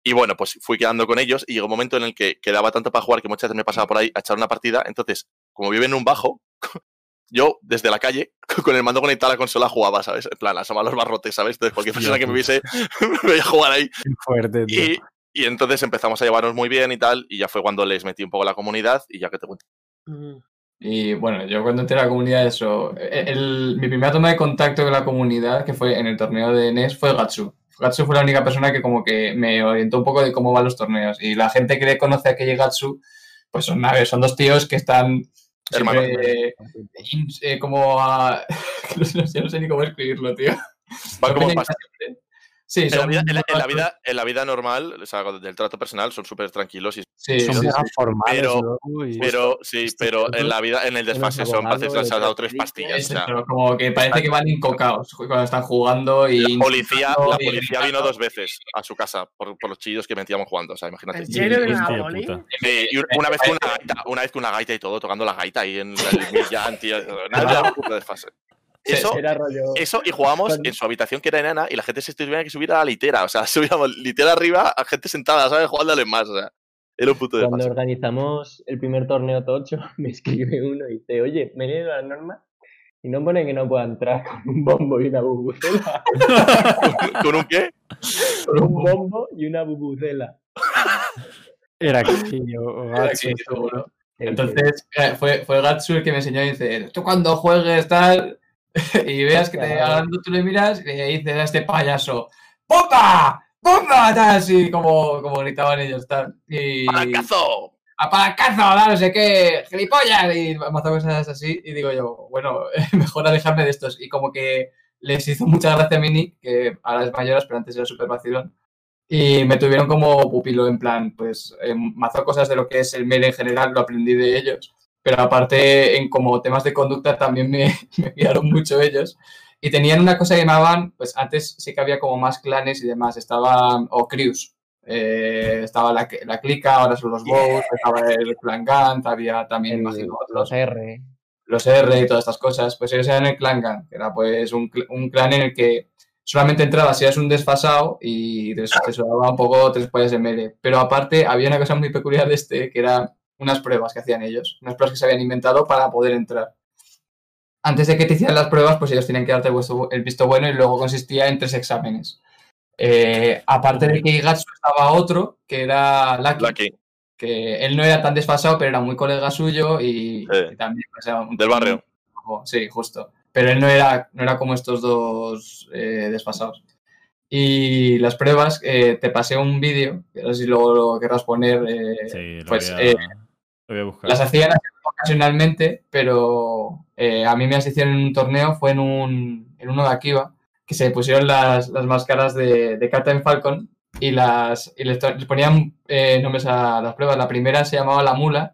Y bueno, pues fui quedando con ellos y llegó un momento en el que quedaba tanto para jugar que muchas veces me pasaba por ahí a echar una partida. Entonces, como viven en un bajo, *laughs* yo desde la calle, *laughs* con el mando conectado a la consola, jugaba, ¿sabes? En plan, asomaba los barrotes, ¿sabes? Entonces, cualquier persona que me viese *laughs* me veía jugar ahí. Qué fuerte, tío. Y, y entonces empezamos a llevarnos muy bien y tal, y ya fue cuando les metí un poco la comunidad y ya que te cuento. Mm. Y bueno, yo cuando entré a la comunidad, eso. el- el- mi primera toma de contacto con la comunidad, que fue en el torneo de NES, fue Gatsu. Gatsu fue la única persona que como que me orientó un poco de cómo van los torneos. Y la gente que le conoce a Keiji Gatsu, pues son, a ver, son dos tíos que están Hermanos. in- eh, como a... *laughs* no, sé, yo no sé ni cómo escribirlo, tío. Van como pas-. Sí, en, la vida, en, la, en la unos- vida, en la vida normal, o sea, del trato personal, son súper tranquilos y Sí, Son sí, formales Pero- Pero sí, pero en la vida, en el desfase son parece que les has dado tres pastillas. Es O sea, eso, como que parece que van incocados cuando están jugando y... la policía, la y policía vino dos veces a su casa por, por los chillos que metíamos jugando. O sea, imagínate. Sí, y una vez con una gaita, una vez con una gaita y todo, tocando la gaita ahí en el Millán, tío. *laughs* Nada, desfase. Eso, Era rollo. eso y jugábamos Cuando- en su habitación que era enana y la gente se tuviera que subir a la litera. O sea, *laughs* subíamos litera arriba a gente sentada, ¿sabes? Jugándole más. O sea, era un puto Cuando desfase. organizamos el primer torneo tocho, *laughs* me escribe uno y dice, oye, me he leído las normas y no pone que no pueda entrar con un bombo y una bubucela. *laughs* ¿Con un qué? Con un bombo y una bubucela. Era o- Gatsu, seguro. Eh, Entonces eh, fue, fue Gatsu el que me enseñó y dice, tú cuando juegues tal *laughs* y veas que te hablando, tú le miras y le dices a este payaso, ¡Bomba! ¡Bomba! Tal, así como, como gritaban ellos, tal. Y, ¡Palancazo! ¡A palancazo! tal, no sé qué, gilipollas, y más cosas así. Y digo yo, bueno, *laughs* mejor alejarme de estos. Y como que les hizo mucha gracia a Mini, que ahora es mayor, pero antes era súper vacilón. Y me tuvieron como pupilo, en plan, pues, eh, mazo cosas de lo que es el melee en general, lo aprendí de ellos. Pero aparte, en como temas de conducta también me, *laughs* me guiaron mucho ellos. Y tenían una cosa que llamaban, pues antes sí que había como más clanes y demás, estaban, o crews. Eh, estaba la, la clica, ahora son los bows, estaba el clan Gant, había también, el- imagino, los otros, R. los R y todas estas cosas. Pues ellos eran el clan Gant, que era pues un, un clan en el que solamente entrabas si eras un desfasado y te, te un poco tres pollas de melee. Pero aparte había una cosa muy peculiar de este, que eran unas pruebas que hacían ellos, unas pruebas que se habían inventado para poder entrar. Antes de que te hicieran las pruebas, pues ellos tenían que darte el visto bueno y luego consistía en tres exámenes. Eh, aparte de que Igatsu estaba otro, que era Lucky, Lucky, que él no era tan desfasado, pero era muy colega suyo y, Sí. y también o sea, un- del barrio. Sí, justo. Pero él no era, no era como estos dos eh, desfasados. Y las pruebas, eh, te pasé un vídeo, que no sé si luego lo querrás poner. eh, Sí, lo, pues eh, lo voy a buscar. las hacían ocasionalmente, pero eh, a mí me las hicieron en un torneo, fue en, un, en uno de Akiba, que se pusieron las, las máscaras de, de Captain Falcon y, las, y les, ponían eh, nombres a las pruebas. La primera se llamaba La Mula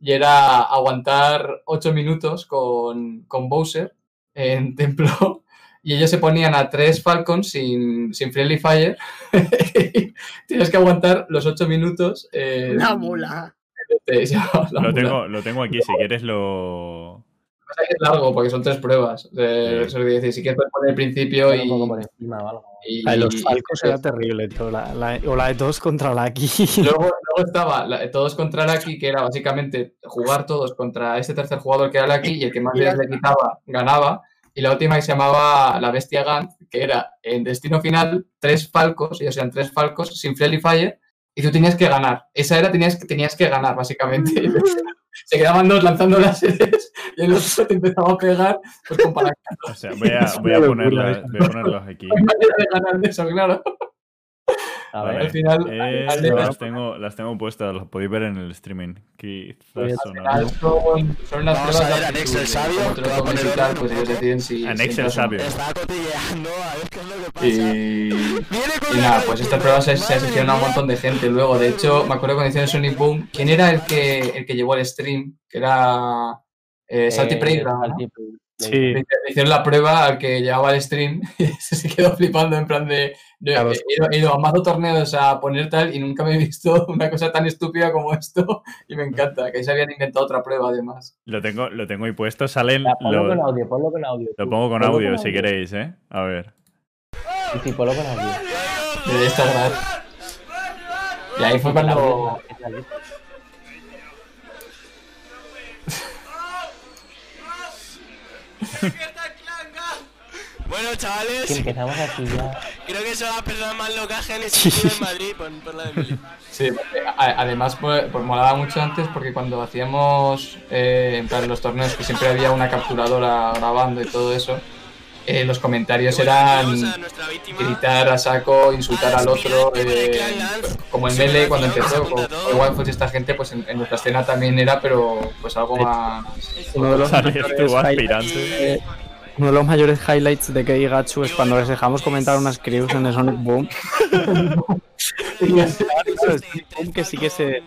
y era aguantar ocho minutos con, con Bowser en *laughs* Templo. Y ellos se ponían a tres Falcons sin, sin Friendly Fire. *laughs* Tienes que aguantar los ocho minutos. en- La mula. *laughs* La Lo tengo, lo tengo aquí, si quieres lo... pasa que es largo porque son tres pruebas. Eh, Sí. Eso quiere decir, si quieres poner el principio y, por encima o algo. y- La de los Falcos era terrible, tío. La, la- o la de todos contra la aquí. Luego, luego estaba la- todos contra Lucky, que era básicamente jugar todos contra este tercer jugador que era Lucky y el que más vidas le quitaba ganaba. Y la última que se llamaba la Bestia Gant, que era en destino final tres falcos, ellos eran tres falcos sin Friendly Fire, y tú tenías que ganar. Esa era, tenías, que- tenías que ganar, básicamente. *laughs* Se quedaban dos lanzando las *laughs* sedes y el otro te empezaba a pegar pues, con *laughs* palanca. O sea, voy a, voy a, ponerla- voy a ponerlos aquí. No hay manera de ganar de eso, claro. A Vale. ver. Al final, Eh, al final- las, tengo, las tengo puestas, las podéis ver en el streaming. Quizás son, son unas Vamos pruebas a ver, Anex el sabio, va a poner orden. pues ellos deciden si... Anex el sabio. Estaba cotilleando, a ver qué es lo que pasa. Y, nada, pues estas pruebas se, se asociaron a un montón de gente luego. De hecho, me acuerdo cuando hicieron Sonic Boom, ¿quién era el que, el que llevó el stream? Que era eh, Salty Eh, Playground, ¿no? Sí. Hicieron la prueba al que llevaba el stream *laughs* y se quedó flipando en plan de... de- Claro. he, ido, he ido a mazo torneos a poner tal y nunca me he visto *laughs* una cosa tan estúpida como esto y me encanta, que ahí se habían inventado otra prueba además. Lo tengo, lo tengo ahí puesto, salen. Ya, ponlo lo- con audio, ponlo con audio. lo pongo con Ponlo audio si queréis, ¿eh? A ver. Sí, sí, ponlo con audio. De esta verdad. Y ahí fue cuando... Bueno, Que chavales, empezamos así ya. creo que son las personas más locas que han existido en Madrid por, por la de Meli. Sí, además pues, pues molaba mucho antes porque cuando hacíamos eh, en plan los torneos que siempre había una capturadora grabando y todo eso, eh, los comentarios eran gritar a saco, insultar al otro, eh, como el mele cuando empezó, como- igual pues esta gente pues en, en nuestra escena también era, pero pues algo más... Uno de los uno de los mayores highlights de Kei Gatsu es cuando les dejamos comentar unas crews en el Sonic Boom. *laughs* *laughs* Claro, Sonic Boom que sí que se.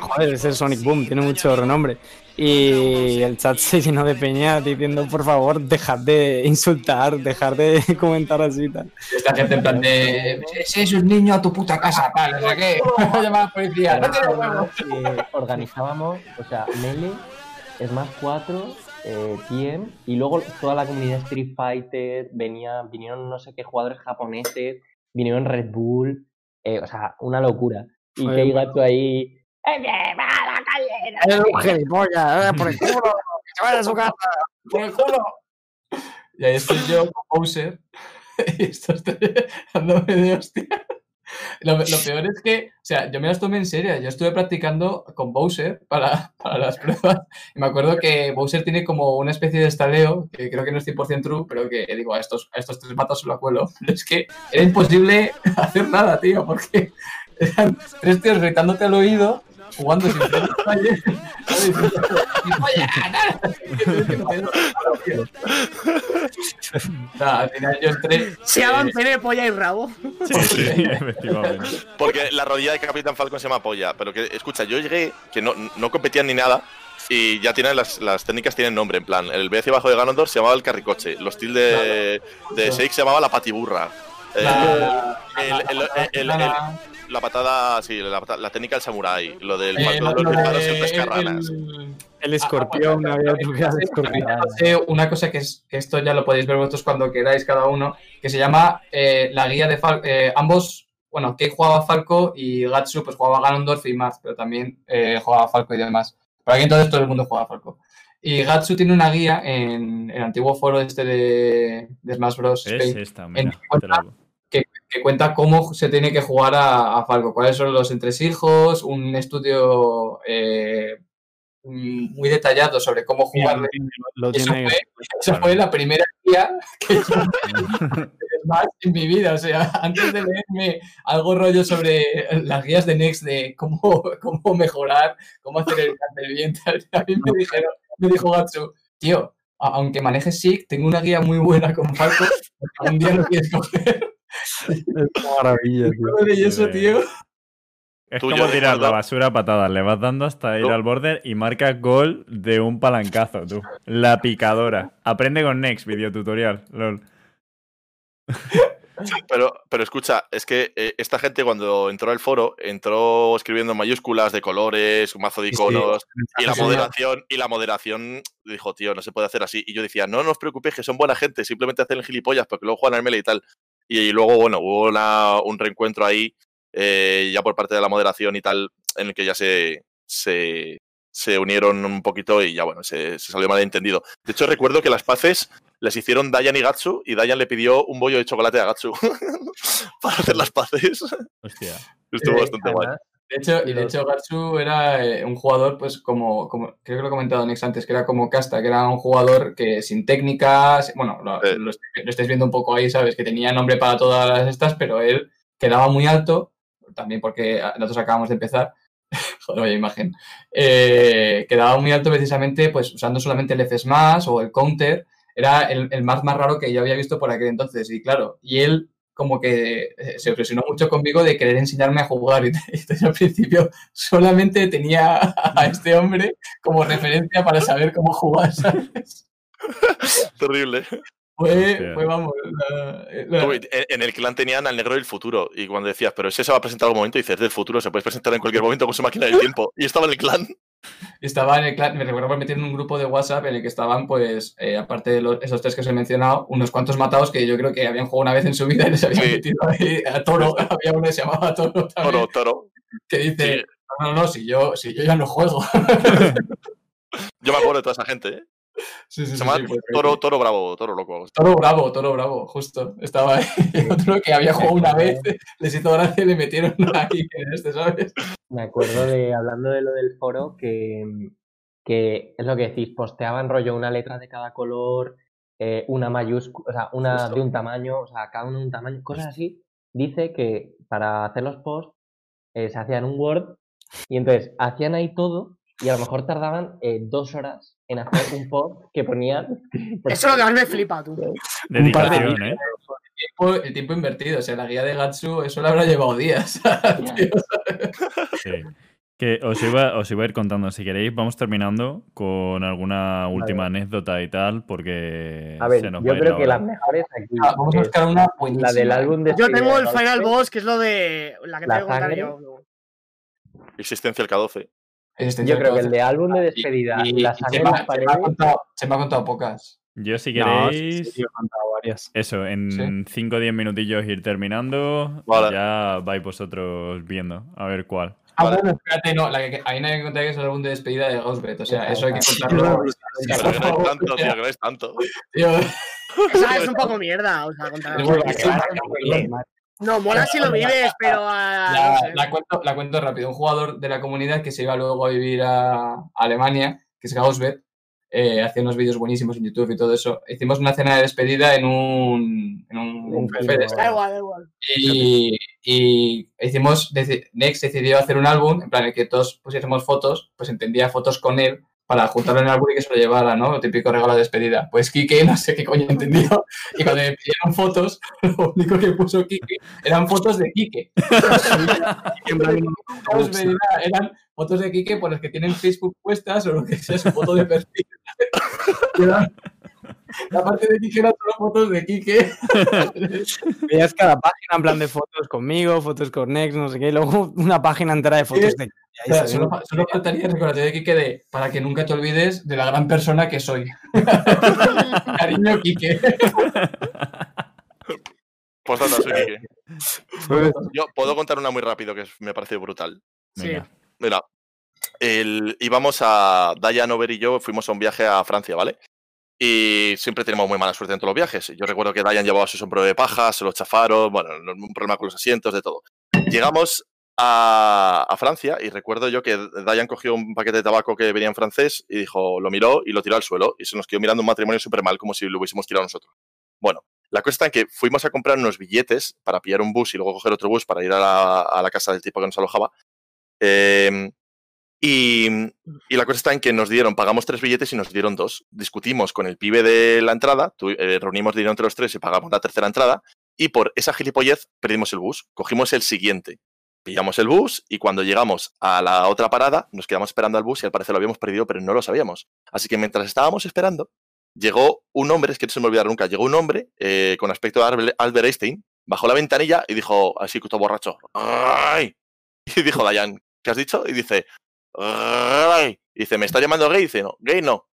Joder, es el Sonic Boom, tiene mucho renombre. Y el chat se llenó de peña diciendo, por favor, dejad de insultar, dejar de *laughs* comentar así y tal. Esta gente en plan de... Ese es un niño a tu puta casa, tal, no sé qué. *laughs* Llamar a la policía. No. Eh, organizábamos, o sea, Melee, Smash 4, eh, TM, y luego toda la comunidad Street Fighter, venía, vinieron no sé qué jugadores japoneses, vinieron Red Bull, eh, o sea, una locura. Y Joder, Kei Gatsu ahí, ¡Eh, bien, va a la calle! *laughs* Es un gilipollas, por el culo, que se vaya a su casa. por el culo. Y ahí estoy yo con Bowser. *laughs* Y estos tres dándome de hostia. Lo, lo peor es que, o sea, yo me las tomé en serio. Yo estuve practicando con Bowser para, para las pruebas. Y me acuerdo que Bowser tiene como una especie de estaleo, que creo que no es 100% true, pero que digo, a estos, a estos tres matos se lo acuelo. Pero *laughs* es que era imposible hacer nada, tío, porque eran tres tíos gritándote al oído, jugando sin tener falle, diciendo, "Y vaya, Nada, al final yo entré. Se llaman pene, polla y rabo. Sí, sí, efectivamente. Porque la rodilla de Capitán Falcon se llama polla. Pero que, escucha, yo llegué, que no, no competían ni nada, y ya tienen las, las técnicas tienen nombre. En plan, el BC bajo de Ganondorf se llamaba el carricoche, los steel de, de Shake se llamaba la patiburra. Eh, La, el- el- el- el- la- patada, sí, la, la técnica del samurái, lo del eh, lo- de los lo de- disparos en pescarranas. el- El escorpión, había otro que era el escorpión. hace una cosa que, es, que esto ya lo podéis ver vosotros cuando queráis cada uno, que se llama eh, la guía de Falco. ambos, bueno, Kei jugaba a Falco y Gatsu pues jugaba a Ganondorf y Maz, pero también eh, jugaba Falco y demás. Pero aquí entonces todo el mundo juega a Falco. Y Gatsu tiene una guía en el antiguo foro este de, de Smash Bros. Es Spain, esta, mira. En- te la- que cuenta cómo se tiene que jugar a, a Falco, cuáles son los entresijos, un estudio eh, muy detallado sobre cómo jugarle. Lo Eso tiene. fue, eso fue la primera guía que yo *laughs* más en mi vida. O sea, antes de leerme algo rollo sobre las guías de Next de cómo, cómo mejorar, cómo hacer el cartel bien, *laughs* a mí me dijeron, me dijo Gatsu, tío, aunque manejes SIG, tengo una guía muy buena con Falco, *laughs* un día lo quieres coger. *laughs* Es una maravilla, tío. Eso, tío. Es Tú, como tirar la basura a patadas. Le vas dando hasta ir al border y marcas gol de un palancazo, tú. La picadora. Aprende con Next, videotutorial. Lol. *laughs* Pero, pero escucha, es que eh, esta gente cuando entró al foro, entró escribiendo en mayúsculas de colores, un mazo de Sí, sí. iconos, y la moderación, y la moderación dijo, tío, no se puede hacer así. Y yo decía, no, no os preocupéis, que son buena gente, simplemente hacen el gilipollas porque luego juegan al melee y tal. Y, luego, bueno, hubo una- un reencuentro ahí, eh, ya por parte de la moderación y tal, en el que ya se, se, se unieron un poquito y ya, bueno, se, se salió malentendido. De hecho, recuerdo que las paces les hicieron Dayan y Gatsu, y Dayan le pidió un bollo de chocolate a Gatsu *laughs* para hacer las paces. Hostia. Estuvo Eh, bastante guay. Además, De hecho, y de Los- hecho Gatsu era eh, un jugador, pues como, como, creo que lo he comentado Nex antes, que era como Casta, que era un jugador que sin técnicas, bueno, lo, Sí. lo est- lo estáis viendo un poco ahí, ¿sabes? Que tenía nombre para todas estas, pero él quedaba muy alto también porque nosotros acabamos de empezar, *laughs* joder, vaya imagen, eh, quedaba muy alto precisamente pues usando solamente el FSMAS o el Counter, era el, el más más raro que yo había visto por aquel entonces, y claro, y él como que eh, se obsesionó mucho conmigo de querer enseñarme a jugar *laughs* y entonces al principio solamente tenía a este hombre como referencia para saber cómo jugar, ¿sabes? *laughs* Terrible. Fue, fue, vamos, la- la- Tú, En el clan tenían al negro del futuro. Y cuando decías, pero ese se va a presentar algún momento, dices, del futuro, se puede presentar en cualquier momento con su máquina del tiempo. Y estaba en el clan. Estaba en el clan, me recuerdo haber metido en un grupo de WhatsApp en el que estaban, pues, eh, aparte de los- esos tres que os he mencionado, unos cuantos matados que yo creo que habían jugado una vez en su vida y les habían Sí. metido ahí a Toro. *laughs* Había uno que se llamaba Toro también, Toro, toro. que dice, Sí. no, no, no, si yo, si yo ya no juego. *laughs* Yo me acuerdo de toda esa gente, ¿eh? Sí, sí, Se sí, llama sí, Toro, Toro Bravo, Toro Loco. Toro Bravo, Toro Bravo, justo. Estaba ahí. *laughs* Otro que había jugado una vez, les hizo gracia y le metieron *laughs* ahí en este, ¿sabes? Me acuerdo de, hablando de lo del foro, que, que es lo que decís, posteaban rollo una letra de cada color, eh, una mayúscula, o sea, una Justo. de un tamaño, o sea, cada uno de un tamaño, cosas así. Dice que para hacer los posts eh, se hacían un Word y entonces hacían ahí todo y a lo mejor tardaban eh, dos horas en hacer un post que ponían. *laughs* Eso es lo que más me flipa, tú. Dedicación, ¿eh? tiempo- el tiempo invertido. O sea, la guía de Gatsu, eso le habrá llevado días. *laughs* tío. Sí. Que os iba, os iba a ir contando, si queréis, vamos terminando con alguna última anécdota y tal, porque A ver, se nos yo va a ir creo que las mejores aquí. Ah, vamos a buscar una buenísima. la del álbum de Yo tengo el final boss, que es lo de la que La te voy a contar yo. Existencia el K12. Yo creo que el de álbum de despedida y, la se, me, se contado, se me ha contado pocas. Yo si No, sí, queréis, sí, yo he contado varias. eso, en Sí. 5 o 10 minutillos ir terminando, Vale. ya vais vosotros viendo, a ver cuál. Ah, Vale. bueno, espérate, no, la que, ahí no hay que contar que es el álbum de despedida de Ghostbed. O sea, eso hay que contarlo. Pero que no *laughs* es *laughs* tanto, tío, que no es tanto. Tío, Esa es un poco mierda, o sea, contar. No, mola si lo vives, pero ah, la, no sé. la cuento, la cuento rápido. Un jugador de la comunidad que se iba luego a vivir a Alemania, que es Ghostbed, eh, hacía unos vídeos buenísimos en YouTube y todo eso. Hicimos una cena de despedida en un, en un, Un estos. Da igual, da igual. Y, y hicimos, Next decidió hacer un álbum, en plan, en el que todos pusiésemos fotos, pues entendía fotos con él para juntarlo en el álbum y que se lo llevara, ¿no? Lo típico regalo de despedida. Pues Kike no sé qué coño entendió. Y cuando me pidieron fotos, *laughs* lo único que puso Kike eran fotos de Kike. Eran fotos de Kike por las que tienen Facebook puestas o lo que sea, su foto de perfil. *laughs* La parte de Kike eran solo fotos de Kike. *laughs* Veías cada página en plan de fotos conmigo, fotos con Nex, no sé qué, y luego una página entera de fotos de. O sea, solo, fa- solo faltaría el recordatorio de Kike de para que nunca te olvides de la gran persona que soy. *laughs* Cariño, Kike. Pues nada, soy Quique. Yo puedo contar una muy rápido que me parece brutal. Sí. Mira, el, íbamos a Dayan Over y yo fuimos a un viaje a Francia, ¿vale? Y siempre tenemos muy mala suerte en todos los viajes. Yo recuerdo que Dayan llevaba su sombrero de paja, se lo chafaron, bueno, no- un problema con los asientos, de todo. Llegamos a, Francia y recuerdo yo que Dayan cogió un paquete de tabaco que venía en francés y dijo, lo miró y lo tiró al suelo y se nos quedó mirando un matrimonio súper mal como si lo hubiésemos tirado nosotros. Bueno, la cosa está en que fuimos a comprar unos billetes para pillar un bus y luego coger otro bus para ir a la, a la casa del tipo que nos alojaba. Em, y, la cosa está en que nos dieron, pagamos tres billetes y nos dieron dos. Discutimos con el pibe de la entrada, eh, reunimos dinero entre los tres y pagamos la tercera entrada. Y por esa gilipollez perdimos el bus. Cogimos el siguiente. Pillamos el bus y cuando llegamos a la otra parada nos quedamos esperando al bus y al parecer lo habíamos perdido, pero no lo sabíamos. Así que mientras estábamos esperando, llegó un hombre, es que no se me olvidará nunca, llegó un hombre eh, con aspecto de Albert- Einstein, bajó la ventanilla y dijo, así todo borracho, ¡ay! *laughs* Y dijo Dayan, ¿qué has dicho? Y dice, Dice, ¿me está llamando gay? Dice, no, gay no.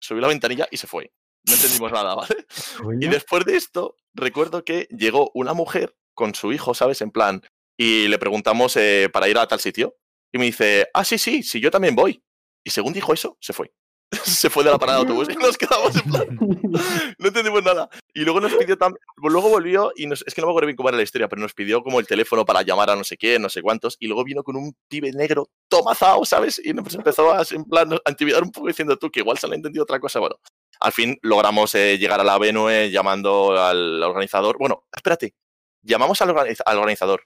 Subió la ventanilla y se fue. No entendimos nada, ¿vale? *laughs* Y después de esto, recuerdo que llegó una mujer con su hijo, ¿sabes? En plan, y le preguntamos eh, para ir a tal sitio. Y me dice, ah, sí, sí, sí, yo también voy. Y según dijo eso, se fue. *laughs* se fue de la parada de autobús y nos quedamos en plan. *laughs* no entendimos nada. Y luego nos pidió también. Luego volvió y nos, es que no me acuerdo bien cómo era la historia, pero nos pidió como el teléfono para llamar a no sé qué, no sé cuántos. Y luego vino con un pibe negro tomazao, ¿sabes? Y nos empezó a, en plan, a intimidar un poco diciendo tú que igual se le ha entendido otra cosa. Bueno, al fin logramos eh, llegar a la Venue llamando al organizador. Bueno, espérate. Llamamos al, organiz- al organizador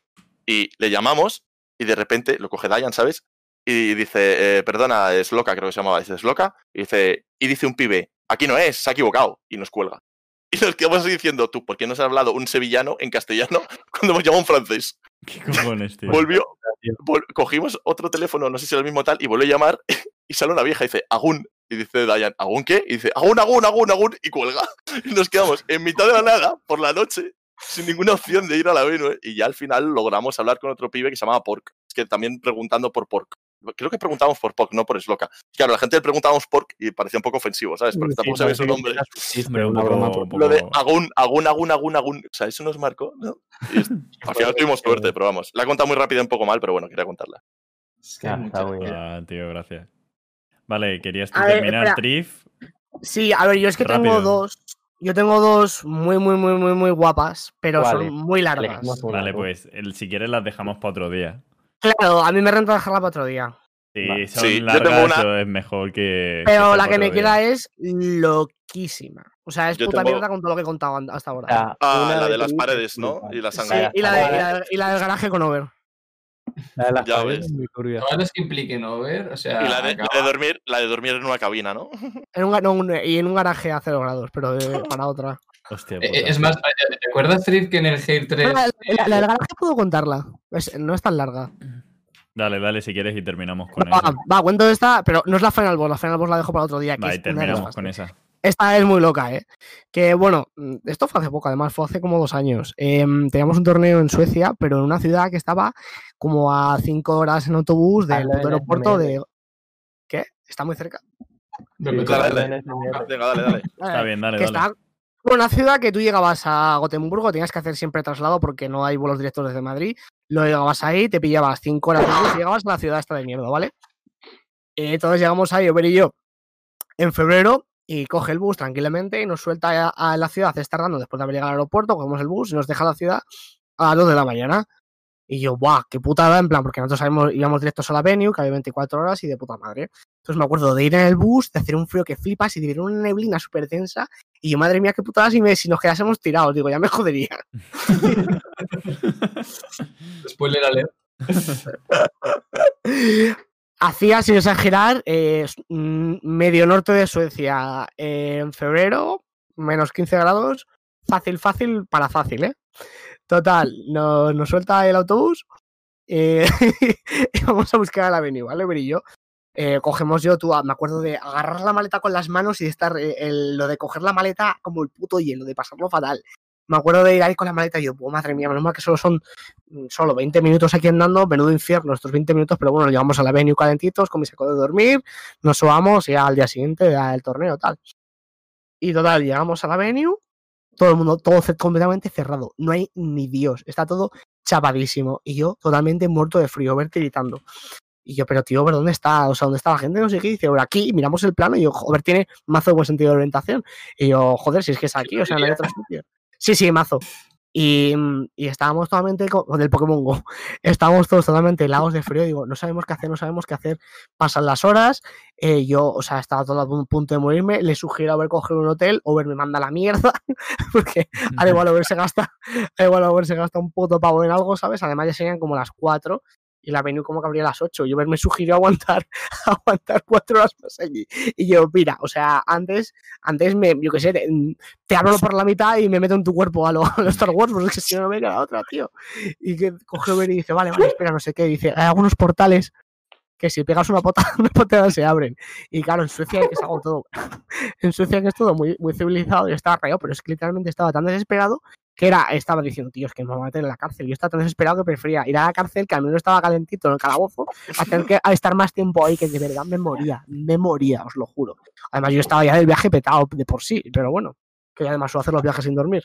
Y le llamamos y de repente lo coge Dayan, ¿sabes? Y dice, eh, perdona, es loca, creo que se llamaba, dice, es loca. Y dice, y dice un pibe, aquí no es, se ha equivocado. Y nos cuelga. *laughs* Y nos quedamos así diciendo, tú, ¿por qué no has hablado un sevillano en castellano *laughs* cuando hemos llamado un francés? *laughs* ¿Qué cojones, tío? Volvió, vol- cogimos otro teléfono, no sé si era el mismo tal, y volvió a llamar y sale una vieja y dice, Agún. Y dice Dayan, ¿Agún qué? Y dice, Agún, Agún, Agún, Agún, y cuelga. Y nos quedamos en mitad de la nada, por la noche, sin ninguna opción de ir a la Venue. Y ya al final logramos hablar con otro pibe que se llamaba Pork. Es que también preguntando por Pork. Creo que preguntábamos por Pork, no por Sloka. Claro, la gente le preguntábamos Pork y parecía un poco ofensivo, ¿sabes? Porque tampoco sabía su nombre. Hombre, un una poco- broma por- un poco- Lo de Agún, Agún, Agún, Agún, Agún. O sea, eso nos marcó, ¿no? *laughs* Y es- al final tuvimos suerte, pero vamos. La he contado muy rápida, un poco mal, pero bueno, quería contarla. Es que Ah, está muy bien. Ah, tío, gracias. Vale, ¿querías tú A ver, terminar. Trif? Sí, a ver, yo es que tengo dos. Yo tengo dos muy, muy, muy, muy, muy guapas, pero son muy largas. Vale, pues el- si quieres las dejamos para otro día. Claro, a mí me renta dejarla para otro día. Si Vale. son Sí, yo largas, tengo una- eso es mejor que. Pero la que me día. queda es loquísima. O sea, es Yo puta tengo- mierda con todo lo que he contado hasta ahora. Ah, una la de las paredes, es ¿no? Y la Sí, sangre. y, la de- la- y la- y la del garaje con Over. La de las Ya paredes ves. es muy turbia. Todas las que impliquen over, o sea, Y la de, la acaba- de dormir, la de dormir en una cabina, ¿no? En un, no, un- y en un garaje a 0 grados, pero para otra. Hostia, Eh, puta. Es más, eh, ¿recuerdas, Trip, que en el Hale 3 Ah, La, la- la del garaje puedo contarla. Es- no es tan larga. Dale, dale, si quieres y terminamos con Va, esa. va, cuento esta, pero no es la Final Boss. La Final Boss la dejo para otro día. que Va, terminamos con esa. Esta es muy loca, ¿eh? Que bueno, mm, esto fue hace poco, además, fue hace como dos años. Em, teníamos un torneo en Suecia, pero en una ciudad que estaba como a cinco horas en autobús del aeropuerto de. ¿Qué? Está muy cerca. Dale. Venga, dale, dale. Está bien, dale, que dale. está bueno, una ciudad que tú llegabas a Gotemburgo, tenías que hacer siempre traslado porque no hay vuelos directos desde Madrid. Lo llegabas ahí, te pillabas cinco horas y llegabas a la ciudad esta de mierda, ¿vale? Eh, entonces llegamos ahí, Ober y yo, en febrero, y coge el bus tranquilamente y nos suelta a, la ciudad, está tardando después de haber llegado al aeropuerto, cogemos el bus y nos deja la ciudad a las 2 de la mañana. Y yo, ¡buah! ¡Qué putada! En plan, porque nosotros sabemos, íbamos directos a la venue, que había 24 horas y de puta madre. Entonces me acuerdo de ir en el bus, de hacer un frío que flipas y de ver una neblina súper densa. Y yo, madre mía, qué putada si, me, si nos quedásemos tirados. Digo, ya me jodería. *laughs* Spoiler alert. Hacía, sin exagerar, eh, medio norte de Suecia eh, en febrero, menos 15 grados. Fácil, fácil para fácil, ¿eh? Total, no- nos suelta el autobús eh, *laughs* y vamos a buscar a la avenida, ¿vale? Ver. Eh, cogemos yo, tú, ah, me acuerdo de agarrar la maleta con las manos y de estar, eh, lo de coger la maleta como el puto hielo, de pasarlo fatal. Me acuerdo de ir ahí con la maleta y yo, madre mía, menos mal que solo son mm, solo 20 minutos aquí andando, menudo infierno estos 20 minutos, pero bueno, llegamos a la venue calentitos con mi saco de dormir, nos subamos y al día siguiente da el torneo, tal. Y total, llegamos a la venue, todo el mundo, todo completamente cerrado, no hay ni Dios, está todo chapadísimo y yo totalmente muerto de frío, ver tiritando. Y yo, pero tío, ¿pero dónde está? O sea, ¿dónde está la gente? No sé qué. Y dice, por aquí, miramos el plano y yo, joder, tiene mazo de buen sentido de orientación. Y yo, joder, si es que es aquí, o sea, no hay otro sitio. Sí, sí, mazo. Y, mm, y estábamos totalmente co- con el Pokémon Go. *laughs* Estábamos todos totalmente helados de frío. Digo, no sabemos qué hacer, no sabemos qué hacer. Pasan las horas. eh, yo, o sea, estaba todo a pu- punto de morirme. Le sugiero a ver coger un hotel. Over me manda la mierda. *laughs* Porque al igual Over se gasta, al igual Over se gasta un puto pavo en algo, ¿sabes? Además ya serían como las 4 y la venue como que abría a las 8. Yo me sugirió aguantar, *laughs* aguantar cuatro horas más allí. Y yo, mira, o sea, antes, antes me, yo qué sé, te, te abro por la mitad y me meto en tu cuerpo a lo, a lo Star Wars, porque que si no, me queda otra, tío. Y que coge Over y dice, vale, vale, espera, no sé qué. Dice, hay algunos portales que si pegas una pota, *laughs* una patada se abren. Y claro, en Suecia es algo todo. *laughs* en Suecia que es todo muy, muy civilizado y estaba rayado, pero es que literalmente estaba tan desesperado que era, estaba diciendo, tío, es que me van a meter en la cárcel. Yo estaba tan desesperado que prefería ir a la cárcel, que al menos estaba calentito en el calabozo, a tener que a estar más tiempo ahí, que de verdad me moría, me moría, os lo juro. Además, yo estaba ya del viaje petado de por sí, pero bueno, que además suelo hacer los viajes sin dormir.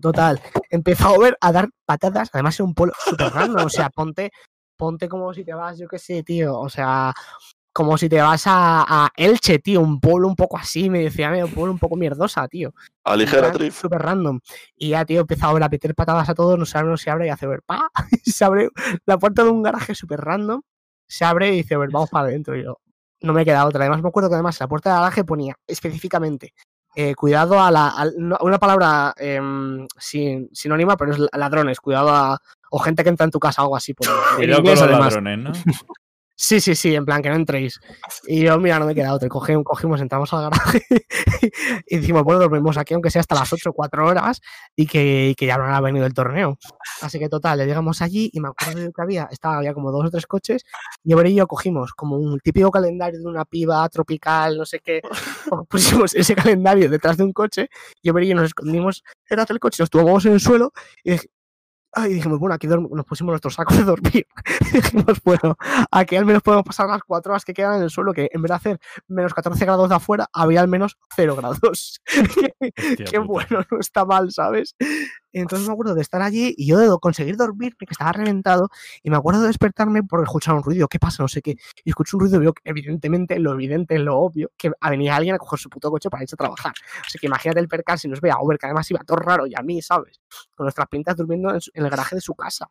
Total, empezó a ver a dar patadas, además en un pueblo súper random, o sea, ponte, ponte como si te vas, yo qué sé, tío, o sea, como si te vas a, a Elche, tío, un pueblo un poco así, me decía, un pueblo un poco mierdosa, tío. A ligera trip. Súper random. Y ya, tío, empezaba a meter patadas a todos, no se abre, no se abre, y hace ver, pa, y *laughs* se abre la puerta de un garaje súper random, se abre y dice, a ver, vamos para adentro. Y yo, no me queda otra. Además, me acuerdo que además la puerta del garaje ponía específicamente, eh, cuidado a la, una palabra em, sin, sinónima, pero es la- ladrones, cuidado a, o gente que entra en tu casa o algo así. Por, *laughs* en Cuidado con inglés, los además. ladrones, ¿no? *laughs* Sí, sí, sí, en plan que no entréis. Y yo, mira, no me queda otra. Cogimos, cogimos entramos al garaje *laughs* y dijimos, bueno, dormimos aquí aunque sea hasta las 8 o 4 horas y que, y que ya no ha venido el torneo. Así que total, le llegamos allí y me acuerdo de que había, estaba, había como dos o tres coches y y yo cogimos como un típico calendario de una piba tropical, no sé qué. *laughs* Pusimos ese calendario detrás de un coche y Over y yo nos escondimos detrás del coche, nos tumbamos en el suelo y dij- Ay, dijimos, bueno, aquí nos pusimos nuestros sacos de dormir. *laughs* dijimos, bueno, aquí al menos podemos pasar las cuatro horas que quedan en el suelo, que en vez de hacer menos 14 grados de afuera, había al menos 0 grados. *laughs* Qué bueno, no está mal, ¿sabes? Entonces me acuerdo de estar allí y yo de conseguir dormirme, que estaba reventado, y me acuerdo de despertarme porque escuchaba un ruido, ¿qué pasa? No sé qué. Y escucho un ruido y veo que, evidentemente, lo evidente, lo obvio, que venía alguien a coger su puto coche para irse a trabajar. Así que imagínate el percal si nos ve a Uber, que además iba todo raro, y a mí, ¿sabes? Con nuestras pintas durmiendo en, el garaje de su casa.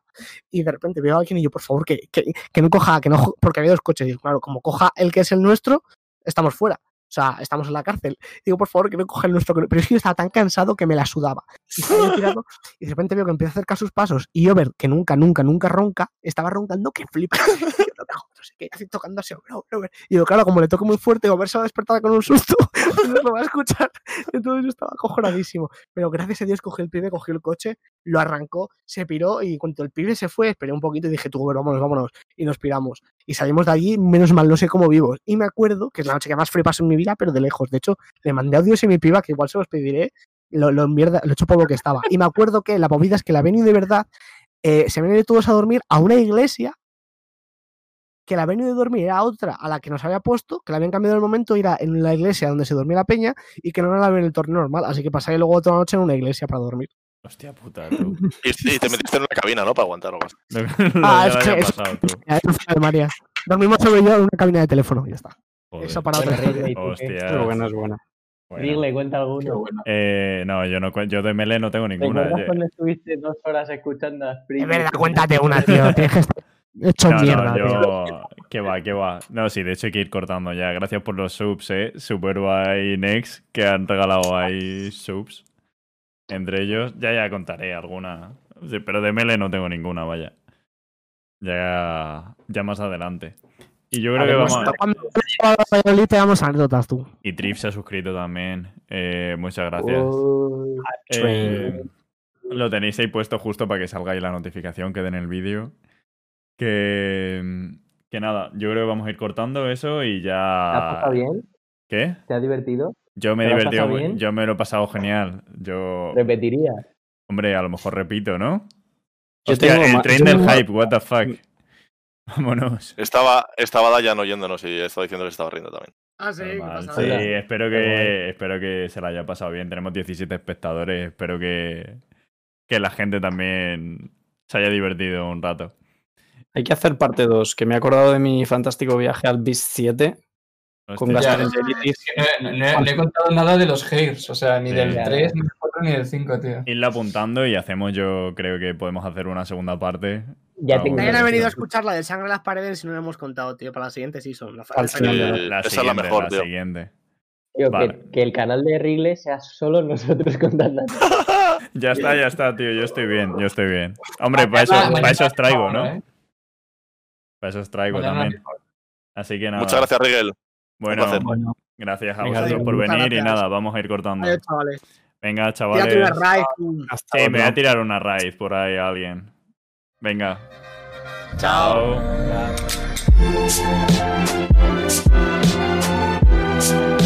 Y de repente veo a alguien y yo, por favor, que, que, que no coja, que no, porque había dos coches. Digo, claro, como coja el que es el nuestro, estamos fuera. O sea, estamos en la cárcel. Digo, por favor, que no coja el nuestro. no- Pero es que yo estaba tan cansado que me la sudaba. Y yo tirado, *laughs* y de repente veo que empieza a acercar sus pasos. Y Over, que nunca, nunca, nunca ronca, estaba roncando que flipa. Yo, no jodas, no sé qué, así tocándose Over, Over. Y digo, claro, como le toco muy fuerte, Over se va a despertar con un susto. *laughs* no lo va a escuchar. Entonces yo estaba acojonadísimo. Pero gracias a Dios cogí el pibe, cogió el coche, lo arrancó, se piró. Y cuando el pibe se fue, esperé un poquito y dije, tú, Over, vámonos, vámonos. Y nos piramos. Y salimos de allí, menos mal, no sé cómo vivos. Y me acuerdo que es la noche que más frío pasó en mi vida, pero de lejos. De hecho, le mandé audios a mi piba, que igual se los pediré, lo, lo, mierda, lo hecho polvo que estaba. Y me acuerdo que la movida es que la venido de verdad, eh, se ido todos a dormir a una iglesia, que la venido de dormir era otra a la que nos había puesto, que la habían cambiado el momento, era en la iglesia donde se dormía la peña, y que no era la en el torneo normal. Así que pasé luego otra noche en una iglesia para dormir. Hostia puta, tú. Y, y te metiste en una cabina, ¿no? Para aguantar algo así. *laughs* Ah, es que- es- pasado, tú. María. Dormimos sobre yo en una cabina de teléfono, y ya está. Joder. Eso para otra Rigley, historia. ¿tú qué? Hostia. Es buena, es buena. Bueno. Cuenta Qué alguno. bueno. Eh, no, yo no yo de Melee no tengo ninguna. ¿Recuerdas Yo- cuando estuviste dos horas escuchando a Spring? Es verdad, cuéntate una, tío. *laughs* Tienes que estar hecho No, mierda, no, tío. Que va, que va. No, sí, de hecho hay que ir cortando ya. Gracias por los subs, eh. Superba y Nex, que han regalado ahí subs. Entre ellos, ya ya contaré alguna. Sí, pero de Mele no tengo ninguna, vaya. Ya, ya más adelante. Y yo creo que vamos. a- Cuando vayas a Valladolid te damos anécdotas tú. Y Trip se ha suscrito también. Eh, muchas gracias. Eh, lo tenéis ahí puesto justo para que salga ahí la notificación que den el vídeo. Que, que nada, yo creo que vamos a ir cortando eso y ¿Te has ya. pasado bien? ¿Qué? ¿Te has divertido? Yo me he ¿Te lo has divertido, yo me lo he pasado genial. Yo, ¿Repetirías? hombre, a lo mejor repito, ¿no? Yo Hostia, tengo el tren yo del tengo- hype, what the fuck. Vámonos. Estaba, estaba Dayan oyéndonos y estaba diciendo que se estaba riendo también. Ah, sí, ¿qué? Sí, espero que, espero que se la haya pasado bien. Tenemos 17 espectadores. Espero que, que la gente también se haya divertido un rato. Hay que hacer parte 2, que me he acordado de mi fantástico viaje al Beast 7 con gastroenteritis. No, no- no- no he contado nada de los hairs, o sea, ni Sí. del Ya, 3, ya. ni del 4, ni del 5, tío. Irla apuntando y hacemos, yo creo que podemos hacer una segunda parte. Ya tengo bueno. Nadie ha sí, venido a sí. escuchar la de sangre en las paredes y no lo hemos contado, tío, para la siguiente season. La, la- final de Eh, La esa es la mejor, la tío. siguiente. Tío, que- Vale. que, el canal de Rigle sea solo nosotros *laughs* contando. *laughs* Ya está, ya está, tío. Yo estoy bien, yo estoy bien. Hombre, para eso, para eso os traigo, ¿no? ¿eh? Para eso os traigo también. Así que nada. Muchas gracias, Rigel. Bueno, gracias a vosotros por venir y nada, vamos a ir cortando. Chavales. Venga, Tírate una chavales. hasta Sí, me voy a tirar una raid por ahí a alguien. Venga. Chao. Chao.